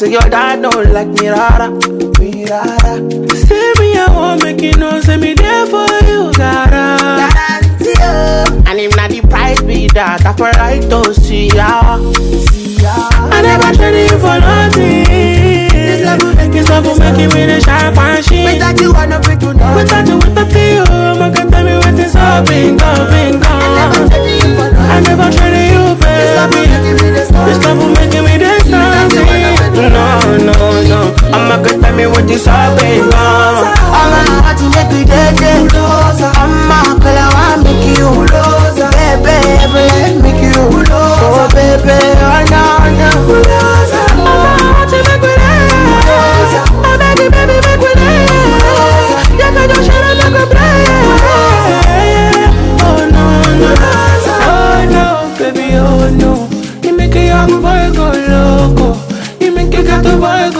So your dad don't like me rara. Me rara. Say me I won't make you know. Say me there for you, gara. And if not the price be that, I for right to see ya. See ya. I never traded you for nothing. This love will make, you love will make me the champagne shit. Without you, I know we do not. Without you, without you, my God, tell me what is up, bingo, bingo. I never traded you for nothing. I never traded you, baby. This love will make me the champagne. I'ma go tell me what you happening now. I'ma watch you make it dead. I'ma call I make you baby, ever make you oh baby, oh no, no. I'ma watch you make it dead. I beg you, baby, make it dead. Yeah, 'cause your shit I make it break. Oh no, no, oh no, baby, oh no. You make a young boy go loco. You make a cat boy go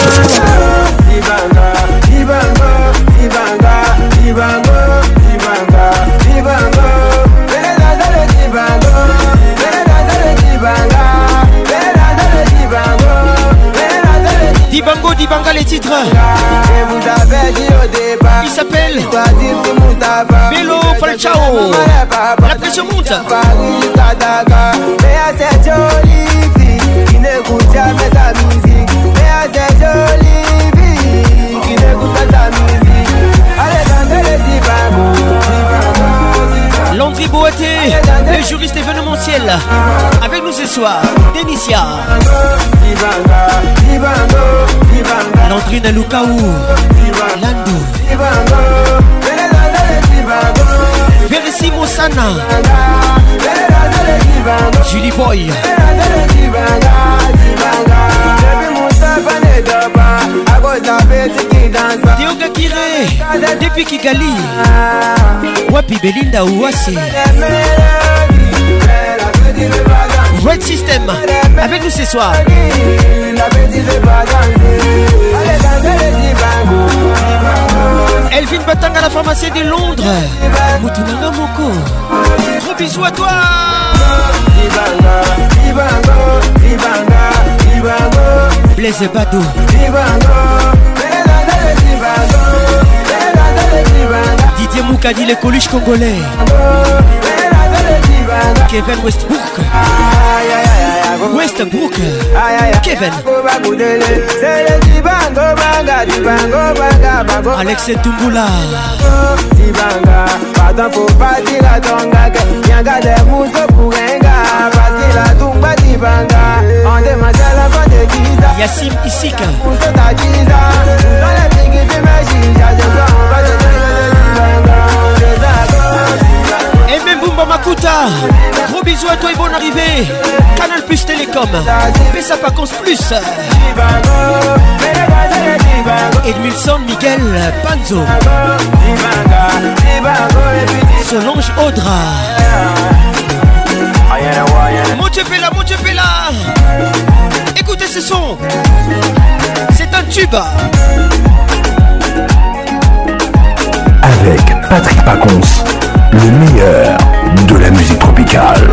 Freddy Banga les titres. Je vous avais dit au départ. Il s'appelle Bello Falchao. La pression monte. Mais à cette jolie fille qui n'écoute jamais sa musique. Mais à cette jolie fille qui n'écoute pas sa musique. Allez, danser les divans. Landry Boaté, le juriste événementiel. Avec nous ce soir, Denicia. Landry Nalukaou, Landou. Versi Mosana. Julie Boy. Dioga Kire depuis Kigali Wapi Belinda Ouassi Red System avec nous ce soir Elvin Batanga la pharmacie de Londres Moutounanga Moko Gros bisous à toi Dibango Blaise Bato Dibango Didier Moukadi les coluches congolais Kevin Westbrook aïe, aïe, Westbrook Kevin Alex Tumbula Pardon pour partir la tonga Nyanga des mousses pour un Parce qu'il a tumba dibanga On demande à la fin de Giza Yassim Isika Mousse ta Giza Dans les piques du Mejija Je vois on va te donner le dibanga Les agos Membumba Makuta, gros bisous à toi et bonne arrivée. Canal Plus Télécom, Pessa Pacons Plus. Edmilson Miguel Panzo, Solange Audra. au Pela, Pela. Écoutez ce son, c'est un tuba Avec Patrick Pacons le meilleur de la musique tropicale.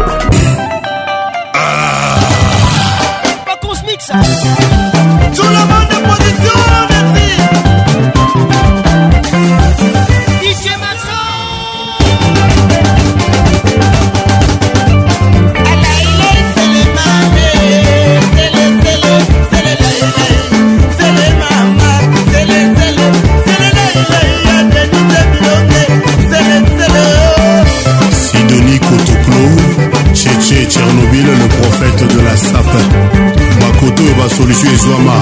makoto oyo basolution ezwama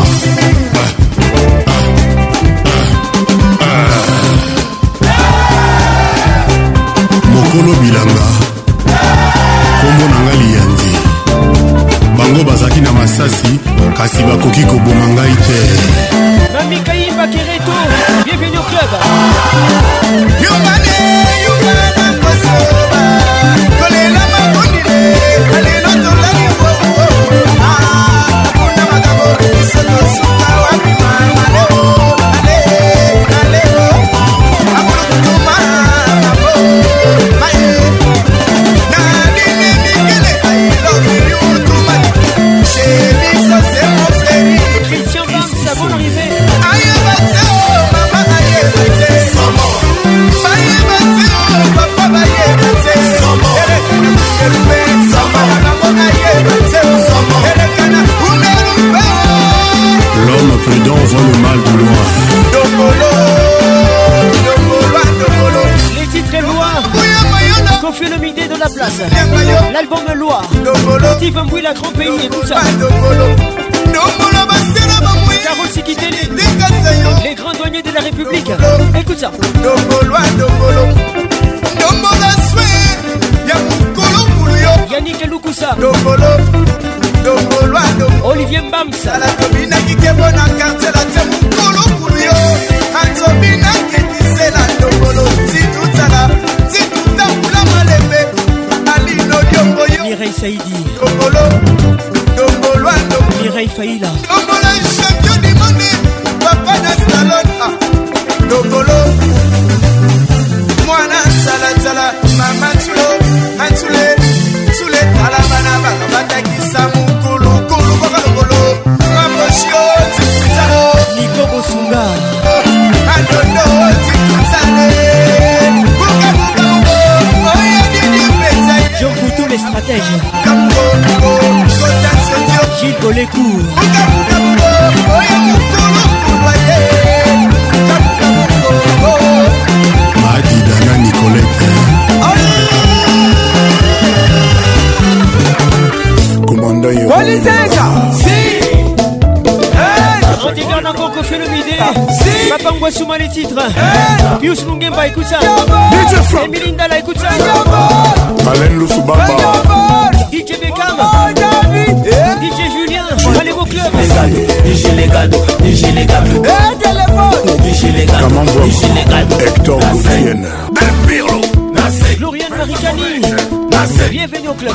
mokolo bilanga kombo na ngai liyandi bango bazalaki na masasi kasi bakoki koboma ngai te mamikai bakereto bienvenu club yobane yubana kosoba kolela makondile 순간 sous les titres. Pius écoute ça. DJ oh, DJ Julien. club. DJ DJ Hector ben Bienvenue au club.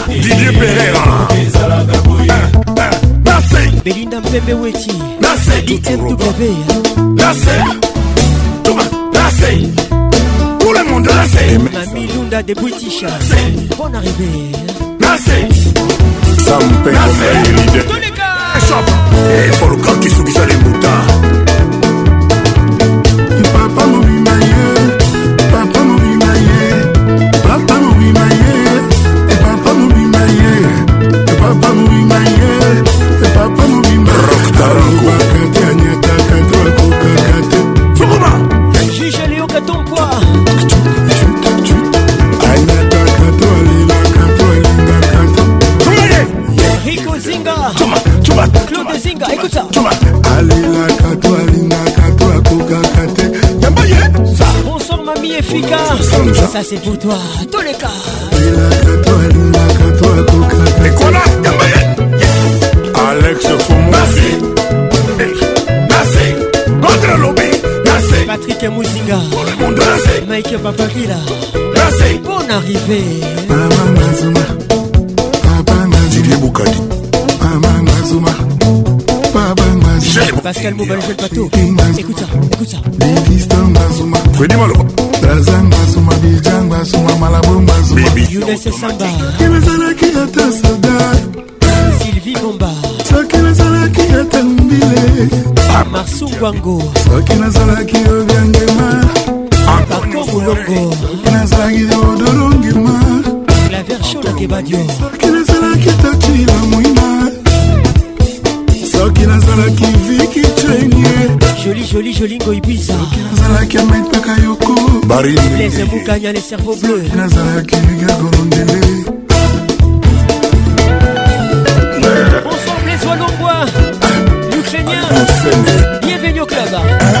didier perera belinda mpembe weti Tout le monde la sait. Mamie Lunda de British. Bonne arrivée. Nassé. Sampe. Nassé. Tous les gars. Échappe. Et eh, faut le camp qui soubise les moutons. papa mobimba ye papa mobimbaaka te anyataka to akokaka te sokoma juge leoka tompoi anyataka to alelaka to alingaka te rico zinga claude zinga ekuta alelaka to alingaka to akokaka te yamba ye bonsoir mami efika ça c'est pour toi toleka ya babakila bon arrivé mama mazuma papa mazuma bukadi mama mazuma papa mazuma Pascal Mobile Joël Pato écoute ça écoute ça Distant mazuma Freddy Malo Razan mazuma Bijan mazuma Malabo mazuma Baby Younes Samba Kimezalaki ata sadar sylvie bomba soki nazalaki ata mbile marsungwango soki nazalaki obyangema soki nazalaki odorongima soki nazalaki tatila moina soki nazalaki viki cenge joli joli joli ngoibiza nazalaki amaitaka yoko bariblaise mukanya le cerveau bleu nazalaki gagolo ndele Bonsoir les oies l'ombois, l'Ukrainien, bienvenue au club.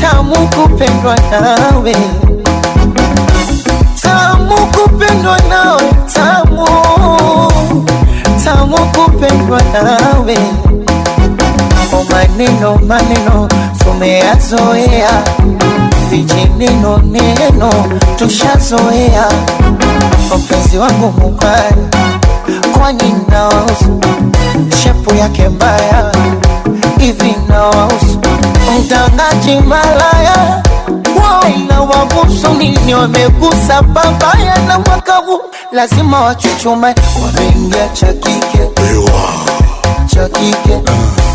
tamu kupendwa nawe, tamu kupendwa nawe, tamu tamu kupendwa nawe. O oh, maneno maneno tumeyazoea, vijineno neno tushazoea. Mpenzi wangu mubaya, kwani nawahusu shepu yake mbaya hivi nawahusu Mtanga Chimalaya Waina wagusu nini wamegusa babaya na mwaka huu Lazima wachuchume wameingia cha kike cha kike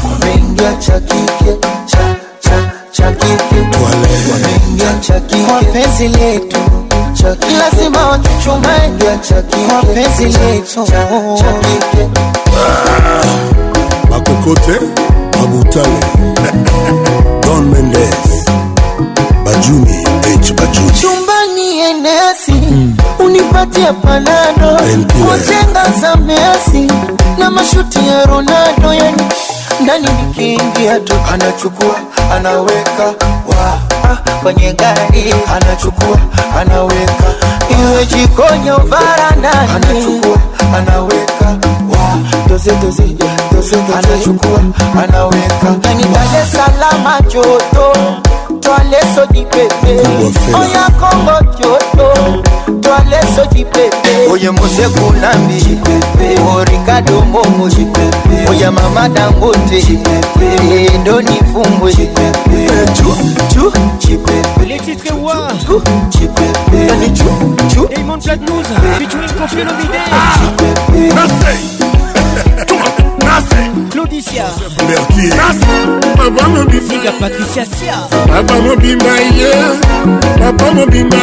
wameingia cha kike cha cha cha kike wameingia cha kike kwa penzi letu lazima wachuchume kwa penzi letu cha kike ah. ah. makokote mabutale Mendes, Bajuni H Bajuni, chumbani enesi mm. unipatie panado kujenga za Messi na mashuti ya Ronaldo, yani ndani nikiingia tu anachukua anaweka wa ah, kwenye gari anachukua anaweka, iwe jikonyo au varandani anachukua anaweka wa doze doze anachukua anaweka anitale salama joto twaleso jipepe oya kongo joto twaleso jipepe oye mosekunambi orikado momo oya mama dangote endo nifumbwe Les titres Wa Diamond Platnouza Featuring Confio Lomide Marseille ah. Claudicia papa mobimaiga patricia sia papa mobimba ye papa mobimba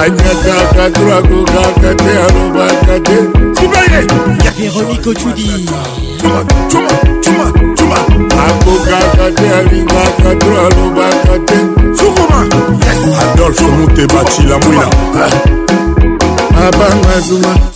anyataka trakokaka te alobaka te sibaye véronike ocudi akokaka te alingaka to alobaka te sukuma adolfe muteba cilamwina abanga zuma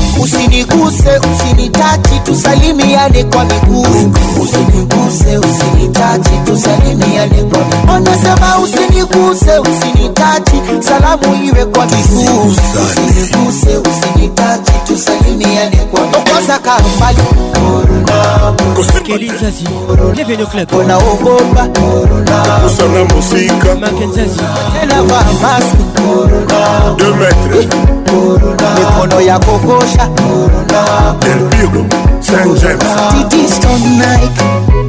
usiniguse usinitachi tusalimiane kwa miguu usiniguse usinitachi tusalimiane kwa miguu anasema usiniguse usinitachi salamu iwe kwa miguu usiniguse usinitachi tusalimiane kwa miguu azaka mbali keli zazi bienvenue au club mpona okoba kosala mosika makenzazielava maske deux mètres mikono ya kokosha elpiro saint james titistonike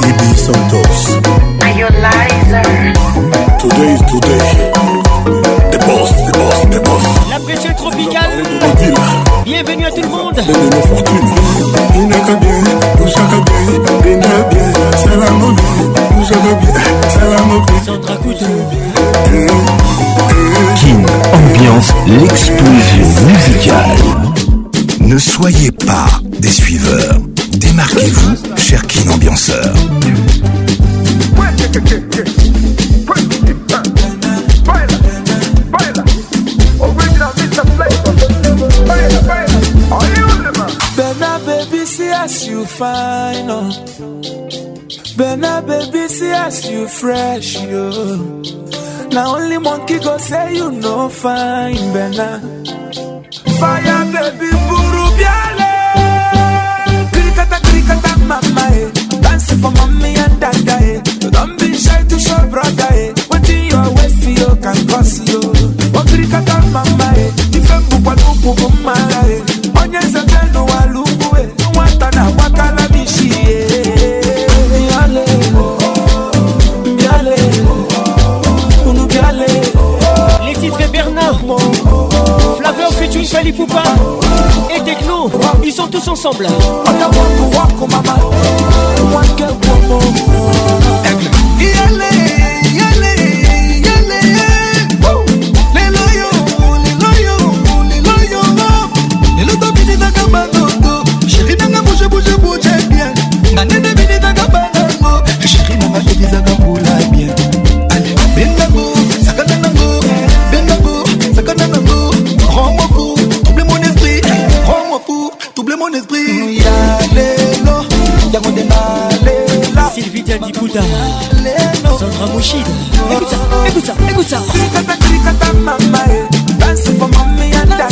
ibi santos Today is today. La pression tropicale. Bienvenue à tout le monde. fortune. bien, ambiance l'explosion musicale. Ne soyez pas des suiveurs. Démarquez-vous, cher Kin ambianceur. you fine, oh. But baby, see as you fresh, yo. Now only monkey go say you no fine, Bena. Fire, baby, buru Krikata, krikata, mama, eh. Dancing for mommy and dada, eh. Don't be shy to show brother, eh. What in your waist, you can cross, yo. Oh, krikata, mama, eh. If I'm bukwadu, eh. Kali Poupa et Techno, ils sont tous ensemble. Aigle. yango nde nalela sylvie diandiputa sandra mushid ekuta ekuta ekuta mama eh. danse for mommy and dad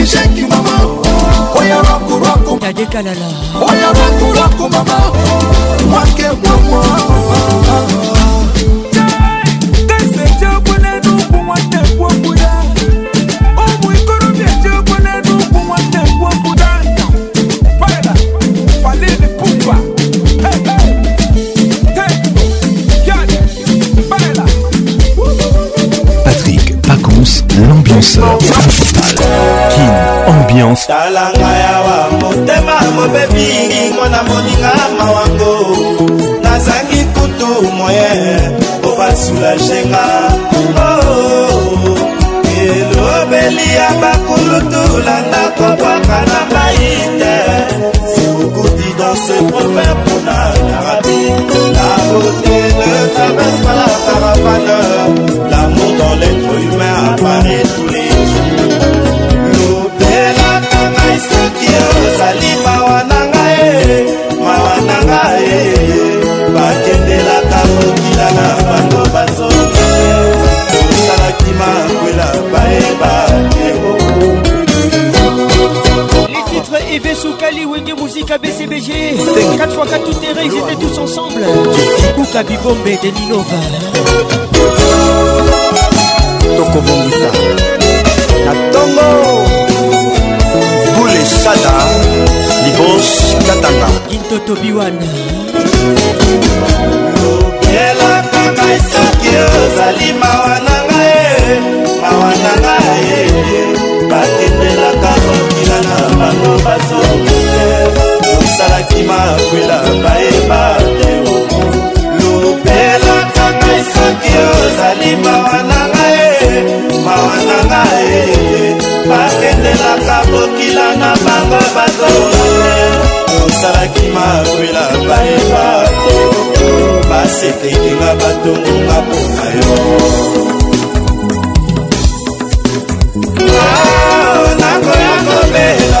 nisheki mama oya rwaku rwaku tadekalala oya rwaku rwaku mama mwake mwamwa délivrance talanga yawa motema mobebingi mwana moninga mawango nazangi kutu moye obasulashenga oh, elobeli ya bakulutulanda kobwaka na ngai te sikukuti dans ce proverbe mpona narabi la beauté ne traverse pas la caravane Evesu Kali Wenge Musique ABCBG 4x4 tout terrain ils étaient tous ensemble Kuka Bibombe de Ninova tokobongisa na ntongo bule sada libos katanga intoto biwana lokela kaka esoki ozali mawa na ngai mawa na ngai bake bazokute osalaki makwela bayeba te oku lobelaka ngai soki ozali mawa na ngai mawa na ngai bakendelaka bokila na bango bazokute osalaki makwela bayeba te oku basetekinga batongonga mpona yo nakoya kobela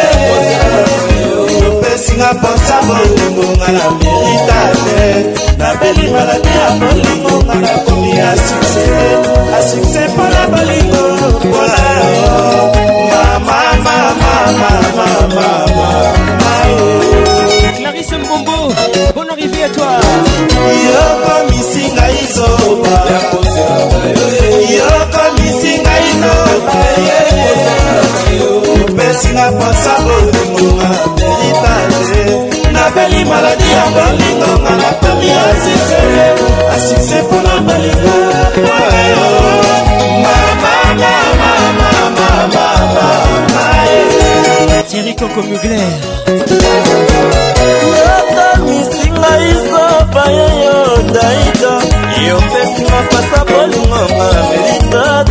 naposa bolingonga na merita te nabelinga na te ya bolingonga nakomi ya sukse ya sukse mpona bolingo mpola yo Clarisse Mbombo, bonne arrivée à toi. Yoko misinga izoba. Yoko misinga izoba. esinga mposa bolingonga veritable nabeli maladi ya bolingonga na pami ya sise asise mpona balinga oyo mamanga mamamamamama tirikoko mugler yata misinga isopa yeyo ndaita yo mpesinga mpasa bolingonga veritable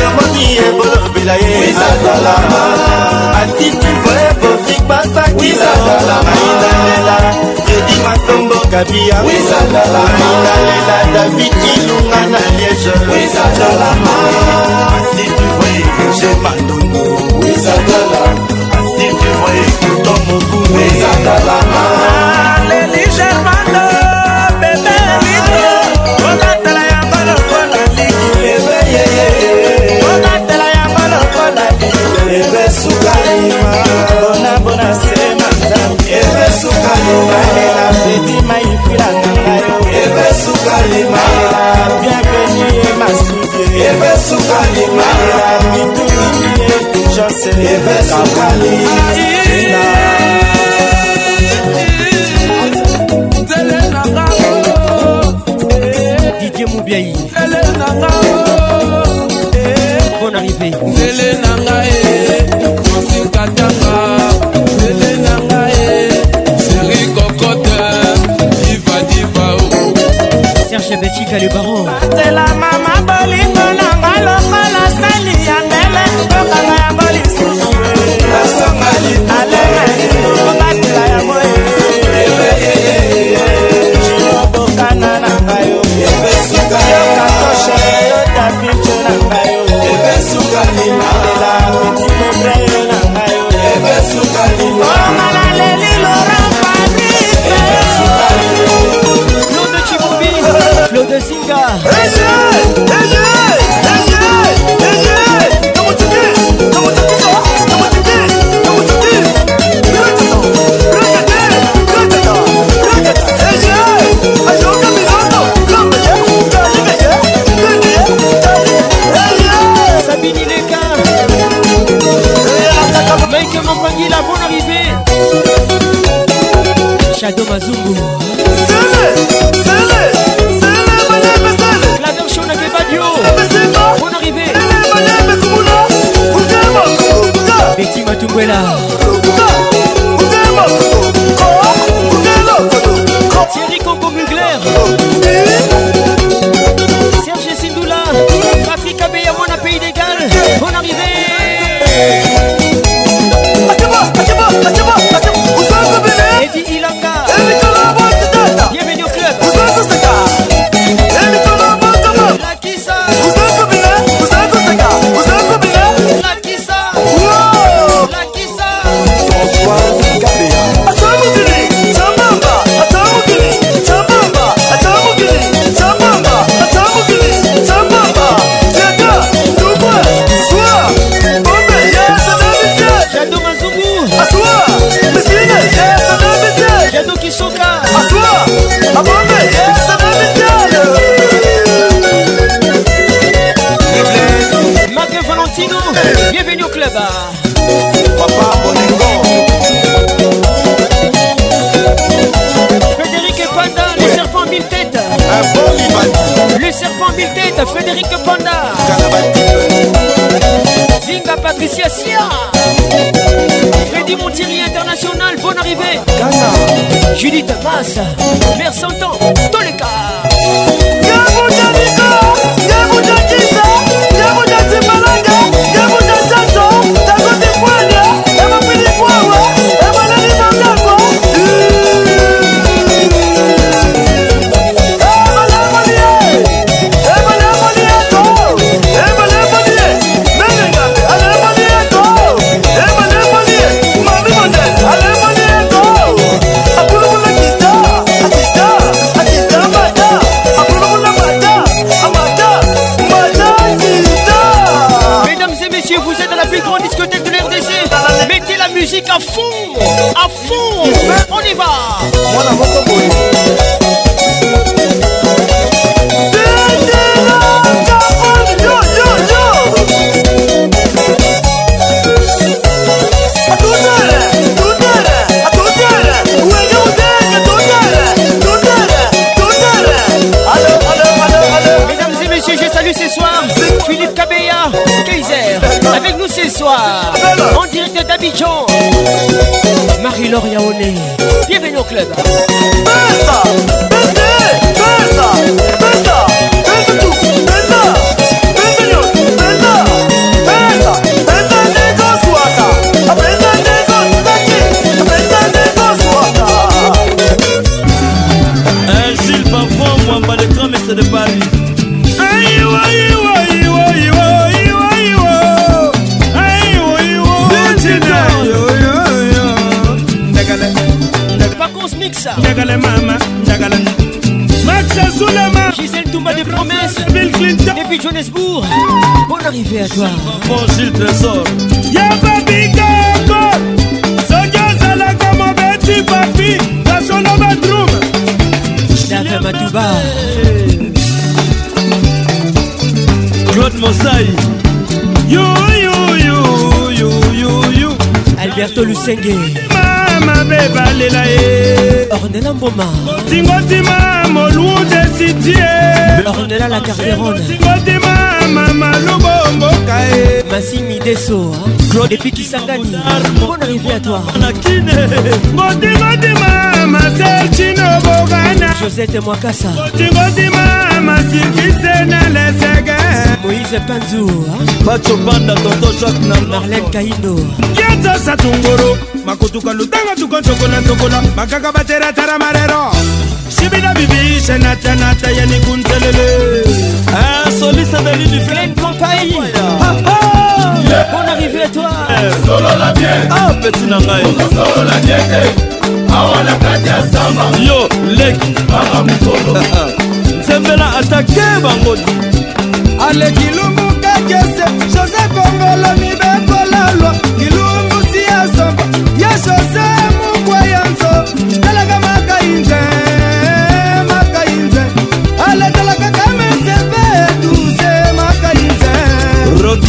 soki ebolobela ye atitivo ebofik basakiaailalela edi masombo kabiaailalela david ilunga na liege asitivo ege mandongo asitivo ekuto mokume malela sedima ifila na ngayo ebesuka limalela bienvenu ye masudie ebesuka limalela mitulini ye tujose ebesuka limalela didie mobiai eh. bon arrivé nzele na ngai eh. chabetika le baron. C'est la maman bolingo. Africa. Sabine bonne arrivé Shadow Mazungu. trésor yebabikoko soki ozalaka mobeti papi nasono badrume dakamatuba claude mosai yuyuyuyuyu alberto lusenge mabe balela ye ornela mboma tingotima molunde sitie ornela la carderone tingotima mama lubo masimi deso claude epi kisangani mpona reviatoire ngodimadima masel cino bogana josete mwakasa otingodima masikise na lesege moïse panzu bacho banda tonto jacques na marlene kaindo kiata satungoro makotuka lutanga tukontokola ntokola makaka bateratara marero sibina bibi senatianata yanikuntelele Eh, soliste Dali du Flame Compagnie ah, ah. Bonne arrivée toi Solo eh, la mienne Ah petit nangai Solo la mienne eh. Awa na kati ya samba Yo lek Mama mukolo ah, Nzembela atake bango Ale kilungu kakese Jose Kongolo mibekolalwa Kilungu si ya samba Ya Jose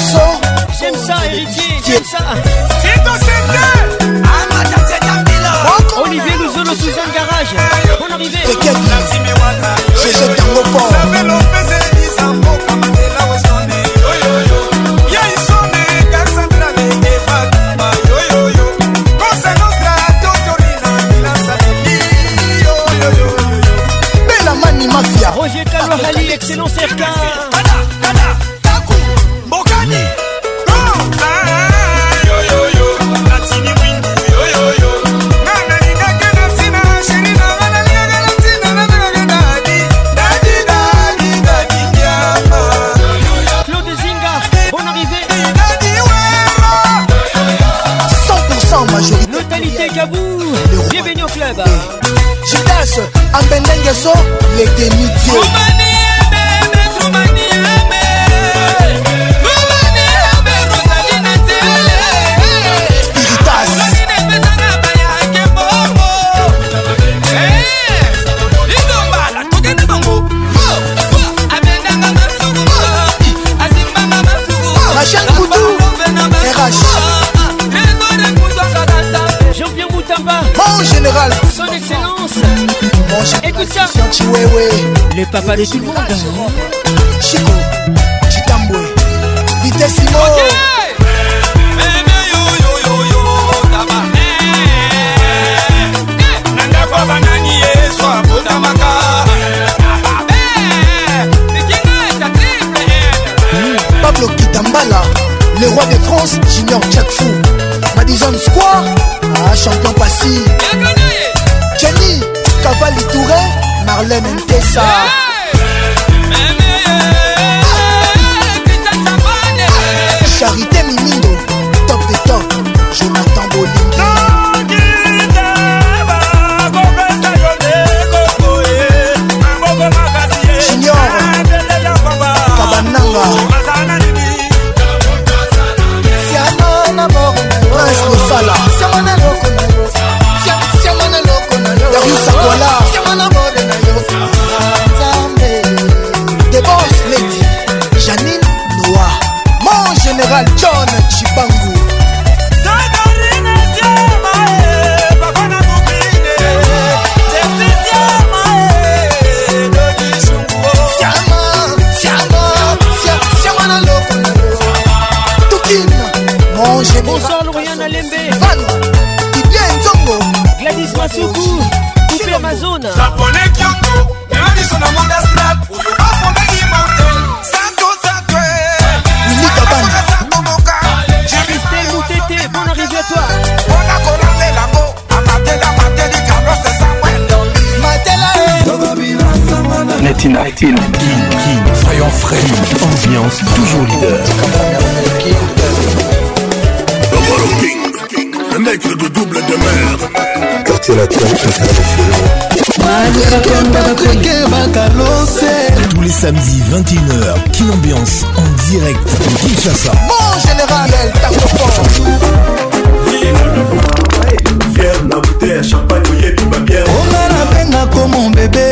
so palais tout le monde. Chico, Chitambwe, Vitessimo. Eh, eh, nandako banani yesu abotamaka eh, hmm, pablo kitambala le roi de france junior chakfou madison square ah, champion passy jenny cavali touré marlène ntesa yeah King, King, soyons frais, ambiance toujours leader. Le King, le mec de double de mer. Quartier latin, tous les samedis 21h, Kin Ambiance en direct de Kinshasa. Bon général, elle t'a tape Fier na bouteille à champagne, On a la peine à comme mon bébé.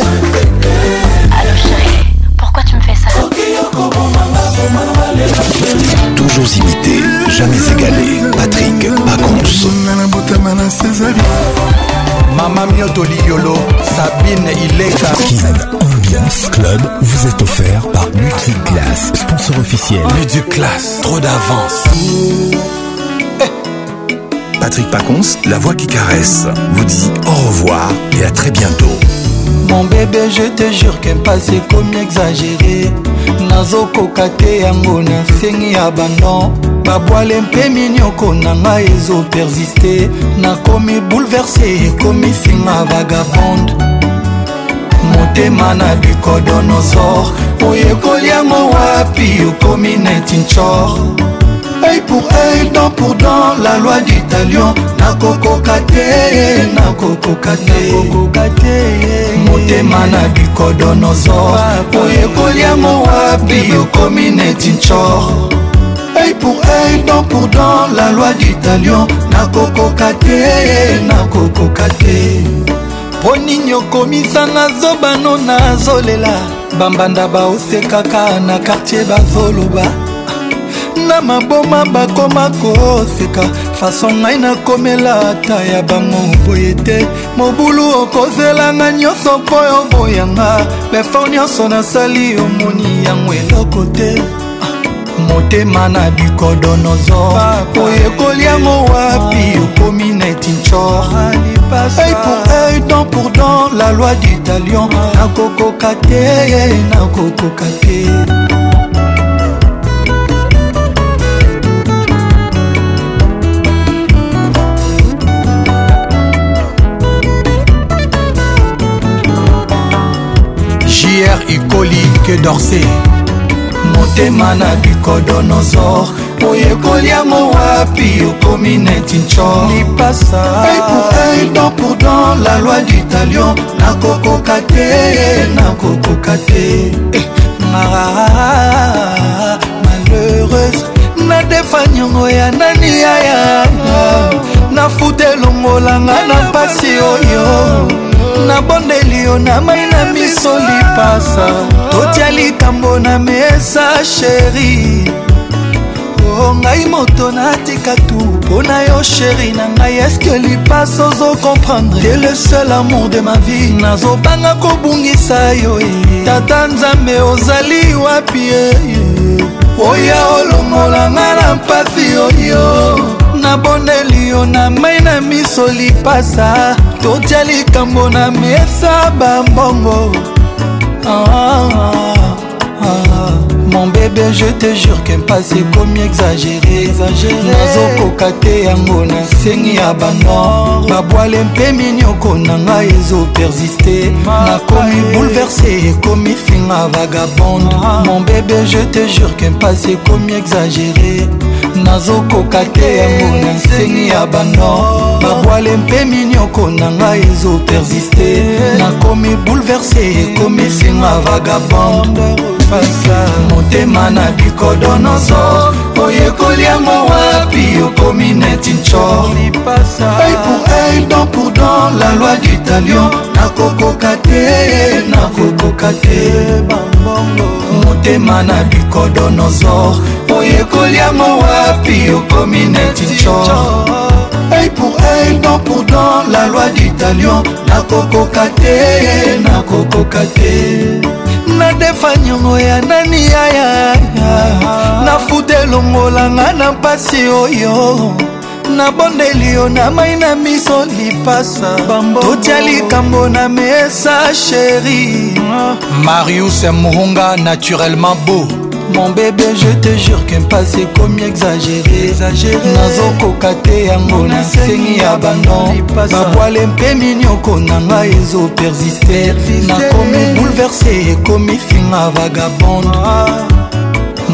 Toujours imité, jamais égalé. Patrick Pacons. Mama Mioto Liolo, Sabine Ileka. Kin Ambiance Club vous êtes offert par Multiclass, sponsor officiel. Multiclass, trop d'avance. Eh, Patrick Pacons, la voix qui caresse, vous dit au revoir et à très bientôt. Mon bébé, je te jure qu'un passé comme exagéré. nazokoka te yango na nsengi ya bandon babwale mpe minioko na ngai ezopersiste nakomi bouleverse ekomi singa vagabonde motema na bicodonosor oyekoli yango wapi okomi netinchor pour œil dent pour dent la loi du talion nakokoka te nakokoka te motema na bikodonozor oyekoli yango wapi okomi neti ncor œil pour œil dent pour dent la loi du talion nakokoka te nakokoka te ponini okomisanga zobano nazolela bambanda baosekaka na kartier bazoloba na maboma bakoma koseka faso ngai nakomela ata ya bango boye te mobulu okozelanga nyonso mpo yo boyanga befo nyonso nasali omoni yango eloko te ah, motema na bikodonozor oyekoli yango wapi ah. okomi netinchor œil ah, pour œil dent pour dent la loi du talion nakokoka te nakokoka te ekoli ke dorse motema na bikodonozor oyekoli yango wapi okomi neti ncoipasaedon pour don la loi d'italion nakokoka te nakokoka te eh, malheureuse nadefanyongo ya nani yaya nafuta elongolanga na mpasi oyo nabondeli yo na mai na miso lipasa totya litambo na mesa sheri o oh, ngai moto natika tu mpo na yo sheri na ngai eske lipasa ozokomprendre te le seul amour de ma vie nazobanga kobungisa yo eh. tata nzambe ozali wapi eh, eh? oya olongolanga na mpasi oyo naboneli yo na mai na miso lipasa totya likambo na mesa bambongo ah, ah, ah. mon bébé je te jure kempasi ekomi exagéré nazokoka te yango na nsengi ya banor babwale mpe minioko na ngai ezopersiste nakomi bouleverse ekomi finga vagabonde ah. mon bébé je te jure kempasi ekomi exagéré nazokoka te yango na nsengi ya banor babwale mpe minioko na ngai ezopersiste nakomi bouleverse ekomi finga vagabonde motema na bikodo nyonso oyekoli yango wapi okomi neti nco œil pour œil dent pour dent la loi du talion nakokoka te nakokoka te motema na bikodo nyonso oyekoli yango wapi okomi neti nco œil pour œil, dent pour dent, la loi du talion, nakokoka te, nakokoka te. nadefa nyongo ya nani yaya nafuta elongolanga na mpasi oyo nabondeli yo na mai na miso lipasa totya likambo na mesa sheri marius muhunga naturellement beau mon bébé je te jure que mpasi ekomi exagéré nazokoka te yango na nsengi ya bano babwale mpe minioko na ngai ezo persiste nakomi bouleverse ekomi finga vagabonde ah.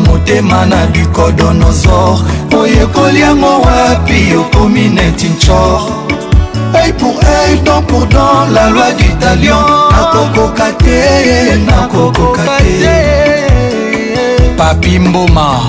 motema na bicodonosor oyekoli yango wapi okomi neti nchor œil pour œil, dent pour dent, la loi du talion. Ah. Nakokoka te, nakokoka te. papi mboma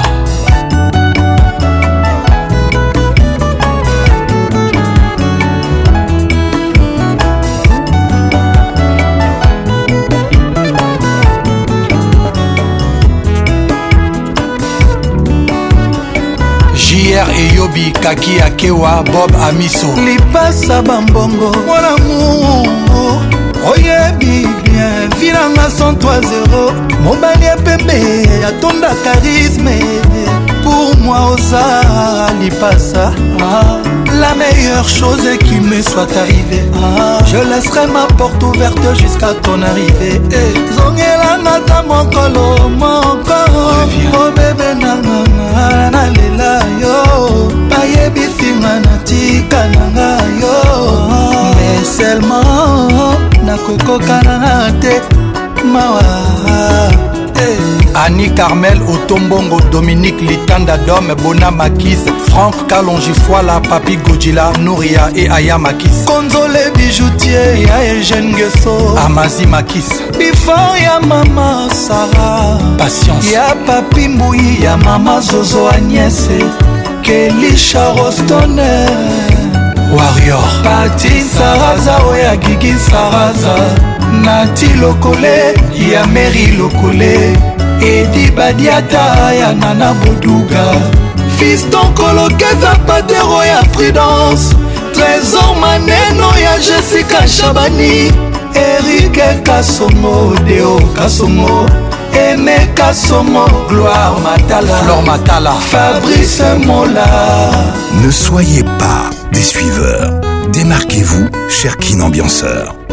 jr eyobi kaki akewa bob amiso lipasa bambongo mwana mungu oyebi bien finanga 103 mobali ya pembe atonda charisme pour moi oza lipasa ah, la meilleure chose est qui me soit arrivée ah, je laisserai ma porte ouverte jusqu'à ton arrivée eh. zongelanga ta mokolo mokolo obebe oh, nanganga nalela yo bayebisinga na tika nanga yo ah. mais seulement nakokokana te mawa eh. ani carmel otombongo dominique litanda dome bona makis frank kalongifoila papi godila nouria e aya makis konzole bijoutier ya eugene geso amazi makis bifor ya mama sara patience ya papi mbui ya mama zozo agnese kelisha rostoner warrior patin saraza oyo agigi saraza nati lokole ya meri lokole edi badiata ya nana boduga fiston kolokeza patero ya prudence trésor maneno ya jessica chabani erike kasongo deo kasongo eneka somo gloire matala flor matala fabrice mola ne soyez pas des suiveurs démarquez-vous cher kin ambianceur